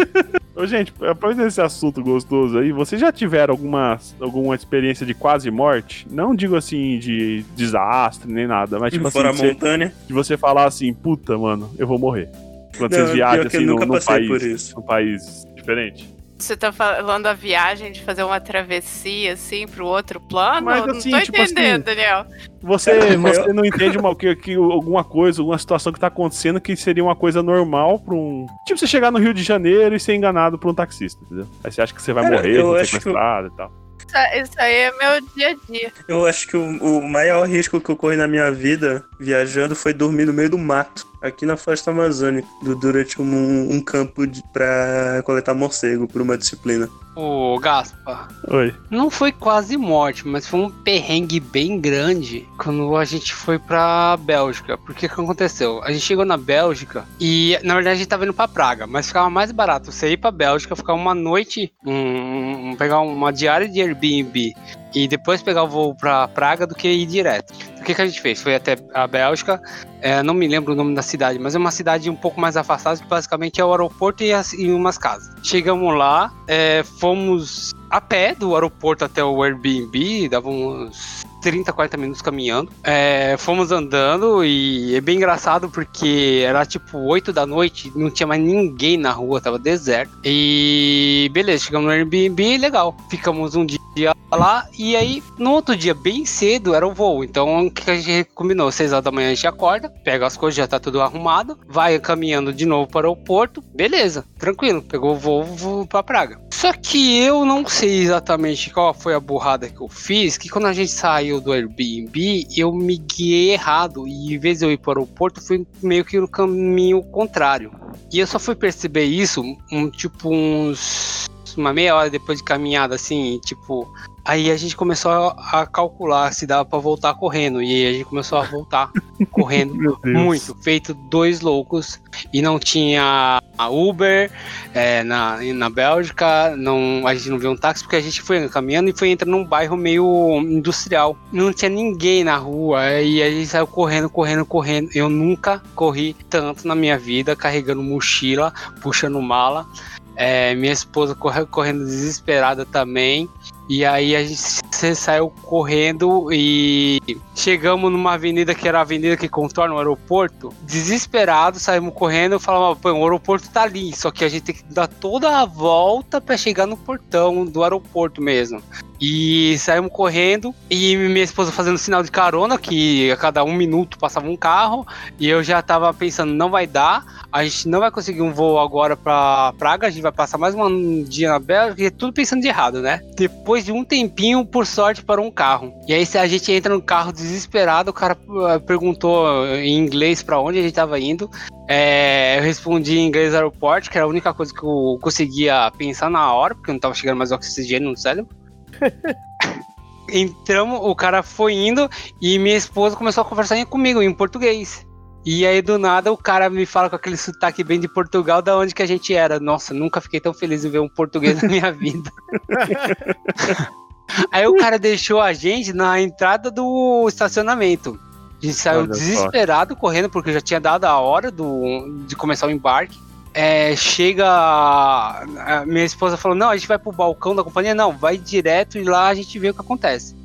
Ô, gente, aproveitando esse assunto gostoso aí, vocês já tiveram alguma, alguma experiência de quase morte? Não digo assim de desastre nem nada, mas tipo assim, Fora a de você, montanha. de você falar assim, puta, mano, eu vou morrer. Quando Não, vocês viajam assim num país, num país diferente. Você tá falando da viagem de fazer uma travessia assim pro outro plano? Mas, não assim, tô tipo entendendo, assim, Daniel. Você, você não entende uma, que, que alguma coisa, alguma situação que tá acontecendo que seria uma coisa normal pra um. Tipo, você chegar no Rio de Janeiro e ser enganado por um taxista, entendeu? Aí você acha que você vai Cara, morrer, eu ser acho que sequestrado e tal. Isso, isso aí é meu dia a dia. Eu acho que o, o maior risco que eu corri na minha vida viajando foi dormir no meio do mato, aqui na floresta amazônica, du- durante um, um campo de, pra coletar morcego por uma disciplina. Ô, Gaspa, Oi. não foi quase morte, mas foi um perrengue bem grande quando a gente foi pra Bélgica. Porque o que aconteceu? A gente chegou na Bélgica e, na verdade, a gente tava indo pra Praga, mas ficava mais barato você ir pra Bélgica, ficar uma noite, um- um- pegar uma diária de Airbnb e depois pegar o voo pra Praga do que ir direto. O que, que a gente fez? Foi até a Bélgica, é, não me lembro o nome da cidade, mas é uma cidade um pouco mais afastada, que basicamente é o aeroporto e, as- e umas casas. Chegamos lá, é, fomos a pé do aeroporto até o Airbnb, dava uns 30, 40 minutos caminhando. É, fomos andando e é bem engraçado porque era tipo 8 da noite, não tinha mais ninguém na rua, tava deserto. E beleza, chegamos no Airbnb, legal. Ficamos um dia lá e aí no outro dia, bem cedo, era o voo. Então o que a gente combinou? 6 horas da manhã a gente acorda, pega as coisas, já tá tudo arrumado, vai caminhando de novo para o aeroporto, beleza, tranquilo, pegou o voo pra Praga. Só que eu não sei exatamente qual foi a burrada que eu fiz, que quando a gente saiu do Airbnb, eu me guiei errado e em vez de eu ir para o aeroporto, fui meio que no caminho contrário. E eu só fui perceber isso, um, tipo uns uma meia hora depois de caminhada, assim, tipo. Aí a gente começou a, calcular se dava pra voltar correndo. E a gente começou a voltar correndo muito, feito dois loucos. E não tinha a Uber é, na, na Bélgica, não, a gente não viu um táxi porque a gente foi caminhando e foi entrando num bairro meio industrial. Não tinha ninguém na rua e a gente saiu correndo, correndo, correndo. Eu nunca corri tanto na minha vida, carregando mochila, puxando mala. É, minha esposa corre, correndo desesperada também. E aí a gente saiu correndo e chegamos numa avenida que era a avenida que contorna o aeroporto. Desesperado, saímos correndo e falamos, pô, o aeroporto tá ali, só que a gente tem que dar toda a volta para chegar no portão do aeroporto mesmo. E saímos correndo e minha esposa fazendo sinal de carona, que a cada um minuto passava um carro, e eu já tava pensando, não vai dar, a gente não vai conseguir um voo agora pra Praga, a gente vai passar mais um dia na Bélgica, e tudo pensando de errado, né? Depois de um tempinho, por sorte, parou um carro. E aí a gente entra no carro desesperado, o cara uh, perguntou em inglês para onde a gente tava indo. É, eu respondi em inglês aeroporto, que era a única coisa que eu conseguia pensar na hora, porque não tava chegando mais oxigênio no cérebro. Entramos, o cara foi indo e minha esposa começou a conversar comigo em português. E aí do nada o cara me fala com aquele sotaque bem de Portugal, da onde que a gente era. Nossa, nunca fiquei tão feliz em ver um português na minha vida. aí o cara deixou a gente na entrada do estacionamento. A gente saiu Olha só. desesperado correndo porque já tinha dado a hora do, de começar o embarque. É, chega. a minha esposa falou: Não, a gente vai pro balcão da companhia. Não, vai direto e lá a gente vê o que acontece.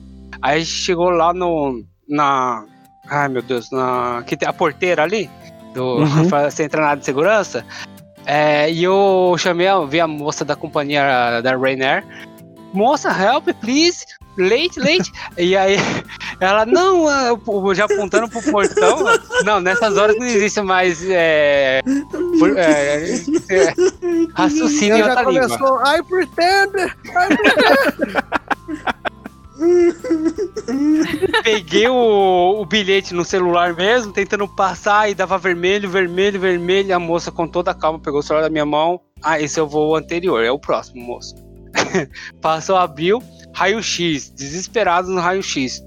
Aí a gente chegou lá no. Na. Ai meu Deus, na. Que tem a porteira ali. Do, Uhum. você entrar na área de segurança. É, e eu chamei, vi a moça da companhia da Rainer. Moça, help, please. Late, late. e aí ela, não, o- já apontando pro portão. Não, nessas horas não existe mais. É, por- é, é, raciocínio em outra língua. começou, I pretend, Peguei o, o bilhete no celular mesmo, tentando passar e dava vermelho, vermelho, vermelho. A moça, com toda a calma, pegou o celular da minha mão. Ah, esse é o voo anterior, é o próximo, moço. Passou, abriu, raio-x, desesperado no raio-x.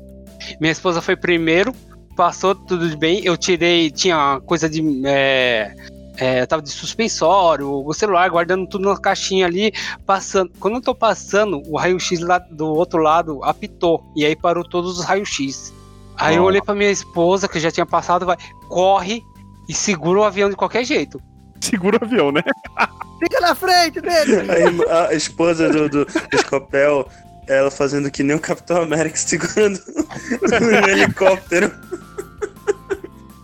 Minha esposa foi primeiro, passou tudo de bem. Eu tirei, tinha coisa de. É, é, eu tava de suspensório, o celular guardando tudo na caixinha ali, passando. Quando eu tô passando, o raio-x lá do outro lado apitou. E aí parou todos os raios-x. Aí eu olhei pra minha esposa, que já tinha passado, vai, corre e segura o avião de qualquer jeito. Segura o avião, né? fica na frente dele. Aí a esposa do, do Scopel, ela fazendo que nem o Capitão América segurando um helicóptero.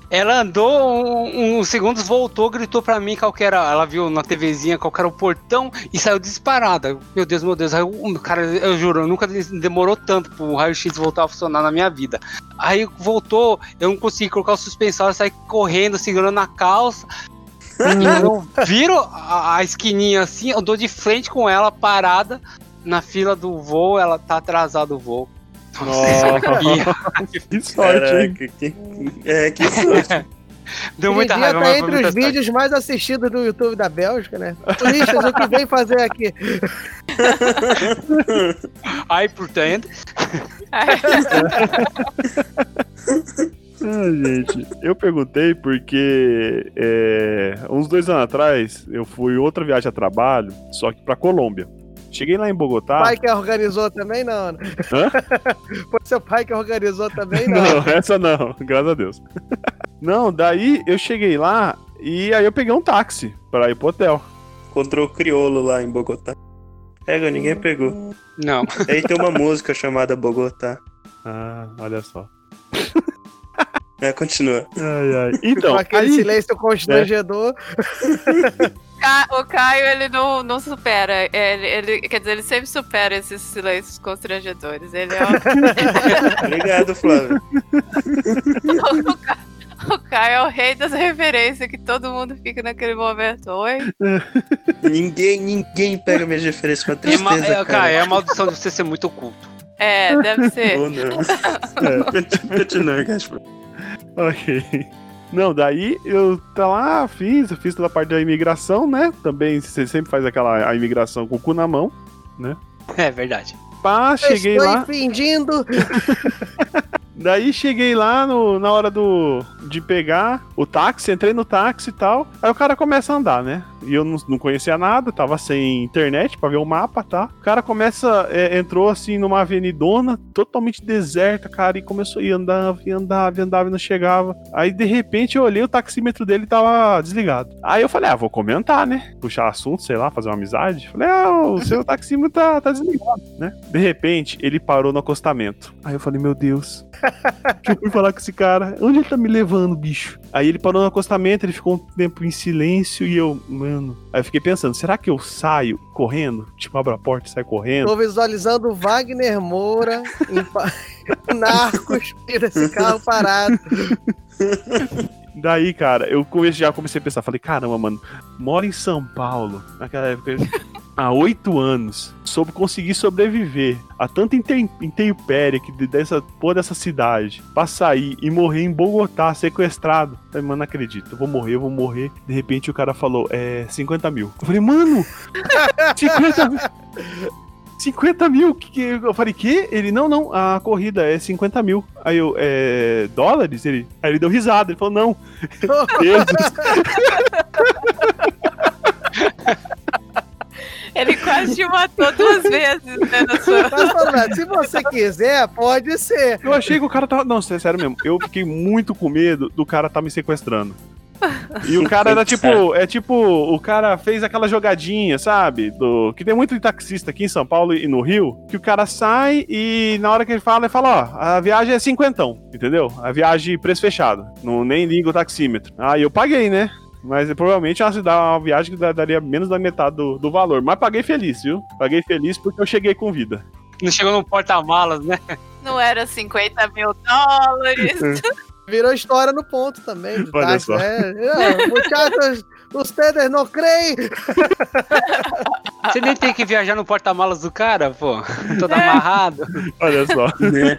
Ela andou um- uns segundos, voltou, gritou pra mim qual que era. Ela viu na TVzinha qual que era o portão e saiu disparada. Meu Deus, meu Deus. Aí, o cara, eu juro, nunca demorou tanto pro raio-x voltar a funcionar na minha vida. Aí voltou, eu não consegui colocar o suspensório, saí correndo, segurando a calça. Eu viro a, a esquininha assim, eu dou de frente com ela, parada na fila do voo, ela tá atrasada o voo. Nossa, que sorte? Caraca, que, é, que sorte. deu muita raiva, tá entre os sorte. vídeos mais assistidos do YouTube da Bélgica, né? Turistas, o que vem fazer aqui? Aí, portanto, Ah, gente, eu perguntei porque é, uns dois anos atrás eu fui outra viagem a trabalho, só que pra Colômbia. Cheguei lá em Bogotá. Pai que organizou também, não. né? Hã? Foi seu pai que organizou também, não. Não, essa não, graças a Deus. Não, daí eu cheguei lá e aí eu peguei um táxi pra ir pro hotel. Encontrou o criolo lá em Bogotá. Pega, ninguém pegou. não. Aí tem uma música chamada Bogotá. Ah, olha só. É, continua. Ai, ai. Então, Com aquele aí, silêncio constrangedor. Ca- O Caio, ele não, não supera. Ele, ele- quer dizer, ele sempre supera esses silêncios constrangedores. Ele é o, Obrigado, Flávio. o, Ca- o Caio é o rei das referências, que todo mundo fica naquele momento. Oi? Ninguém, ninguém pega minhas referências com a É, tristeza, é, cara, é a maldição de você ser muito oculto. É, deve ser. Ou não. É, Continua, Gaspar. Ok. Não, daí eu tá lá, fiz, eu fiz toda a parte da imigração, né? Também você sempre faz aquela a imigração com o cu na mão. É verdade. Pá, cheguei Estou lá. fingindo. Daí cheguei lá no, na hora do de pegar o táxi, entrei no táxi e tal. Aí o cara começa a andar, né? E eu não, não conhecia nada, tava sem internet pra ver o mapa, tá? O cara começa, é, entrou assim numa avenidona, totalmente deserta, cara, e começou e andava, e andava, e andava e não chegava. Aí de repente eu olhei, o taxímetro dele tava desligado. Aí eu falei, ah, vou comentar, né? Puxar assunto, sei lá, fazer uma amizade. Falei, ah, o seu taxímetro tá, tá desligado, né? De repente, ele parou no acostamento. Aí eu falei, meu Deus. que eu fui falar com esse cara. Onde ele tá me levando, bicho? Aí ele parou no acostamento, ele ficou um tempo em silêncio e eu, mano. Aí eu fiquei pensando, será que eu saio correndo? Tipo, abro a porta e saio correndo? Tô visualizando o Wagner Moura em Narcos esse carro parado. Daí, cara, eu já comecei a pensar, falei, caramba, mano, moro em São Paulo, naquela época, há oito anos, soube conseguir sobreviver a tanta inte- intempérie que de- dessa porra dessa cidade, pra sair e morrer em Bogotá, sequestrado. Falei, mano, não acredito, eu vou morrer, eu vou morrer. De repente o cara falou, é, 50 mil. Eu falei, mano, 50 mil. 50 mil? Que, que- eu falei, que? Ele, não, não, a corrida é 50 mil. Aí eu, é. dólares? Ele, aí ele deu risada, ele falou, não. euros. Ele quase te matou duas vezes, né, na sua... Mas, Fernando, se você quiser, pode ser. Eu achei que o cara tava. Não, sé- sério mesmo. Eu fiquei muito com medo do cara tá me sequestrando. E o cara era tipo, é tipo, o cara fez aquela jogadinha, sabe? Do que tem muito taxista aqui em São Paulo e no Rio, que o cara sai e na hora que ele fala, ele fala, ó, a viagem é cinquentão, entendeu? A viagem preço fechado, não nem liga o taxímetro. Aí eu paguei, né? Mas provavelmente ela se dá uma viagem que daria menos da metade do, do valor. Mas paguei feliz, viu? Paguei feliz porque eu cheguei com vida. Não chegou no porta-malas, né? Não era 50 mil dólares. Virou história no ponto também. Olha táxi, só. né? É, Muchachos, ustedes não creem? Você nem tem que viajar no porta-malas do cara, pô. Todo É. amarrado. Olha só. Né?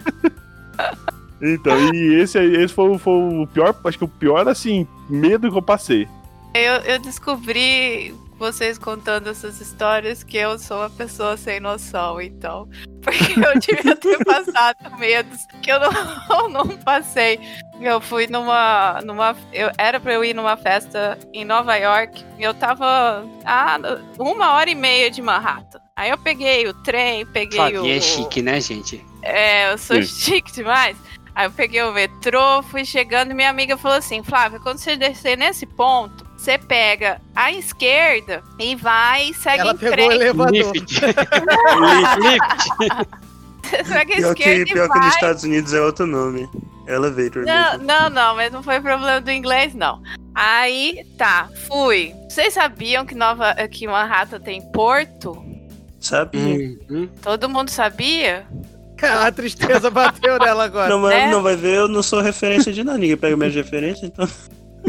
Então, e esse, aí- esse foi, o- foi o pior, acho que o pior, assim, medo que eu passei. Eu, eu descobri, vocês contando essas histórias, que eu sou uma pessoa sem noção, então. Porque eu devia ter passado medos que eu não, não passei. Eu fui numa. numa eu, era pra eu ir numa festa em Nova York. E eu tava a uma hora e meia de Manhattan. Aí eu peguei o trem, peguei o. Flavinha é chique, né, gente? É, eu sou Sim. chique demais. Aí eu peguei o metrô, fui chegando e minha amiga falou assim: Flávia, quando você descer nesse ponto, você pega a esquerda e vai e segue Ela em pegou o frente. elevador. Lift. Lift. segue a Pior, que, esquerda pior e que nos. Estados Unidos é outro nome. Elevator Não, mesmo. não, não, mas não foi problema do inglês, não. Aí, tá, fui. Vocês sabiam que Nova, que Manhattan tem porto? Sabe? Hum, Todo mundo sabia? A tristeza bateu nela agora. Não, mas É. não vai ver, eu não sou referência de nada. Ninguém pega minhas referências, então.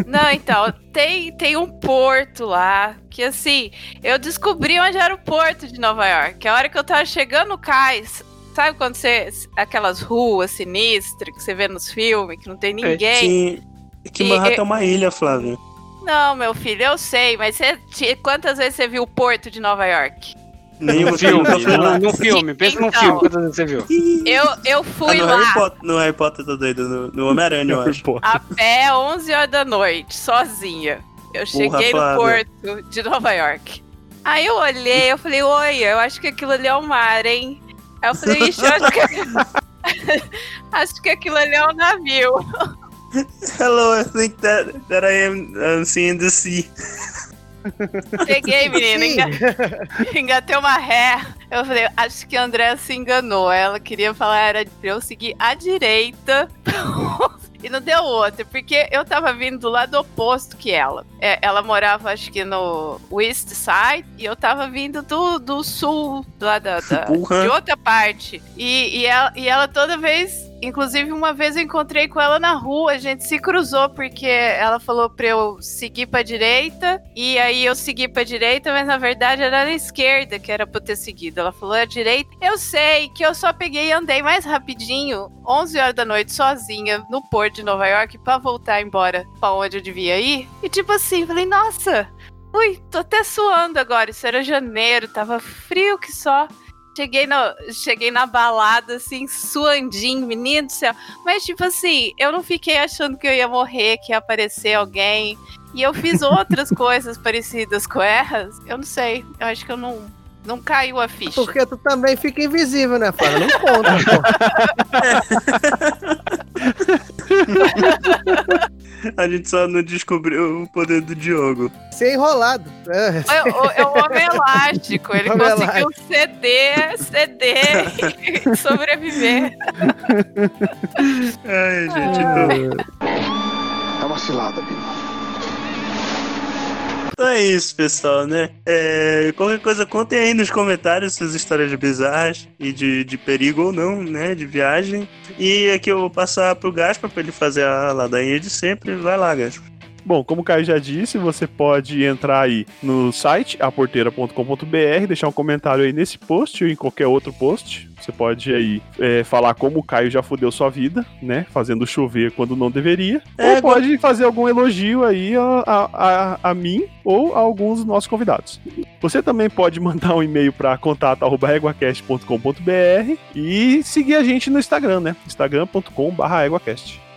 Não, então, tem, tem um porto lá, que assim, eu descobri onde era o porto de Nova York. A hora que eu tava chegando no cais, sabe quando você. aquelas ruas sinistras que você vê nos filmes, que não tem ninguém? Que, que E- Manhattan e- é uma ilha, Flávio. Não, meu filho, eu sei, mas você, quantas vezes você viu o porto de Nova York? Nenhuma No filme, no, no filme. Pensa no Então. filme, quantas vezes você viu? Eu, eu Ah, fui no, lá Harry Potter, no Harry Potter, tô doido. No, no Homem-Aranha, eu acho. Pô, a pé 11 horas da noite, sozinha. Eu cheguei no Flávia. porto de Nova York. Aí eu olhei, eu falei, oi, eu acho que aquilo ali é o mar, hein? Aí eu falei, ixi, eu acho que... acho que aquilo ali é um navio. Hello, I think that, that I am um, seeing the sea. Cheguei, menina, enga... engatei uma ré. Eu falei, acho que a Andrea se enganou. Ela queria falar, era pra eu seguir à direita. E não deu outra, porque eu tava vindo do lado oposto que ela. É, ela morava, acho que no West Side, e eu tava vindo do, do sul, lá da, da- de outra parte. E, e, ela, e ela toda vez. Inclusive, uma vez eu encontrei com ela na rua, a gente se cruzou porque ela falou pra eu seguir pra direita, e aí eu segui pra direita, mas na verdade era na esquerda que era pra eu ter seguido. Ela falou a direita. Eu sei que eu só peguei e andei mais rapidinho, 11 horas da noite, sozinha, no porto de Nova York, pra voltar embora pra onde eu devia ir. E tipo assim, falei, nossa, ui, tô até suando agora. Isso era janeiro, tava frio que só. Cheguei, no, cheguei na balada, assim, suandinho, menino do céu. Mas, tipo assim, eu não fiquei achando que eu ia morrer, que ia aparecer alguém. E eu fiz outras coisas parecidas com elas. Eu não sei. Eu acho que eu não, não caiu a ficha. Porque tu também fica invisível, né, Flávia? Não conta, pô. A gente só não descobriu o poder do Diogo. Ser enrolado. É. É o, é o homem elástico. Ele Homem conseguiu ceder, ceder e sobreviver. Ai, gente, então. É uma cilada, Bino. Então é isso, pessoal, né? É, qualquer coisa, contem aí nos comentários suas histórias bizarras e de, de perigo ou não, né? De viagem. E aqui eu vou passar pro Gaspar pra ele fazer a ladainha de sempre. Vai lá, Gaspar. Bom, como o Caio já disse, você pode entrar aí no site aporteira.com.br, deixar um comentário aí nesse post ou em qualquer outro post. Você pode aí é, falar como o Caio já fudeu sua vida, né? Fazendo chover quando não deveria. É, ou pode fazer algum elogio aí a, a, a, a mim ou a alguns dos nossos convidados. Você também pode mandar um e-mail para contato.eguacast.com.br e seguir a gente no Instagram, né? instagram.com.br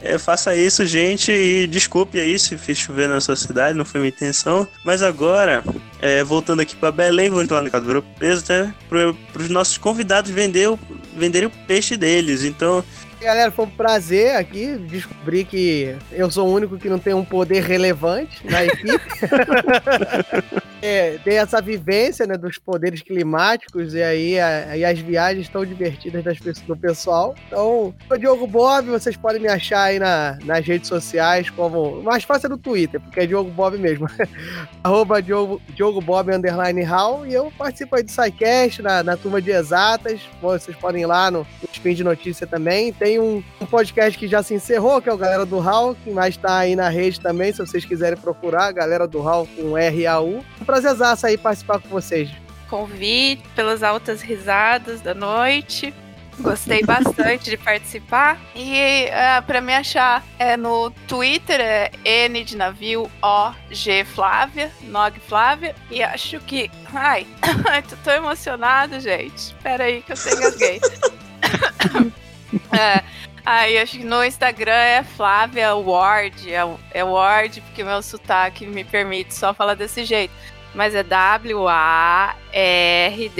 É, faça isso, gente, e desculpe aí se fiz chover na sua cidade, não foi minha intenção. Mas agora, é, voltando aqui para Belém, vou entrar no mercado europeu, né? Para os nossos convidados vender o, venderem o peixe deles. Então, Galera, foi um prazer aqui descobrir que eu sou o único que não tem um poder relevante na equipe. é, tem essa vivência né, dos poderes climáticos e aí a- e as viagens tão divertidas das do pessoal. Então, sou o Diogo Bob, vocês podem me achar aí na- nas redes sociais como. Mais fácil é no Twitter, porque é Diogo Bob mesmo. Arroba Diogo, Diogo Bob underline Hall. E eu participo aí do SciCast, na, na turma de exatas. Vocês podem ir lá no, no Spin de Notícia também. Tem um, um podcast que já se encerrou, que é o Galera do Hall, que mais tá aí na rede também, se vocês quiserem procurar, Galera do Hall com R-A-U. Um prazerzaço aí participar com vocês. Convite pelas altas risadas da noite. Gostei bastante de participar. E para me achar é no Twitter é N de navio O G Flávia, Nog Flávia. E acho que. Ai, tô tão emocionado, gente. Espera aí que eu tenho gay. é. Aí acho que no Instagram é Flávia Ward, é, é Ward, porque meu sotaque me permite só falar desse jeito. Mas é W-A-R-D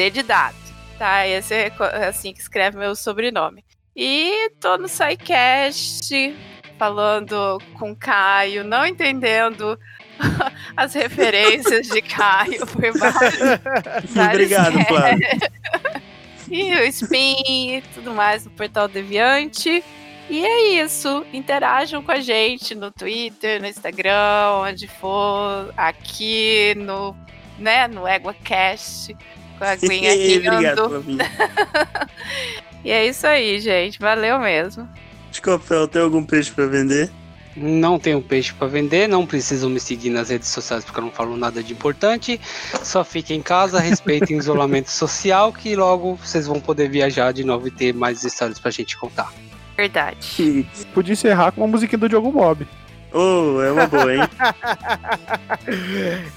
de dado, tá? Esse é é assim que escreve meu sobrenome. E tô no SciCast falando com Caio, não entendendo as referências de Caio por vários, vários obrigado, casts. E o Spin e tudo mais no Portal Deviante. E é isso. Interajam com a gente no Twitter, no Instagram, onde for, aqui no, né, no EguaCast, com a aguinha Obrigado, rindo. E é isso aí, gente. Valeu mesmo. Desculpa, tem algum peixe pra vender? Não tenho peixe pra vender, não precisam me seguir nas redes sociais porque eu não falo nada de importante. Só fiquem em casa, respeitem o isolamento social, que logo vocês vão poder viajar de novo e ter mais histórias pra gente contar. Verdade. Podia encerrar com uma musiquinha do Diogo Bob. Oh, é uma boa, hein?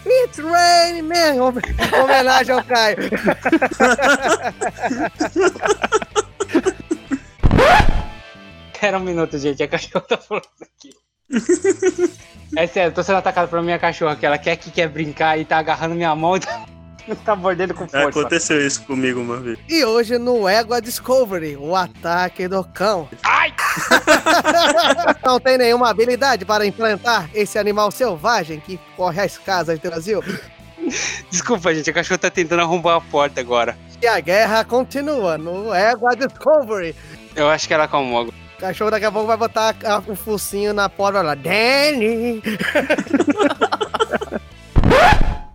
It's raining, man! Hom- Homenagem ao Caio. Espera um minuto, gente, a cachorra tá falando aqui. É sério, tô sendo atacado pela minha cachorra, que ela quer que quer brincar e tá agarrando minha mão e tá, tá mordendo com força. Aconteceu isso comigo uma vez. E hoje no Égua Discovery, o ataque do cão. Ai! Não tem nenhuma habilidade para enfrentar esse animal selvagem que corre às casas do Brasil. Desculpa, gente, a cachorra tá tentando arrombar a porta agora. E a guerra continua no Égua Discovery. Eu acho que ela acalmou. O cachorro daqui a pouco vai botar a, o focinho na porta lá. Danny!